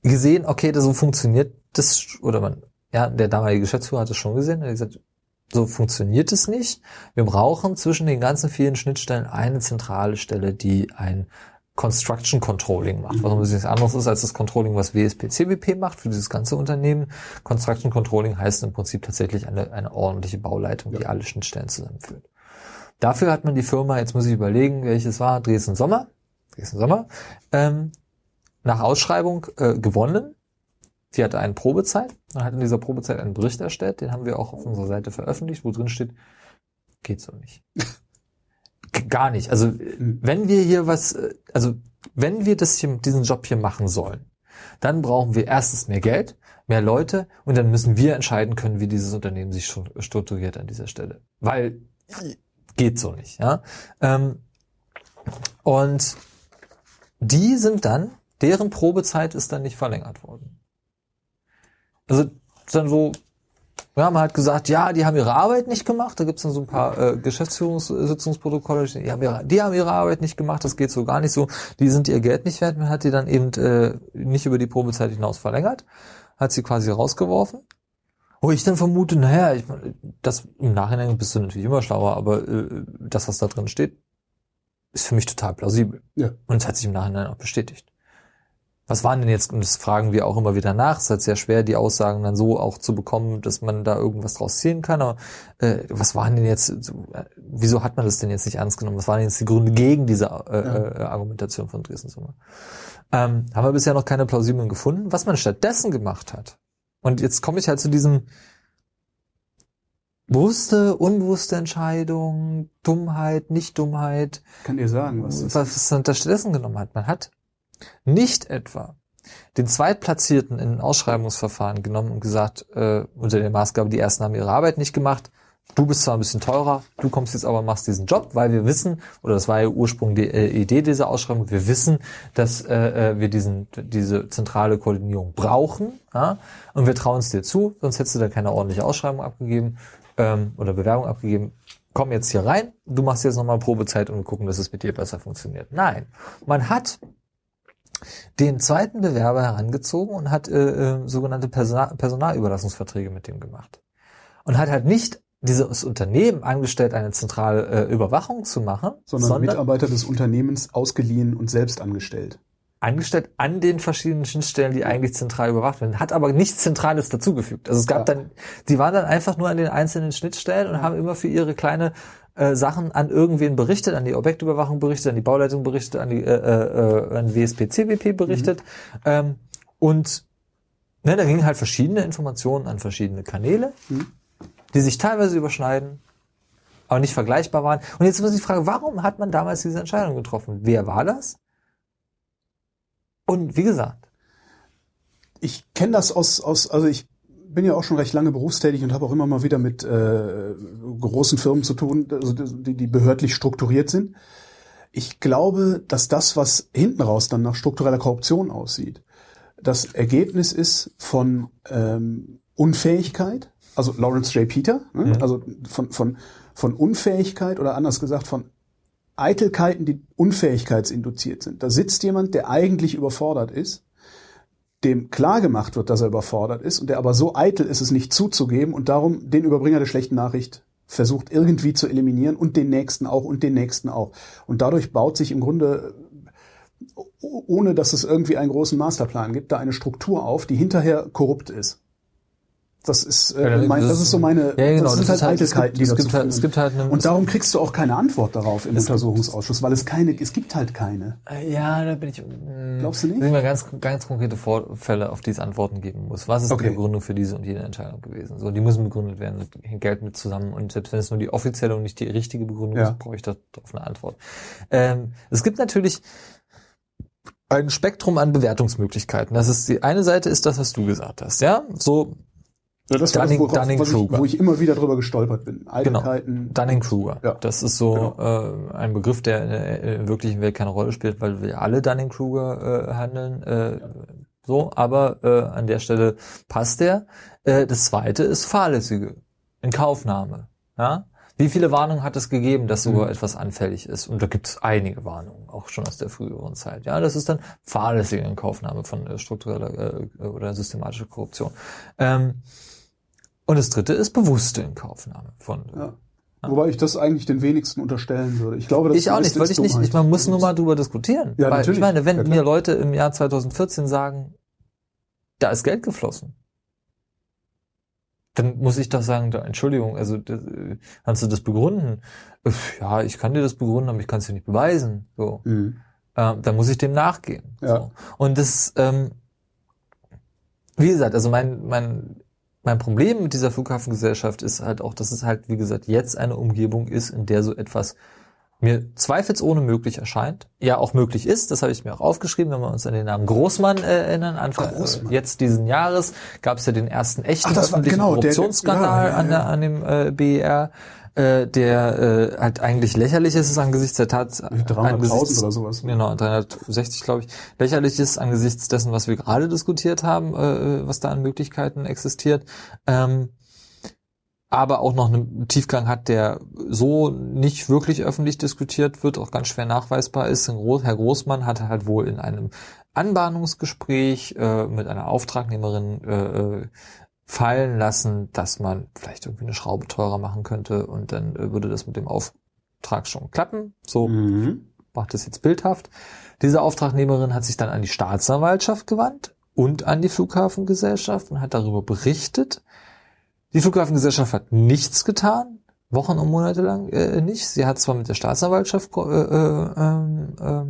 gesehen, okay, das so funktioniert das, oder man, ja, der damalige Geschäftsführer hat es schon gesehen, er hat gesagt, so funktioniert es nicht. Wir brauchen zwischen den ganzen vielen Schnittstellen eine zentrale Stelle, die ein Construction Controlling macht, was ein bisschen anderes ist als das Controlling, was WSP CBP macht für dieses ganze Unternehmen. Construction Controlling heißt im Prinzip tatsächlich eine, eine ordentliche Bauleitung, die alle Schnittstellen zusammenführt. Dafür hat man die Firma, jetzt muss ich überlegen, welches war, Dresden Sommer, Dresden Sommer, ähm, nach Ausschreibung äh, gewonnen Die hatte eine Probezeit und hat in dieser Probezeit einen Bericht erstellt, den haben wir auch auf unserer Seite veröffentlicht, wo drin steht, geht so nicht. Gar nicht. Also wenn wir hier was, äh, also wenn wir das hier, diesen Job hier machen sollen, dann brauchen wir erstens mehr Geld, mehr Leute und dann müssen wir entscheiden können, wie dieses Unternehmen sich strukturiert an dieser Stelle. Weil geht so nicht. Ja? Ähm, und die sind dann, deren Probezeit ist dann nicht verlängert worden. Also dann so, wir haben halt gesagt, ja, die haben ihre Arbeit nicht gemacht. Da gibt's dann so ein paar äh, Geschäftsführungssitzungsprotokolle, die haben, ihre, die haben ihre Arbeit nicht gemacht, das geht so gar nicht so. Die sind ihr Geld nicht wert, man hat die dann eben äh, nicht über die Probezeit hinaus verlängert, hat sie quasi rausgeworfen. Wo ich dann vermute, naja, ich, das im Nachhinein bist du natürlich immer schlauer, aber äh, das, was da drin steht, ist für mich total plausibel. Ja. Und es hat sich im Nachhinein auch bestätigt. Was waren denn jetzt, und das fragen wir auch immer wieder nach, es ist halt sehr schwer, die Aussagen dann so auch zu bekommen, dass man da irgendwas draus ziehen kann, aber äh, was waren denn jetzt, äh, wieso hat man das denn jetzt nicht ernst genommen? Was waren denn jetzt die Gründe gegen diese äh, ja. äh, Argumentation von Dresden Sommer? Ähm, haben wir bisher noch keine plausiblen gefunden. Was man stattdessen gemacht hat, und jetzt komme ich halt zu diesem bewusste, unbewusste Entscheidung, Dummheit, Nicht-Dummheit. Kann ihr sagen, was das was, was man da stattdessen genommen hat. Man hat nicht etwa den Zweitplatzierten in Ausschreibungsverfahren genommen und gesagt, äh, unter der Maßgabe, die Ersten haben ihre Arbeit nicht gemacht, du bist zwar ein bisschen teurer, du kommst jetzt aber machst diesen Job, weil wir wissen, oder das war ja Ursprung die äh, Idee dieser Ausschreibung, wir wissen, dass äh, äh wir diesen, diese zentrale Koordinierung brauchen ja, und wir trauen es dir zu, sonst hättest du da keine ordentliche Ausschreibung abgegeben ähm, oder Bewerbung abgegeben. Komm jetzt hier rein, du machst jetzt nochmal Probezeit und wir gucken, dass es mit dir besser funktioniert. Nein, man hat den zweiten Bewerber herangezogen und hat äh, äh, sogenannte Personal Personalüberlassungsverträge mit dem gemacht. Und hat halt nicht dieses Unternehmen angestellt, eine zentrale äh, Überwachung zu machen, sondern, sondern Mitarbeiter des Unternehmens ausgeliehen und selbst angestellt angestellt an den verschiedenen Schnittstellen, die eigentlich zentral überwacht werden, hat aber nichts Zentrales dazugefügt. Also es gab ja. dann, die waren dann einfach nur an den einzelnen Schnittstellen und haben immer für ihre kleine äh, Sachen an irgendwen berichtet, an die Objektüberwachung berichtet, an die Bauleitung berichtet, an die äh, äh, an WSP, CWP berichtet. Mhm. Ähm, und ne, da gingen halt verschiedene Informationen an verschiedene Kanäle, mhm. die sich teilweise überschneiden, aber nicht vergleichbar waren. Und jetzt muss ich fragen, warum hat man damals diese Entscheidung getroffen? Wer war das? Und wie gesagt. Ich kenne das aus, aus, also ich bin ja auch schon recht lange berufstätig und habe auch immer mal wieder mit äh, großen Firmen zu tun, also die, die behördlich strukturiert sind. Ich glaube, dass das, was hinten raus dann nach struktureller Korruption aussieht, das Ergebnis ist von ähm, Unfähigkeit, also Lawrence J. Peter, ne? mhm. also von, von, von Unfähigkeit oder anders gesagt von Eitelkeiten, die unfähigkeitsinduziert sind. Da sitzt jemand, der eigentlich überfordert ist, dem klar gemacht wird, dass er überfordert ist und der aber so eitel ist, es nicht zuzugeben und darum den Überbringer der schlechten Nachricht versucht irgendwie zu eliminieren und den nächsten auch und den nächsten auch. Und dadurch baut sich im Grunde, ohne dass es irgendwie einen großen Masterplan gibt, da eine Struktur auf, die hinterher korrupt ist. Das ist, äh, mein, das, ist so meine, ja, genau, das sind das halt Eitelkeiten, die dazu halt, es gibt halt eine, Und darum kriegst du auch keine Antwort darauf im Untersuchungsausschuss, weil es keine, es gibt halt keine. Äh, ja, da bin ich. Mh, hm, Glaubst du nicht? Sind wir ganz, ganz konkrete Vorfälle, auf die es Antworten geben muss. Was ist okay. die Begründung für diese und jene Entscheidung gewesen? So, die müssen begründet werden, hängt Geld mit zusammen. Und selbst wenn es nur die offizielle und nicht die richtige Begründung ja. ist, brauche ich darauf eine Antwort. Ähm, es gibt natürlich ein Spektrum an Bewertungsmöglichkeiten. Das ist die eine Seite ist das, was du gesagt hast, ja. So ja, das Dunning, das, Dunning ich, wo ich immer wieder drüber gestolpert bin. Genau. Dunning-Kruger. Ja. Das ist so genau. äh, ein Begriff, der in der wirklichen Welt keine Rolle spielt, weil wir alle Dunning-Kruger äh, handeln. Äh, so, aber äh, an der Stelle passt der. Äh, das zweite ist fahrlässige Inkaufnahme. Ja? Wie viele Warnungen hat es gegeben, dass sogar mhm. etwas anfällig ist? Und da gibt es einige Warnungen, auch schon aus der früheren Zeit. Ja, das ist dann fahrlässige Inkaufnahme von äh, struktureller äh, oder systematischer Korruption. Ähm, und das dritte ist bewusste Inkaufnahme von. Ja. Ja. Wobei ich das eigentlich den wenigsten unterstellen würde. Ich glaube, das ich auch nicht, weil ich nicht. Ich, man muss nur mal drüber diskutieren. Ja, weil, natürlich. Ich meine, wenn ja, mir Leute im Jahr 2014 sagen, da ist Geld geflossen, dann muss ich doch sagen, da, Entschuldigung, also das, kannst du das begründen? Ja, ich kann dir das begründen, aber ich kann es dir nicht beweisen. So, mhm. ähm, dann muss ich dem nachgehen. Ja. So. Und das ähm, wie gesagt, also mein, mein, mein Problem mit dieser Flughafengesellschaft ist halt auch, dass es halt, wie gesagt, jetzt eine Umgebung ist, in der so etwas mir zweifelsohne möglich erscheint, ja auch möglich ist, das habe ich mir auch aufgeschrieben, wenn wir uns an den Namen Großmann äh, erinnern, Anfang Großmann. Äh, jetzt diesen Jahres gab es ja den ersten echten Ach, öffentlichen genau, Korruptionsskandal ja, ja, ja. an, der, an dem äh, BER äh, der äh, halt eigentlich lächerlich ist angesichts der Tat 300.000 oder sowas. Genau, 360 glaube ich. Lächerlich ist angesichts dessen, was wir gerade diskutiert haben, äh, was da an Möglichkeiten existiert. Ähm, aber auch noch einen Tiefgang hat, der so nicht wirklich öffentlich diskutiert wird, auch ganz schwer nachweisbar ist. Herr Großmann hatte halt wohl in einem Anbahnungsgespräch äh, mit einer Auftragnehmerin äh, äh, fallen lassen, dass man vielleicht irgendwie eine Schraube teurer machen könnte und dann äh, würde das mit dem Auftrag schon klappen. So mhm. macht es jetzt bildhaft. Diese Auftragnehmerin hat sich dann an die Staatsanwaltschaft gewandt und an die Flughafengesellschaft und hat darüber berichtet, die Flughafengesellschaft hat nichts getan, Wochen und Monate lang äh, nicht. Sie hat zwar mit der Staatsanwaltschaft äh, äh, äh,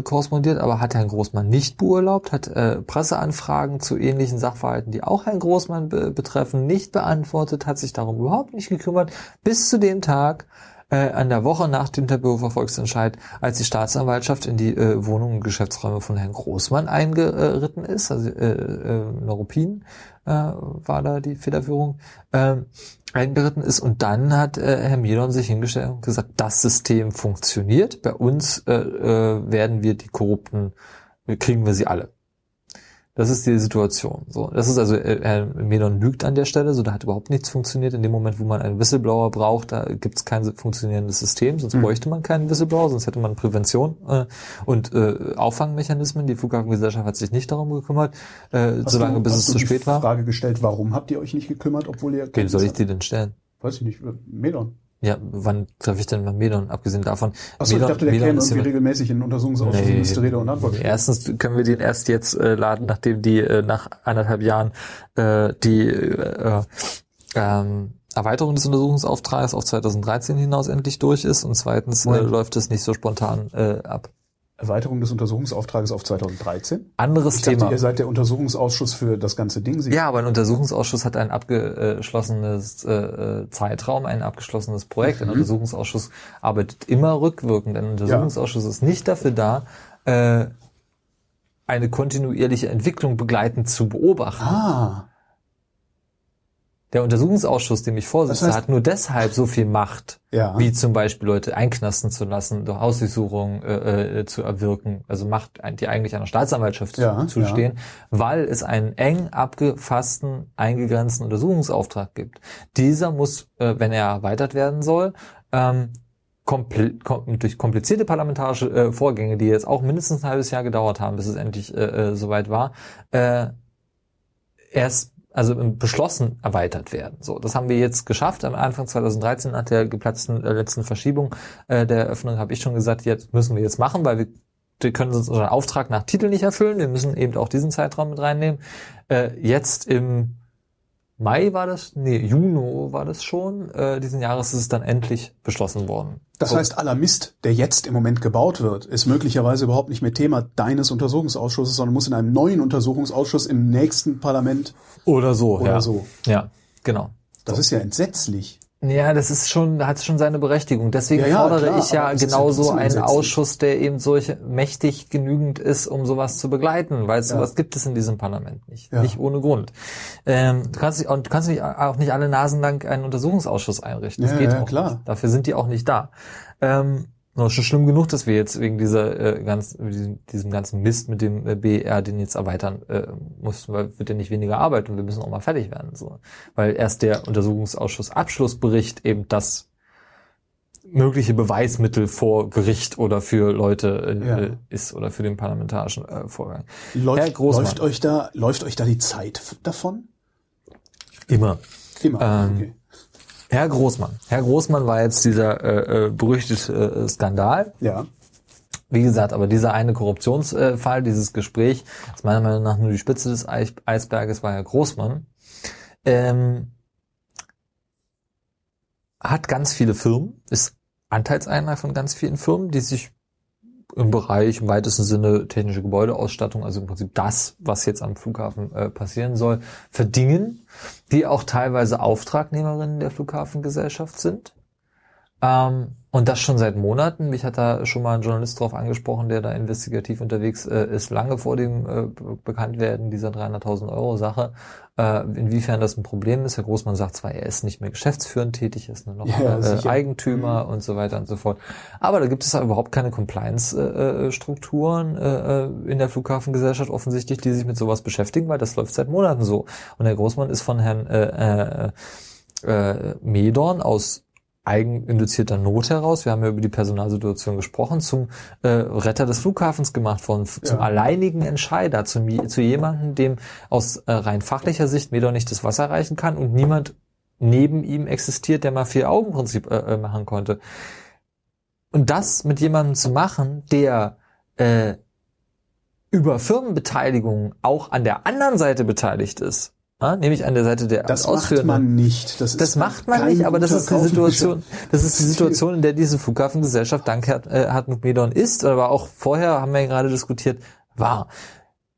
korrespondiert, aber hat Herrn Großmann nicht beurlaubt, hat äh, Presseanfragen zu ähnlichen Sachverhalten, die auch Herrn Großmann be betreffen, nicht beantwortet, hat sich darum überhaupt nicht gekümmert, bis zu dem Tag, äh, an der Woche nach dem Tempelhofer Volksentscheid, als die Staatsanwaltschaft in die äh, Wohnungen und Geschäftsräume von Herrn Großmann eingeritten ist, also äh, äh, Neuruppin äh, war da die Federführung, äh, eingeritten ist und dann hat äh, Herr Miedon sich hingestellt und gesagt, das System funktioniert, bei uns äh, äh, werden wir die Korrupten, kriegen wir sie alle. Das ist die Situation. So, das ist also, äh, Herr Medon lügt an der Stelle, so da hat überhaupt nichts funktioniert. In dem Moment, wo man einen Whistleblower braucht, da gibt es kein funktionierendes System, sonst mhm. bräuchte man keinen Whistleblower, sonst hätte man Prävention äh, und äh, Auffangmechanismen. Die Flughafengesellschaft hat sich nicht darum gekümmert, äh, solange du, bis es zu spät war. Frage gestellt, warum habt ihr euch nicht gekümmert, obwohl ihr. Wen soll ich die denn stellen? Weiß ich nicht, Medon. Ja, wann treffe ich denn mal Medon, abgesehen davon? Achso, ich dachte, der Medon käme irgendwie regelmäßig in den Untersuchungsausschuss nee, müsste Rede und Antwort. Erstens können wir den erst jetzt äh, laden, nachdem die äh, nach anderthalb Jahren äh, die äh, ähm, Erweiterung des Untersuchungsauftrags auf 2013 hinaus endlich durch ist und zweitens äh, läuft es nicht so spontan äh, ab. Erweiterung des Untersuchungsauftrages auf 2013. Anderes ich Thema. Dachte, ihr seid der Untersuchungsausschuss für das ganze Ding. Sie ja, aber ein Untersuchungsausschuss hat ein abgeschlossenes äh, äh, Zeitraum, ein abgeschlossenes Projekt. Mhm. Ein Untersuchungsausschuss arbeitet immer rückwirkend. Ein Untersuchungsausschuss ja. ist nicht dafür da, äh, eine kontinuierliche Entwicklung begleitend zu beobachten. Ah. Der Untersuchungsausschuss, dem ich vorsitze, das heißt, hat nur deshalb so viel Macht, ja. wie zum Beispiel Leute einknasten zu lassen, durch Hausdurchsuchungen äh, äh, zu erwirken, also Macht, die eigentlich einer Staatsanwaltschaft ja, zustehen, ja. weil es einen eng abgefassten, eingegrenzten Untersuchungsauftrag gibt. Dieser muss, äh, wenn er erweitert werden soll, ähm, kompl kom durch komplizierte parlamentarische äh, Vorgänge, die jetzt auch mindestens ein halbes Jahr gedauert haben, bis es endlich äh, äh, soweit war, äh, erst also beschlossen erweitert werden. So, das haben wir jetzt geschafft. Am Anfang 2013 nach der geplatzten äh, letzten Verschiebung äh, der Eröffnung habe ich schon gesagt, jetzt müssen wir jetzt machen, weil wir, wir können uns unseren Auftrag nach Titel nicht erfüllen. Wir müssen eben auch diesen Zeitraum mit reinnehmen. Äh, jetzt im Mai war das, nee, Juni war das schon. Äh, diesen Jahres ist es dann endlich beschlossen worden. Das so. heißt, aller Mist, der jetzt im Moment gebaut wird, ist möglicherweise überhaupt nicht mehr Thema deines Untersuchungsausschusses, sondern muss in einem neuen Untersuchungsausschuss im nächsten Parlament oder so. Oder ja. so. Ja, genau. Das so. ist ja entsetzlich. Ja, das ist schon, hat schon seine Berechtigung. Deswegen ja, ja, fordere klar, ich ja genauso einen Ausschuss, der eben solch mächtig genügend ist, um sowas zu begleiten, weil sowas gibt es in diesem Parlament nicht. Nicht ohne Grund. Ähm, du kannst, und du kannst nicht, auch nicht alle Nasen lang einen Untersuchungsausschuss einrichten. Das geht auch klar. Nicht. Dafür sind die auch nicht da. Ähm, no, schon schlimm genug, dass wir jetzt wegen dieser äh, ganz, diesem, diesem ganzen Mist mit dem äh, BR den jetzt erweitern äh, mussten, weil wird ja nicht weniger Arbeit und wir müssen auch mal fertig werden. So. Weil erst der Untersuchungsausschuss Abschlussbericht eben das mögliche Beweismittel vor Gericht oder für Leute äh, ja. ist oder für den parlamentarischen äh, Vorgang. Läuft, läuft euch da läuft euch da die Zeit davon? Immer. Immer. Ähm, okay. Herr Großmann. Herr Großmann war jetzt dieser äh, äh, berüchtigte äh, Skandal. Ja. Wie gesagt, aber dieser eine Korruptionsfall, dieses Gespräch, ist meiner Meinung nach nur die Spitze des Eisberges, war Herr Großmann. Ähm, hat ganz viele Firmen, ist Anteilseigner von ganz vielen Firmen, die sich im Bereich im weitesten Sinne technische Gebäudeausstattung, also im Prinzip das, was jetzt am Flughafen äh, passieren soll, verdingen, die auch teilweise Auftragnehmerinnen der Flughafengesellschaft sind. Ähm, und das schon seit Monaten. Mich hat da schon mal ein Journalist drauf angesprochen, der da investigativ unterwegs äh, ist, lange vor dem äh, Bekanntwerden dieser 300.000 Euro Sache. Äh, inwiefern das ein Problem ist. Herr Großmann sagt zwar, er ist nicht mehr geschäftsführend tätig, ist nur noch ja, äh, Eigentümer mhm. und so weiter und so fort. Aber da gibt es ja überhaupt keine Compliance-Strukturen äh, äh, in der Flughafengesellschaft offensichtlich, die sich mit sowas beschäftigen, weil das läuft seit Monaten so. Und Herr Großmann ist von Herrn äh, äh, äh, Medorn aus eigeninduzierter Not heraus, wir haben ja über die Personalsituation gesprochen, zum äh, Retter des Flughafens gemacht worden, ja. zum alleinigen Entscheider, zum, zu jemandem, dem aus äh, rein fachlicher Sicht mir doch nicht das Wasser reichen kann und niemand neben ihm existiert, der mal vier Augen Prinzip äh, äh, machen konnte. Und das mit jemandem zu machen, der äh, über Firmenbeteiligung auch an der anderen Seite beteiligt ist, ja, nämlich an der Seite der Das macht man nicht. Das, das macht man nicht, aber das ist die Situation, das ist die Situation, in der diese Flughafengesellschaft dank äh, Hartmut Medon ist, aber auch vorher haben wir ja gerade diskutiert, war.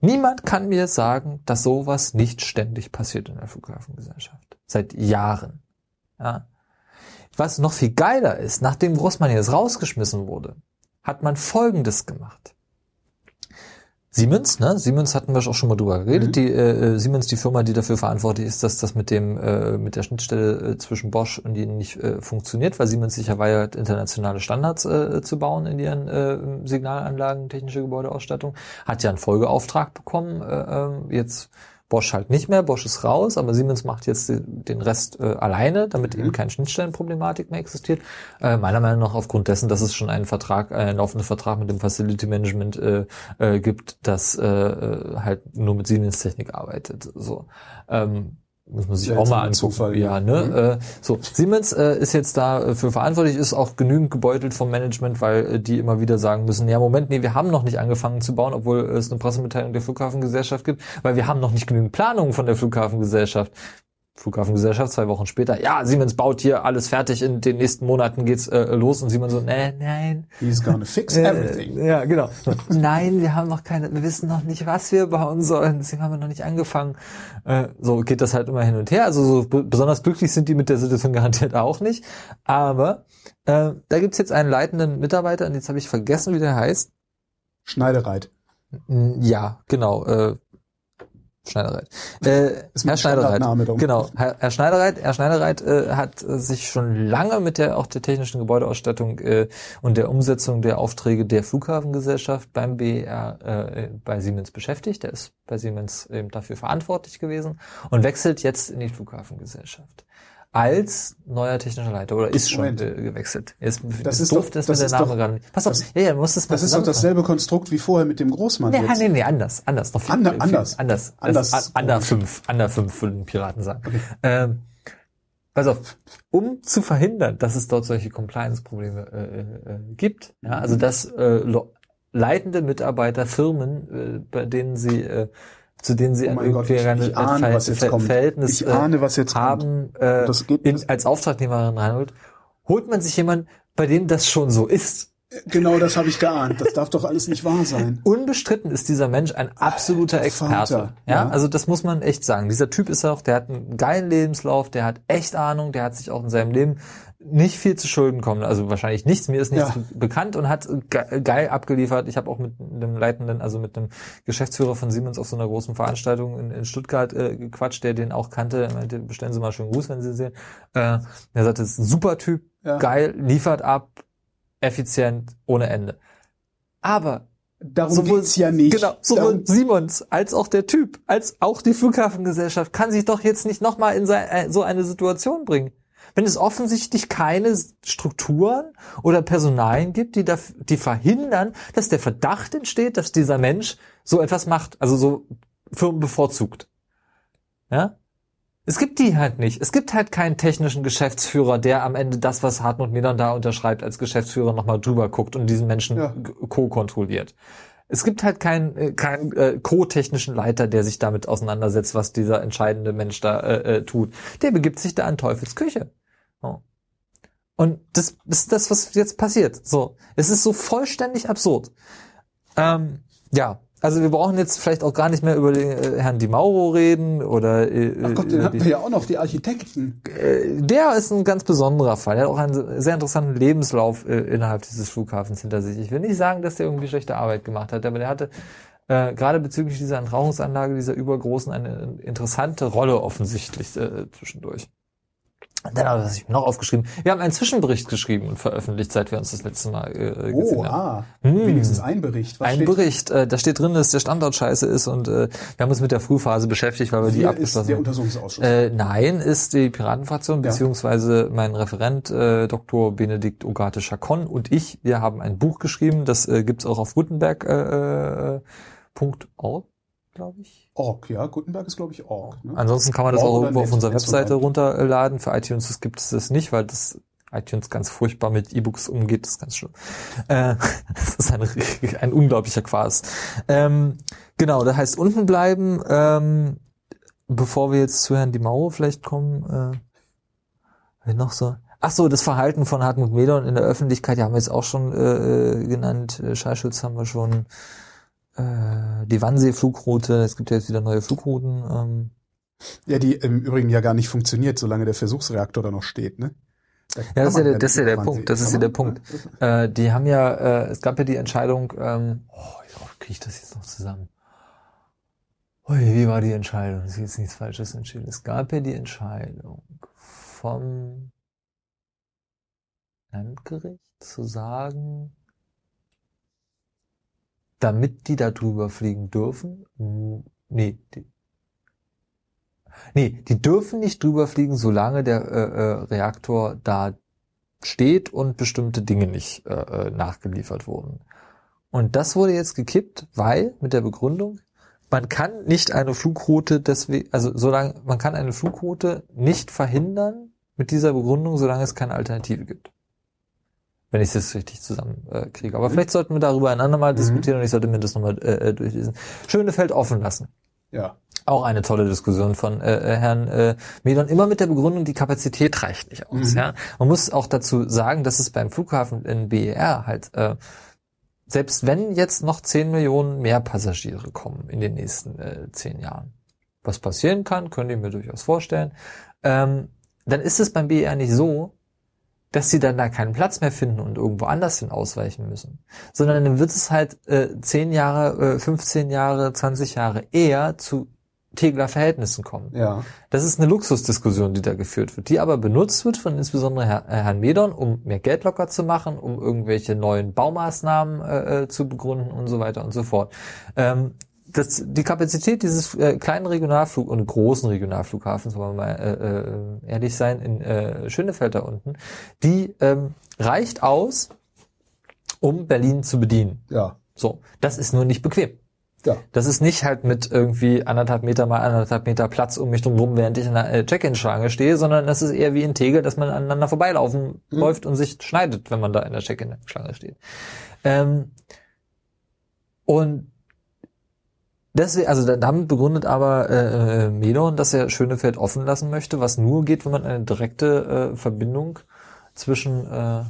Niemand kann mir sagen, dass sowas nicht ständig passiert in der Flughafengesellschaft. Seit Jahren. Ja. Was noch viel geiler ist, nachdem Großmann jetzt rausgeschmissen wurde, hat man Folgendes gemacht. Siemens, ne? Siemens hatten wir auch schon mal drüber geredet. Mhm. Die äh, Siemens, die Firma, die dafür verantwortlich ist, dass das mit dem äh, mit der Schnittstelle äh, zwischen Bosch und ihnen nicht äh, funktioniert, weil Siemens sich ja weigert, internationale Standards äh, zu bauen in ihren äh, Signalanlagen, technische Gebäudeausstattung, hat ja einen Folgeauftrag bekommen. Äh, äh jetzt Bosch halt nicht mehr, Bosch ist raus, aber Siemens macht jetzt den Rest äh, alleine, damit mhm. eben keine Schnittstellenproblematik mehr existiert. Äh, meiner Meinung nach aufgrund dessen, dass es schon einen Vertrag, einen laufenden Vertrag mit dem Facility Management äh, äh, gibt, das äh, äh halt nur mit Siemens Technik arbeitet. So. Ähm, muss man sich auch mal angucken. Zufall, ja, ne? Mhm. Äh, so, Siemens äh, ist jetzt dafür verantwortlich, ist auch genügend gebeutelt vom Management, weil äh, die immer wieder sagen müssen, ja, Moment, nee, wir haben noch nicht angefangen zu bauen, obwohl es eine Pressemitteilung der Flughafengesellschaft gibt, weil wir haben noch nicht genügend Planungen von der Flughafengesellschaft. Flughafengesellschaft zwei Wochen später, ja, Siemens baut hier alles fertig, in den nächsten Monaten geht's äh, los und Siemens so, nein, nein. He's gonna fix everything. Äh, ja, genau. nein, wir haben noch keine, wir wissen noch nicht, was wir bauen sollen, deswegen haben wir noch nicht angefangen. Äh, so geht das halt immer hin und her. Also so besonders glücklich sind die mit der Situation garantiert auch nicht. Aber äh, da gibt's jetzt einen leitenden Mitarbeiter, und jetzt habe ich vergessen, wie der heißt. Schneidereit. Ja, genau. Äh, Schneidereit. Äh, Herr Schneidereit. Genau. Herr, Herr Schneidereit, Herr Schneidereit äh, hat äh, sich schon lange mit der auch der technischen Gebäudeausstattung äh, und der Umsetzung der Aufträge der Flughafengesellschaft beim BR äh, bei Siemens beschäftigt. Er ist bei Siemens eben dafür verantwortlich gewesen und wechselt jetzt in die Flughafengesellschaft als neuer technischer Leiter oder ist schon äh, gewechselt. Jetzt, das ist doof, dass das mir der Name gerade nicht. Pass auf, das, ja, ja, muss das mal Das ist doch dasselbe Konstrukt wie vorher mit dem Großmann. Nee, jetzt. nee, nee, anders, anders, noch viel, Ander, viel, anders, anders, anders, anders, Ander fünf, Ander fünf würden Piraten sagen. Okay. Ähm, pass auf, um zu verhindern, dass es dort solche Compliance-Probleme äh, äh, gibt, ja, also dass äh, leitende Mitarbeiter Firmen, äh, bei denen sie äh, zu denen sie oh irgendwie Gott, ich, ich ahne, ein Ver Ver Verhältnis ich ahne, was jetzt haben, äh, in, als Auftragnehmerin reinholt, holt man sich jemanden, bei dem das schon so ist. Genau, das habe ich geahnt. Das darf doch alles nicht wahr sein. Unbestritten ist dieser Mensch ein absoluter Experte. Vater, ja? ja, also das muss man echt sagen. Dieser Typ ist auch, der hat einen geilen Lebenslauf, der hat echt Ahnung, der hat sich auch in seinem Leben nicht viel zu Schulden kommen, also wahrscheinlich nichts. Mir ist nichts ja. bekannt und hat geil abgeliefert. Ich habe auch mit dem leitenden, also mit dem Geschäftsführer von Siemens auf so einer großen Veranstaltung in, in Stuttgart äh, gequatscht, der den auch kannte. Er meinte, bestellen Sie mal schön Gruß, wenn Sie sehen. Äh, er sagte, das ist ein super Typ, ja. geil, liefert ab, effizient, ohne Ende. Aber Darum sowohl, geht's ja nicht. Genau, sowohl Darum Simons als auch der Typ, als auch die Flughafengesellschaft kann sich doch jetzt nicht nochmal in äh, so eine Situation bringen wenn es offensichtlich keine Strukturen oder Personalien gibt, die, da, die verhindern, dass der Verdacht entsteht, dass dieser Mensch so etwas macht, also so Firmen bevorzugt. Ja? Es gibt die halt nicht. Es gibt halt keinen technischen Geschäftsführer, der am Ende das, was Hartmut Milan da unterschreibt, als Geschäftsführer nochmal drüber guckt und diesen Menschen ja. co-kontrolliert. Es gibt halt keinen äh, keinen äh, co-technischen Leiter, der sich damit auseinandersetzt, was dieser entscheidende Mensch da äh, äh, tut. Der begibt sich da an Teufels Küche. Oh. Und das ist das, was jetzt passiert. So, es ist so vollständig absurd. Ähm, ja, also wir brauchen jetzt vielleicht auch gar nicht mehr über den äh, Herrn Di Mauro reden oder äh, Ach Gott, den hatten wir ja auch noch, die Architekten. Äh, der ist ein ganz besonderer Fall. Er hat auch einen sehr interessanten Lebenslauf äh, innerhalb dieses Flughafens hinter sich. Ich will nicht sagen, dass der irgendwie schlechte Arbeit gemacht hat, aber der hatte äh, gerade bezüglich dieser Entrauchungsanlage, dieser übergroßen, eine interessante Rolle offensichtlich äh, zwischendurch. Dann habe ich noch aufgeschrieben. Wir haben einen Zwischenbericht geschrieben und veröffentlicht, seit wir uns das letzte Mal äh, gesehen oh, haben. Ah, hm. wenigstens ein Bericht. Was ein steht? Bericht. Äh, da steht drin, dass der Standort scheiße ist und äh, wir haben uns mit der Frühphase beschäftigt, weil wir Hier die abgeschlossen ist der Untersuchungsausschuss. Äh, nein, ist die Piratenfraktion ja. beziehungsweise mein Referent äh, Dr. Benedikt Ogate Chacon und ich. Wir haben ein Buch geschrieben. Das äh, gibt's auch auf Gutenberg. Äh, äh glaube ich. Org, ja. Gutenberg ist, glaube ich, Org. Ne? Ansonsten kann man das auch irgendwo auf unserer Webseite runterladen. Für iTunes gibt es das nicht, weil das iTunes ganz furchtbar mit E-Books umgeht. Das ist ganz schlimm. Äh, das ist ein, ein unglaublicher Quas. Ähm, genau, das heißt unten bleiben. Ähm, bevor wir jetzt zu Herrn Di Mauro vielleicht kommen, äh, noch so. Ach so, das Verhalten von Hartmut Medon in der Öffentlichkeit, ja, haben wir jetzt auch schon äh, äh genannt. Schallschutz haben wir schon äh, die Wannsee-Flugroute, es gibt ja jetzt wieder neue Flugrouten. Ähm. Ja, die im Übrigen ja gar nicht funktioniert, solange der Versuchsreaktor da noch steht, ne? Da ja, das ist ja, der, das ist ja der Punkt. Das ist ja der Punkt. Äh, die haben ja, äh, es gab ja die Entscheidung, ähm, oh, wie kriege ich das jetzt noch zusammen? Ui, wie war die Entscheidung? Das ist jetzt nichts Falsches entschieden. Es gab ja die Entscheidung vom Landgericht zu sagen, damit die da drüber fliegen dürfen? Nee, die, nee, die dürfen nicht drüber fliegen, solange der äh, äh, Reaktor da steht und bestimmte Dinge nicht äh, äh, nachgeliefert wurden. Und das wurde jetzt gekippt, weil mit der Begründung, man kann nicht eine Flugroute deswegen, also solange man kann eine Flugroute nicht verhindern mit dieser Begründung, solange es keine Alternative gibt wenn ich das richtig zusammenkriege. Äh. Aber mhm. vielleicht sollten wir darüber einander mal mhm. diskutieren und ich sollte mir das nochmal äh, äh, durchlesen. Schönefeld offen lassen. Ja. Auch eine tolle Diskussion von äh, äh, Herrn äh, Medon, immer mit der Begründung, die Kapazität reicht nicht aus. Mhm. Ja? Man muss auch dazu sagen, dass es beim Flughafen in BER halt, äh, selbst wenn jetzt noch 10 Millionen mehr Passagiere kommen in den nächsten äh, 10 Jahren, was passieren kann, könnt ihr mir durchaus vorstellen, ähm, dann ist es beim BER nicht so, dass sie dann da keinen Platz mehr finden und irgendwo anders hin ausweichen müssen. Sondern dann wird es halt äh, 10 Jahre, äh, 15 Jahre, 20 Jahre eher zu Tegler Verhältnissen kommen. Ja. Das ist eine Luxusdiskussion, die da geführt wird, die aber benutzt wird von insbesondere Herr, äh, Herrn Medon, um mehr Geld locker zu machen, um irgendwelche neuen Baumaßnahmen äh, äh zu begründen und so weiter und so fort. Ähm, das, die Kapazität dieses äh, kleinen Regionalflug und großen Regionalflughafens, wollen wir mal äh, äh, ehrlich sein, in äh, Schönefeld da unten, die ähm, reicht aus, um Berlin zu bedienen. Ja. So, das ist nur nicht bequem. Ja. Das ist nicht halt mit irgendwie anderthalb Meter mal anderthalb Meter Platz um mich drum während ich in der äh, Check-in-Schlange stehe, sondern das ist eher wie in Tegel, dass man aneinander vorbeilaufen mhm. läuft und sich schneidet, wenn man da in der Check-in-Schlange steht. Ähm, und Deswegen, also damit begründet aber äh, äh, Medon, dass er Schönefeld offen lassen möchte, was nur geht, wenn man eine direkte äh, Verbindung zwischen äh,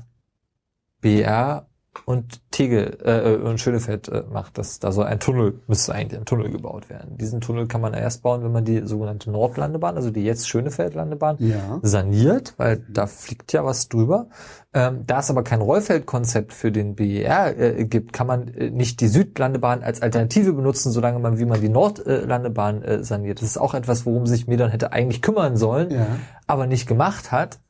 BR und Tegel äh, und Schönefeld äh, macht. Das, da soll ein Tunnel, müsste eigentlich ein Tunnel gebaut werden. Diesen Tunnel kann man erst bauen, wenn man die sogenannte Nordlandebahn, also die jetzt Schönefeld-Landebahn, ja. saniert, weil da fliegt ja was drüber. Ähm, da es aber kein Rollfeldkonzept für den BER äh, gibt, kann man äh, nicht die Südlandebahn als Alternative benutzen, solange man, wie man die Nordlandebahn äh, saniert. Das ist auch etwas, worum sich Medon hätte eigentlich kümmern sollen, ja. aber nicht gemacht hat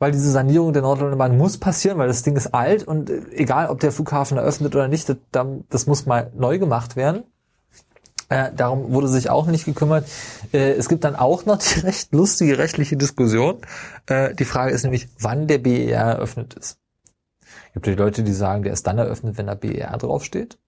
weil diese Sanierung der Nordlandebahn muss passieren, weil das Ding ist alt und äh, egal, ob der Flughafen eröffnet oder nicht, das, das muss mal neu gemacht werden. Äh, darum wurde sich auch nicht gekümmert. Äh, es gibt dann auch noch die recht lustige rechtliche Diskussion. Äh, die Frage ist nämlich, wann der BER eröffnet ist. Es gibt die Leute, die sagen, der ist dann eröffnet, wenn da BER draufsteht.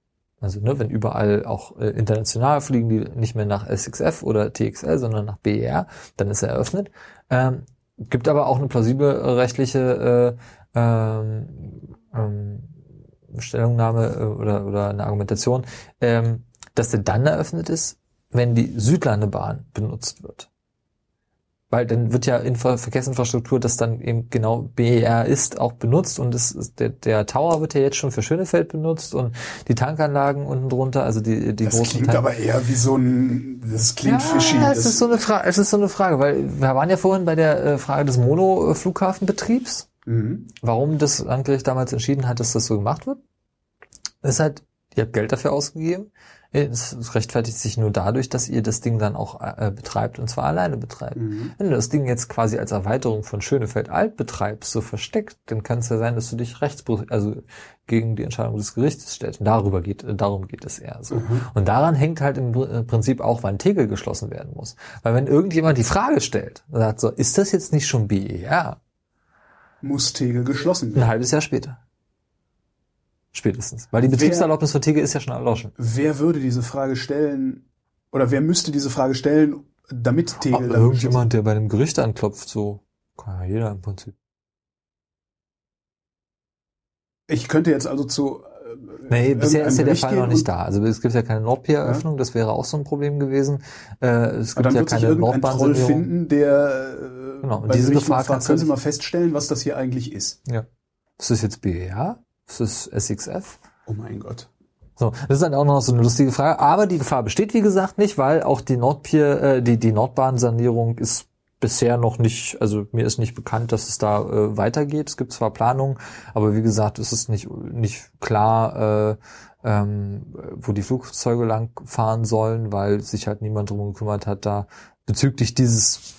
Also ne, wenn überall auch äh, international fliegen die nicht mehr nach SXF oder TXL, sondern nach BER, dann ist er eröffnet. Ähm, Gibt aber auch eine plausible äh, rechtliche äh, ähm, ähm, Stellungnahme äh, oder, oder eine Argumentation, ähm, dass der dann eröffnet ist, wenn die Südlandebahn benutzt wird. Weil dann wird ja Infra Verkehrsinfrastruktur, das dann eben genau BER ist, auch benutzt und es ist, der, der Tower wird ja jetzt schon für Schönefeld benutzt und die Tankanlagen unten drunter, also die, die Das großen klingt Tank- aber eher wie so ein, das klingt fishy. ja, es Das- ist so eine Frage, es ist so eine Frage, weil wir waren ja vorhin bei der äh, Frage des Mono-Flughafenbetriebs, Mhm. warum das Landgericht damals entschieden hat, dass das so gemacht wird. ist halt, ihr habt Geld dafür ausgegeben. Es rechtfertigt sich nur dadurch, dass ihr das Ding dann auch äh, betreibt und zwar alleine betreibt. Mhm. Wenn du das Ding jetzt quasi als Erweiterung von Schönefeld Alt betreibst, so versteckt, dann kann es ja sein, dass du dich rechts, also gegen die Entscheidung des Gerichtes stellst. Und darüber geht, äh, darum geht es eher so. Mhm. Und daran hängt halt im äh, Prinzip auch, wann Tegel geschlossen werden muss. Weil wenn irgendjemand die Frage stellt, und sagt so, ist das jetzt nicht schon BER? Muss Tegel geschlossen Ein werden. halbes Jahr später. Spätestens. Weil die Betriebserlaubnis für Tegel ist ja schon erloschen. Wer würde diese Frage stellen, oder wer müsste diese Frage stellen, damit Tegel Aber dann irgendjemand, der bei einem Gericht anklopft, so, kann ja jeder im Prinzip. Ich könnte jetzt also zu. äh, Nee, bisher ist ja der Fall noch nicht da. Also es gibt ja keine Nordpier-Eröffnung, das wäre auch so ein Problem gewesen. Äh, es gibt dann ja wird keine irgendein Troll finden, der äh, Genau, und diese Gefahr fragt, können Sie mal feststellen, was das hier eigentlich ist. Ja. Ist das jetzt BER? Ist das SXF? Oh mein Gott. So, das ist dann auch noch so eine lustige Frage. Aber die Gefahr besteht, wie gesagt, nicht, weil auch die Nordpier, äh, die, die Nordbahnsanierung ist bisher noch nicht, also mir ist nicht bekannt, dass es da äh, weitergeht. Es gibt zwar Planungen, aber wie gesagt, es ist nicht, nicht klar, äh, ähm, wo die Flugzeuge lang fahren sollen, weil sich halt niemand drum gekümmert hat, da bezüglich dieses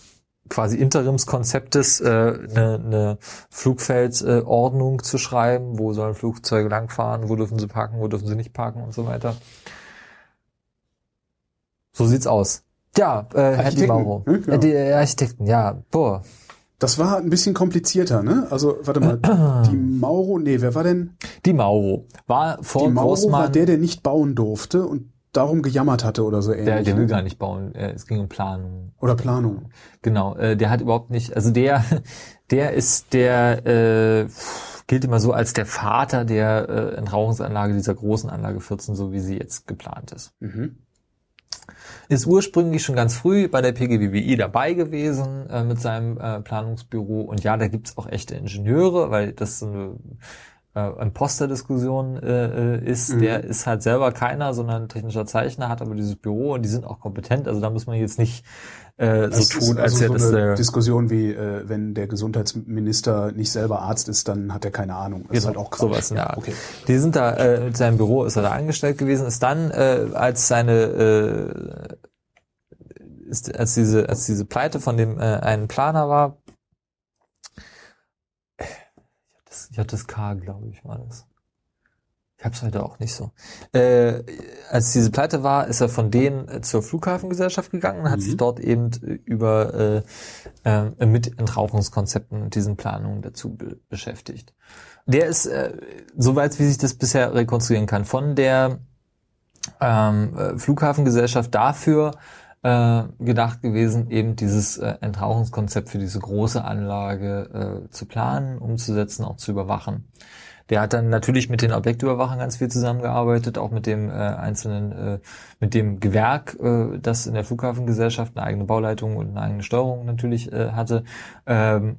quasi Interimskonzeptes äh, eine, eine Flugfeldordnung äh, zu schreiben, wo sollen Flugzeuge langfahren, wo dürfen sie parken, wo dürfen sie nicht parken und so weiter. So sieht's aus. Ja, äh, Herr Di Mauro. ne? Genau. Äh, die äh, Architekten, ja, boah. Das war ein bisschen komplizierter, ne? Also, warte mal, die Mauro, nee, wer war denn? Die Mauro war vor Die Mauro war Großmann, der, der nicht bauen durfte und darum gejammert hatte oder so ähnlich. der, der will ne? gar nicht bauen. Äh, es ging um Planung. Oder Planung. Genau, äh, der hat überhaupt nicht, also der, der ist der, äh, gilt immer so als der Vater der äh, Entrauchungsanlage, dieser großen Anlage 14, so wie sie jetzt geplant ist. Mhm. Ist ursprünglich schon ganz früh bei der PGBWI dabei gewesen äh, mit seinem äh, Planungsbüro und ja, da gibt's auch echte Ingenieure, weil das so eine Imposter-Diskussion äh, äh, ist. Mhm. Der ist halt selber keiner, sondern ein technischer Zeichner, hat aber dieses Büro und die sind auch kompetent, also da muss man jetzt nicht äh, so tun, als also wäre so eine Diskussion wie, äh, wenn der Gesundheitsminister nicht selber Arzt ist, dann hat er keine Ahnung. Das ist halt auch Quatsch. Genau, sowas in der Art. Okay. Die sind da, äh, mit seinem Büro ist er da angestellt gewesen, ist dann, äh, als seine, äh, ist, als diese, als diese Pleite von dem äh, einen Planer war, das JSK, glaube ich, war das. Ich hab's heute auch nicht so. Äh, als diese Pleite war, ist er von denen äh, zur Flughafengesellschaft gegangen und hat Mhm. sich dort eben äh, über äh, äh, mit Entrauchungskonzepten und diesen Planungen dazu be beschäftigt. Der ist, äh, soweit wie sich das bisher rekonstruieren kann, von der ähm, äh, Flughafengesellschaft dafür äh, gedacht gewesen, eben dieses äh, Entrauchungskonzept für diese große Anlage äh, zu planen, umzusetzen, auch zu überwachen. Der hat dann natürlich mit den Objektüberwachern ganz viel zusammengearbeitet, auch mit dem äh, einzelnen, äh, mit dem Gewerk, äh, das in der Flughafengesellschaft eine eigene Bauleitung und eine eigene Steuerung natürlich äh, hatte. Ähm,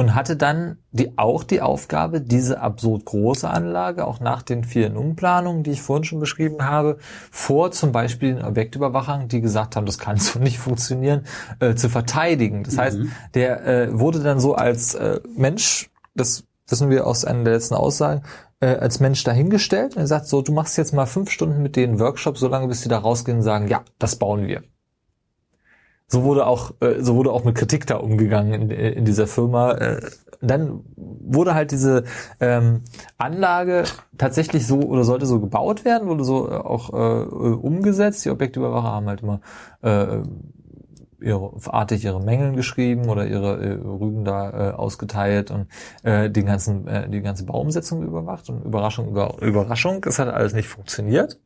und hatte dann die, auch die Aufgabe, diese absurd große Anlage, auch nach den vielen Umplanungen, die ich vorhin schon beschrieben habe, vor zum Beispiel den Objektüberwachern, die gesagt haben, das kann so nicht funktionieren, äh, zu verteidigen. Das heißt, der äh, wurde dann so als äh, Mensch, das wissen wir aus einer der letzten Aussagen, äh, als Mensch dahingestellt und er sagt so, du machst jetzt mal fünf Stunden mit denen Workshop, solange bis die da rausgehen und sagen, ja, das bauen wir so wurde auch äh, so wurde auch mit Kritik da umgegangen in, in dieser Firma. Äh, dann wurde halt diese ähm, Anlage tatsächlich so oder sollte so gebaut werden, wurde so äh, auch äh, umgesetzt. Die Objektüberwacher haben halt immer äh, ihre artig ihre Mängeln geschrieben oder ihre äh, Rügen da äh, ausgeteilt und äh, den ganzen äh, die ganze Bauumsetzung überwacht und Überraschung über Überraschung, es hat alles nicht funktioniert.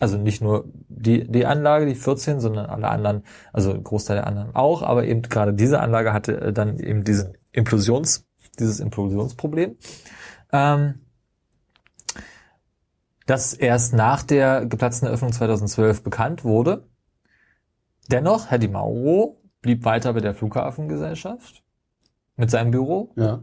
Also nicht nur die, die Anlage, die 14, sondern alle anderen, also ein Großteil der anderen auch, aber eben gerade diese Anlage hatte äh, dann eben diesen Implosions, dieses Implosionsproblem. Ähm, das erst nach der geplatzten Eröffnung 2012 bekannt wurde. Dennoch, Herr Di Mauro blieb weiter bei der Flughafengesellschaft mit seinem Büro. Ja.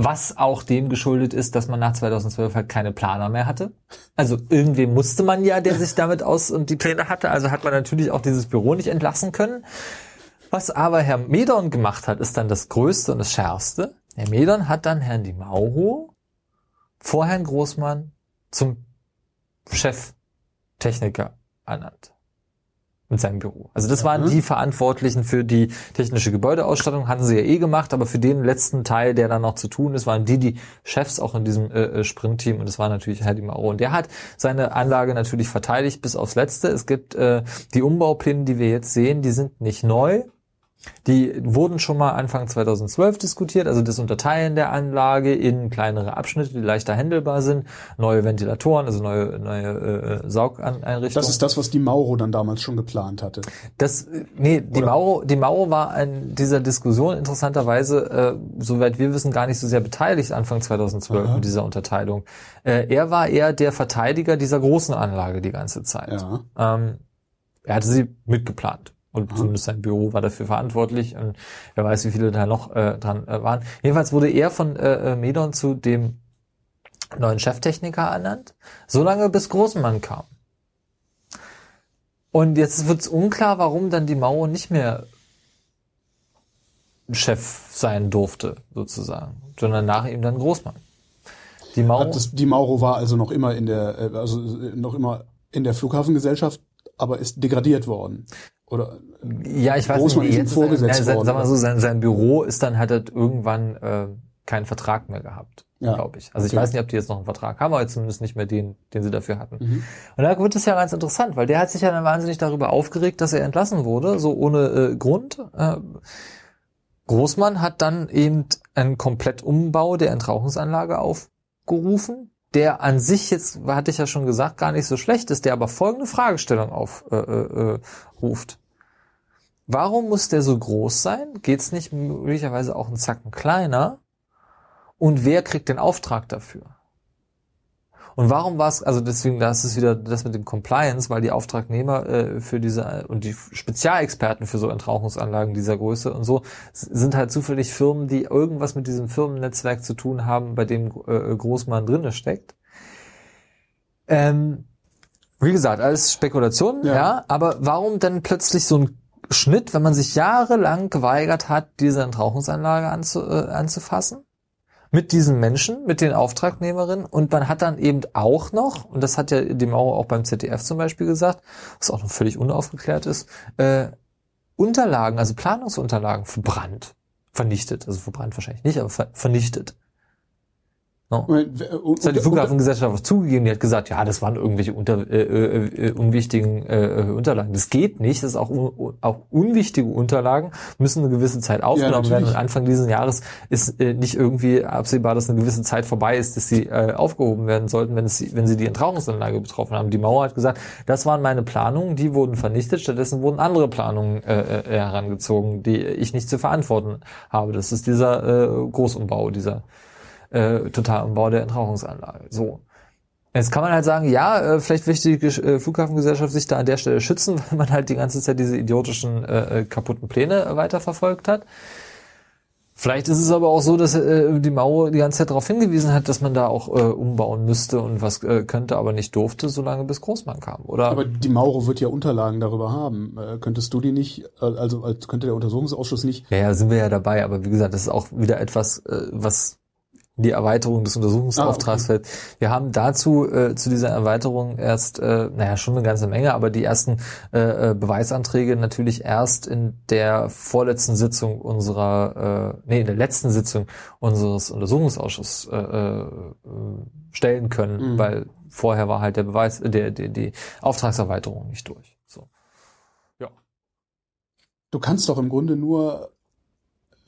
Was auch dem geschuldet ist, dass man nach 2012 halt keine Planer mehr hatte. Also irgendwie musste man ja, der sich damit aus und die Pläne hatte. Also hat man natürlich auch dieses Büro nicht entlassen können. Was aber Herr Medon gemacht hat, ist dann das Größte und das Schärfste. Herr Medon hat dann Herrn Di Mauro vor Herrn Großmann zum Cheftechniker ernannt mit seinem Büro. Also das waren die Verantwortlichen für die technische Gebäudeausstattung, hatten sie ja eh gemacht, aber für den letzten Teil, der dann noch zu tun ist, waren die die Chefs auch in diesem äh, äh Sprintteam und das war natürlich Herr Di Mauro. Und der hat seine Anlage natürlich verteidigt bis aufs Letzte. Es gibt äh, die Umbaupläne, die wir jetzt sehen, die sind nicht neu, die wurden schon mal Anfang 2012 diskutiert, also das Unterteilen der Anlage in kleinere Abschnitte, die leichter handelbar sind, neue Ventilatoren, also neue, neue äh, Saugeinrichtungen. Das ist das, was die Mauro dann damals schon geplant hatte. Das, nee, die Mauro, die Mauro war an dieser Diskussion interessanterweise, äh, soweit wir wissen, gar nicht so sehr beteiligt Anfang 2012 Aha. mit dieser Unterteilung. Äh, er war eher der Verteidiger dieser großen Anlage die ganze Zeit. Ja. Ähm, er hatte sie mitgeplant. Und zumindest sein Büro war dafür verantwortlich und wer weiß, wie viele da noch äh, dran äh, waren. Jedenfalls wurde er von äh, äh, Medon zu dem neuen Cheftechniker ernannt, solange bis Großmann kam. Und jetzt wird es unklar, warum dann die Mauer nicht mehr Chef sein durfte, sozusagen, sondern nach ihm dann Großmann. Die Mauer. Hat das, die Mauro war also noch immer in der, äh, also äh, noch immer in der Flughafengesellschaft, aber ist degradiert worden. Oder Ja, ich weiß nicht, jetzt vorgesetzt sein, sein, worden, sag mal so, sein, sein Büro ist dann hat er irgendwann äh, keinen Vertrag mehr gehabt, Ja. glaube ich. Also ich Okay. weiß nicht, ob die jetzt noch einen Vertrag haben, aber zumindest nicht mehr den, den sie dafür hatten. Mhm. Und da wird es ja ganz interessant, weil der hat sich ja dann wahnsinnig darüber aufgeregt, dass er entlassen wurde, so ohne äh, Grund. Äh, Großmann hat dann eben einen Komplettumbau der Entrauchungsanlage aufgerufen, der an sich jetzt, hatte ich ja schon gesagt, gar nicht so schlecht ist, der aber folgende Fragestellung aufruft. Äh, äh, ruft. Warum muss der so groß sein? Geht's nicht möglicherweise auch einen Zacken kleiner? Und wer kriegt den Auftrag dafür? Und warum war es, also deswegen, da ist es wieder das mit dem Compliance, weil die Auftragnehmer äh, für diese und die Spezialexperten für so Entrauchungsanlagen dieser Größe und so sind halt zufällig Firmen, die irgendwas mit diesem Firmennetzwerk zu tun haben, bei dem äh, Großmann drinne steckt. Ähm, wie gesagt, alles Spekulationen, ja. Ja. aber warum dann plötzlich so ein Schnitt, wenn man sich jahrelang geweigert hat, diese Entrauchungsanlage anzu, äh, anzufassen? Mit diesen Menschen, mit den Auftragnehmerinnen. Und man hat dann eben auch noch, und das hat ja die Mauer auch beim ZDF zum Beispiel gesagt, was auch noch völlig unaufgeklärt ist, äh, Unterlagen, also Planungsunterlagen verbrannt, vernichtet, also verbrannt wahrscheinlich nicht, aber ver vernichtet. No. Moment, wer- und- Das hat die und- Flughafengesellschaft auch zugegeben, die hat gesagt, ja, das waren irgendwelche unter, äh, äh, äh, unwichtigen äh, äh, Unterlagen. Das geht nicht, das ist auch, un, auch unwichtige Unterlagen müssen eine gewisse Zeit aufgenommen werden natürlich. und Anfang dieses Jahres ist äh, nicht irgendwie absehbar, dass eine gewisse Zeit vorbei ist, dass sie äh, aufgehoben werden sollten, wenn, es, wenn sie die Entrauchungsanlage betroffen haben. Die Mauer hat gesagt, das waren meine Planungen, die wurden vernichtet, stattdessen wurden andere Planungen äh, äh, herangezogen, die ich nicht zu verantworten habe. Das ist dieser äh, Großumbau, dieser äh, Totalumbau der Entrauchungsanlage. So. Jetzt kann man halt sagen, ja, äh, vielleicht möchte die äh, Flughafengesellschaft sich da an der Stelle schützen, weil man halt die ganze Zeit diese idiotischen äh, äh, kaputten Pläne weiterverfolgt hat. Vielleicht ist es aber auch so, dass äh, die Mauer die ganze Zeit darauf hingewiesen hat, dass man da auch äh, umbauen müsste und was äh, könnte, aber nicht durfte, solange bis Großmann kam. Oder Aber die Mauro wird ja Unterlagen darüber haben. Äh, könntest du die nicht, äh, also als könnte der Untersuchungsausschuss nicht, Ja, ja, sind wir ja dabei, aber wie gesagt, das ist auch wieder etwas, äh, was die Erweiterung des Untersuchungsauftrags Ah, okay. fällt. Wir haben dazu, äh, zu dieser Erweiterung erst, äh, naja, schon eine ganze Menge, aber die ersten äh, äh, Beweisanträge natürlich erst in der vorletzten Sitzung unserer, äh, nee, in der letzten Sitzung unseres Untersuchungsausschusses äh, äh, stellen können, Mhm. weil vorher war halt der Beweis, äh, der, der, die Auftragserweiterung nicht durch. So. du kannst doch im Grunde nur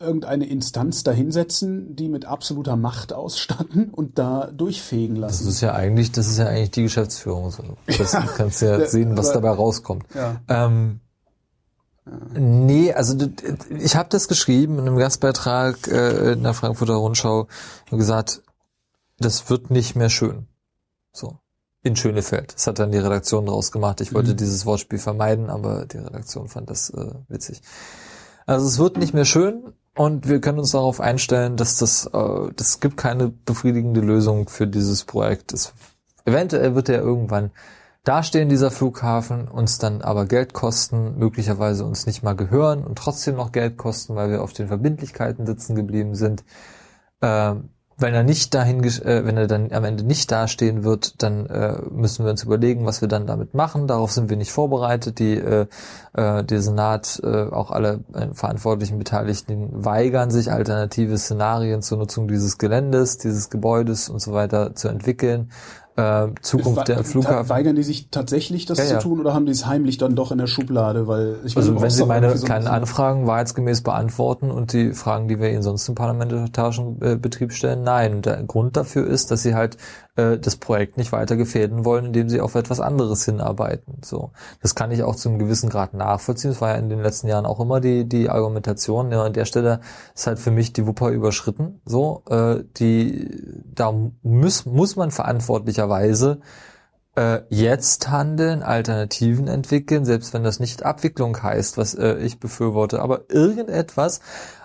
irgendeine Instanz dahinsetzen, die mit absoluter Macht ausstatten und da durchfegen Das lassen. ist ja eigentlich, das ist ja eigentlich die Geschäftsführung. Das du kannst ja Ja, sehen, was dabei rauskommt. Ja. Ähm, Nee, also ich habe das geschrieben in einem Gastbeitrag äh, in der Frankfurter Rundschau und gesagt, das wird nicht mehr schön. So. In Schönefeld. Das hat dann die Redaktion draus gemacht. Ich wollte Mhm. dieses Wortspiel vermeiden, aber die Redaktion fand das äh, witzig. Also es wird nicht mehr schön und wir können uns darauf einstellen, dass das, äh, das gibt keine befriedigende Lösung für dieses Projekt. Es, eventuell wird er irgendwann dastehen, dieser Flughafen, uns dann aber Geld kosten, möglicherweise uns nicht mal gehören und trotzdem noch Geld kosten, weil wir auf den Verbindlichkeiten sitzen geblieben sind. Ähm, wenn er nicht dahin, äh, wenn er dann am Ende nicht dastehen wird, dann äh, müssen wir uns überlegen, was wir dann damit machen. Darauf sind wir nicht vorbereitet. Die, äh, äh, der Senat, äh, auch alle äh, verantwortlichen Beteiligten weigern sich, alternative Szenarien zur Nutzung dieses Geländes, dieses Gebäudes und so weiter zu entwickeln äh, Zukunft der Flughafen. Weigern die sich tatsächlich, das ja, zu tun, oder haben die es heimlich dann doch in der Schublade? Weil ich also wenn sie meine so kleinen Anfragen wahrheitsgemäß beantworten und die Fragen, die wir ihnen sonst im parlamentarischen äh, Betrieb stellen, nein. Der Grund dafür ist, dass sie halt äh, das Projekt nicht weiter gefährden wollen, indem sie auf etwas anderes hinarbeiten. So, das kann ich auch zu einem gewissen Grad nachvollziehen. Das war ja in den letzten Jahren auch immer die die Argumentation. Ja, an der Stelle ist halt für mich die Wupper überschritten. So, äh, die da muss muss man verantwortlicherweise äh, jetzt handeln, Alternativen entwickeln, selbst wenn das nicht Abwicklung heißt, was äh, ich befürworte, aber irgendetwas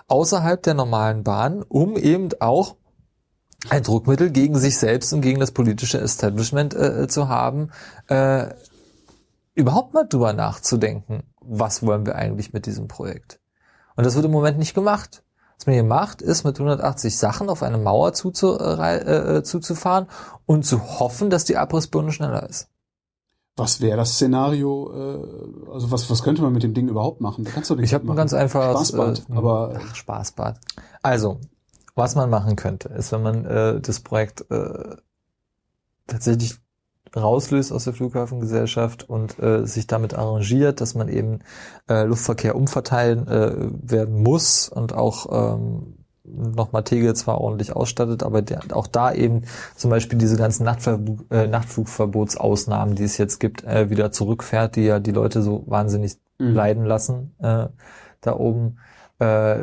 außerhalb der normalen Bahn, um eben auch ein Druckmittel gegen sich selbst und gegen das politische Establishment äh, zu haben, äh, überhaupt mal drüber nachzudenken, was wollen wir eigentlich mit diesem Projekt. Und das wird im Moment nicht gemacht. Was man hier macht, ist mit 180 Sachen auf eine Mauer zuzu, äh, äh, zuzufahren und zu hoffen, dass die Abrissbirne schneller ist. Was wäre das Szenario? Äh, also was, was könnte man mit dem Ding überhaupt machen? Da kannst du nicht Ich habe ein ganz einfaches Spaßbad, äh, aber ach, Spaßbad. Also was man machen könnte, ist, wenn man äh, das Projekt äh, tatsächlich rauslöst aus der Flughafengesellschaft und äh, sich damit arrangiert, dass man eben äh, Luftverkehr umverteilen äh, werden muss und auch ähm, nochmal Tegel zwar ordentlich ausstattet, aber der, auch da eben zum Beispiel diese ganzen Nachtver äh, Nachtflugverbotsausnahmen, die es jetzt gibt, äh, wieder zurückfährt, die ja die Leute so wahnsinnig mhm. leiden lassen äh, da oben äh,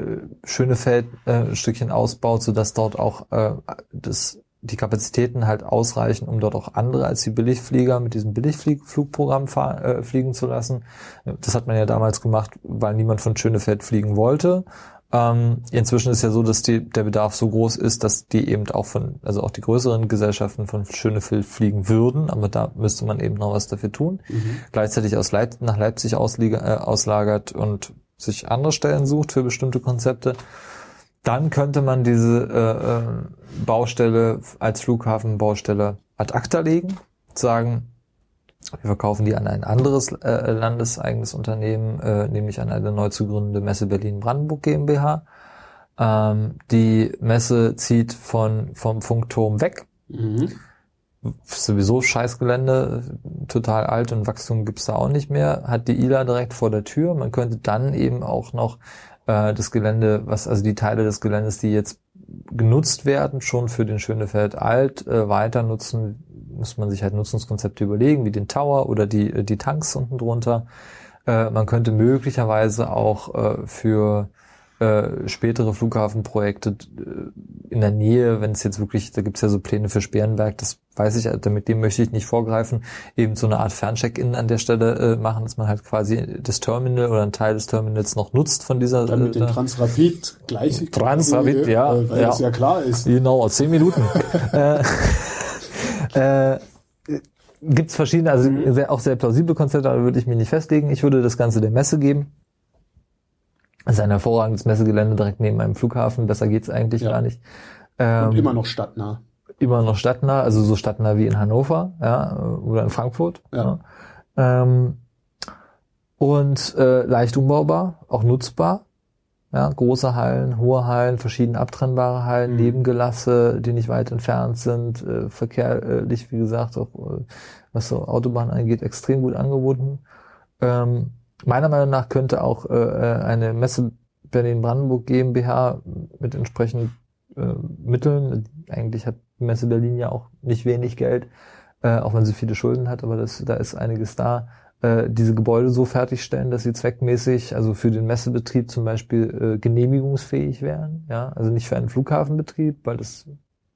Schönefeld äh, ein Stückchen ausbaut, sodass dort auch äh, das, die Kapazitäten halt ausreichen, um dort auch andere als die Billigflieger mit diesem Billigflugprogramm äh, fliegen zu lassen. Das hat man ja damals gemacht, weil niemand von Schönefeld fliegen wollte. Ähm, inzwischen ist ja so, dass die, der Bedarf so groß ist, dass die eben auch von, also auch die größeren Gesellschaften von Schönefeld fliegen würden, aber da müsste man eben noch was dafür tun. Mhm. Gleichzeitig aus Leip nach Leipzig ausliege, äh, auslagert und sich andere Stellen sucht für bestimmte Konzepte, dann könnte man diese äh, äh, Baustelle als Flughafenbaustelle ad acta legen, sagen, wir verkaufen die an ein anderes äh, landeseigenes Unternehmen, äh, nämlich an eine neu zu gründende Messe Berlin-Brandenburg GmbH. Ähm, die Messe zieht von, vom Funkturm weg. Mhm sowieso Scheißgelände, total alt und Wachstum gibt's da auch nicht mehr, hat die ILA direkt vor der Tür. Man könnte dann eben auch noch äh, das Gelände, was also die Teile des Geländes, die jetzt genutzt werden, schon für den Schönefeld Alt äh, weiter nutzen, muss man sich halt Nutzungskonzepte überlegen, wie den Tower oder die, die Tanks unten drunter. Äh, man könnte möglicherweise auch äh, für äh, spätere Flughafenprojekte äh, in der Nähe, wenn es jetzt wirklich, da gibt's ja so Pläne für Sperrenberg, das weiß ich, damit dem möchte ich nicht vorgreifen, eben so eine Art Ferncheck-In an der Stelle äh, machen, dass man halt quasi das Terminal oder einen Teil des Terminals noch nutzt von dieser. Dann mit äh, dem Transrapid gleich. Transrapid, ja. Äh, weil ja. das ja klar ist. Genau, zehn Minuten. äh, Gibt es verschiedene, also mhm. sehr, auch sehr plausible Konzepte, aber würde ich mich nicht festlegen. Ich würde das Ganze der Messe geben. Das ist ein hervorragendes Messegelände direkt neben einem Flughafen. Besser geht's eigentlich ja. gar nicht. Ähm, Und immer noch stadtnah. Immer noch stadtnah, also so stadtnah wie in Hannover, ja, oder in Frankfurt. Ja. ja. Ähm, und äh, leicht umbaubar, auch nutzbar. Ja, große Hallen, hohe Hallen, verschiedene abtrennbare Hallen, mhm. Nebengelasse, die nicht weit entfernt sind, äh, verkehrlich, wie gesagt, auch äh, was so Autobahn angeht, extrem gut angeboten. Ähm, Meiner Meinung nach könnte auch äh, äh, eine Messe Berlin-Brandenburg GmbH mit entsprechenden äh, Mitteln, eigentlich hat Messe Berlin ja auch nicht wenig Geld, äh, auch wenn sie viele Schulden hat, aber das, da ist einiges da, äh, diese Gebäude so fertigstellen, dass sie zweckmäßig, also für den Messebetrieb zum Beispiel äh, genehmigungsfähig wären. Ja, also nicht für einen Flughafenbetrieb, weil das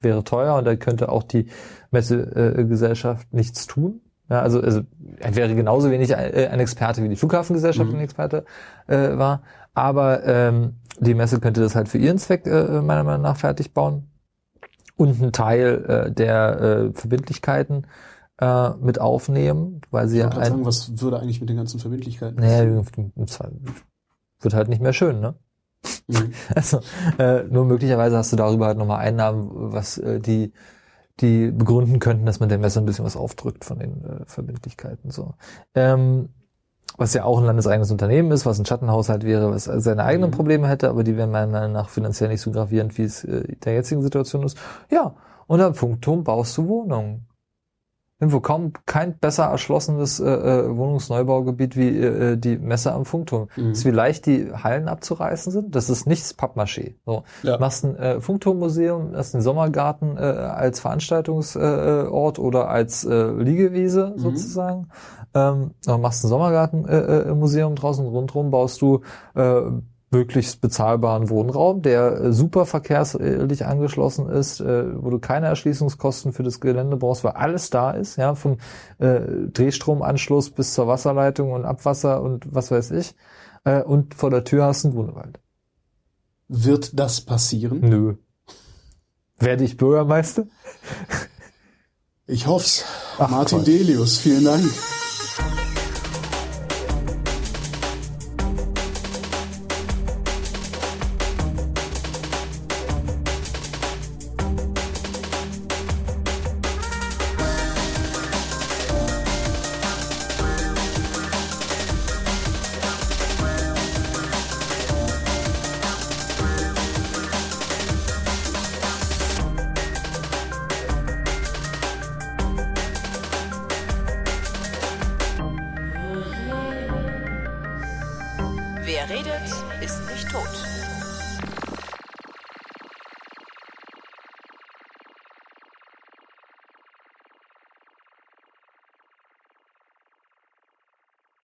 wäre teuer und da könnte auch die Messegesellschaft äh, nichts tun. Ja, also, also er wäre genauso wenig ein Experte wie die Flughafengesellschaft mhm. ein Experte äh, war. aber ähm, die Messe könnte das halt für ihren Zweck äh, meiner Meinung nach fertig bauen und einen Teil äh, der äh, Verbindlichkeiten äh, mit aufnehmen, weil sie Ich ja ein, sagen, was würde eigentlich mit den ganzen Verbindlichkeiten naja, wird halt nicht mehr schön, ne? Mhm. Also äh, nur möglicherweise hast du darüber halt nochmal Einnahmen, was äh, die die begründen könnten, dass man der Messe ein bisschen was aufdrückt von den äh, Verbindlichkeiten. So, ähm, was ja auch ein landeseigenes Unternehmen ist, was ein Schattenhaushalt wäre, was seine eigenen Mhm. Probleme hätte, aber die wären meiner Meinung nach finanziell nicht so gravierend, wie es äh, der jetzigen Situation ist. Ja, und am Funkturm baust du Wohnungen. Irgendwo kaum kein besser erschlossenes äh, äh, Wohnungsneubaugebiet wie äh, die Messe am Funkturm. Mhm. Das ist wie leicht die Hallen abzureißen sind. Das ist nichts Pappmaché. So. Ja. Machst ein äh, Funkturmmuseum, hast einen Sommergarten äh, als Veranstaltungsort äh, Ort oder als äh, Liegewiese Mhm. sozusagen. Ähm, machst ein Sommergartenmuseum äh, äh, Museum draußen rundherum, baust du äh, möglichst bezahlbaren Wohnraum, der äh, super verkehrslich angeschlossen ist, äh, wo du keine Erschließungskosten für das Gelände brauchst, weil alles da ist, ja, vom äh, Drehstromanschluss bis zur Wasserleitung und Abwasser und was weiß ich. Äh, und vor der Tür hast du einen Grunewald. Wird das passieren? Nö. Werde ich Bürgermeister? Ich hoff's. Ach, Martin Gott. Delius, vielen Dank.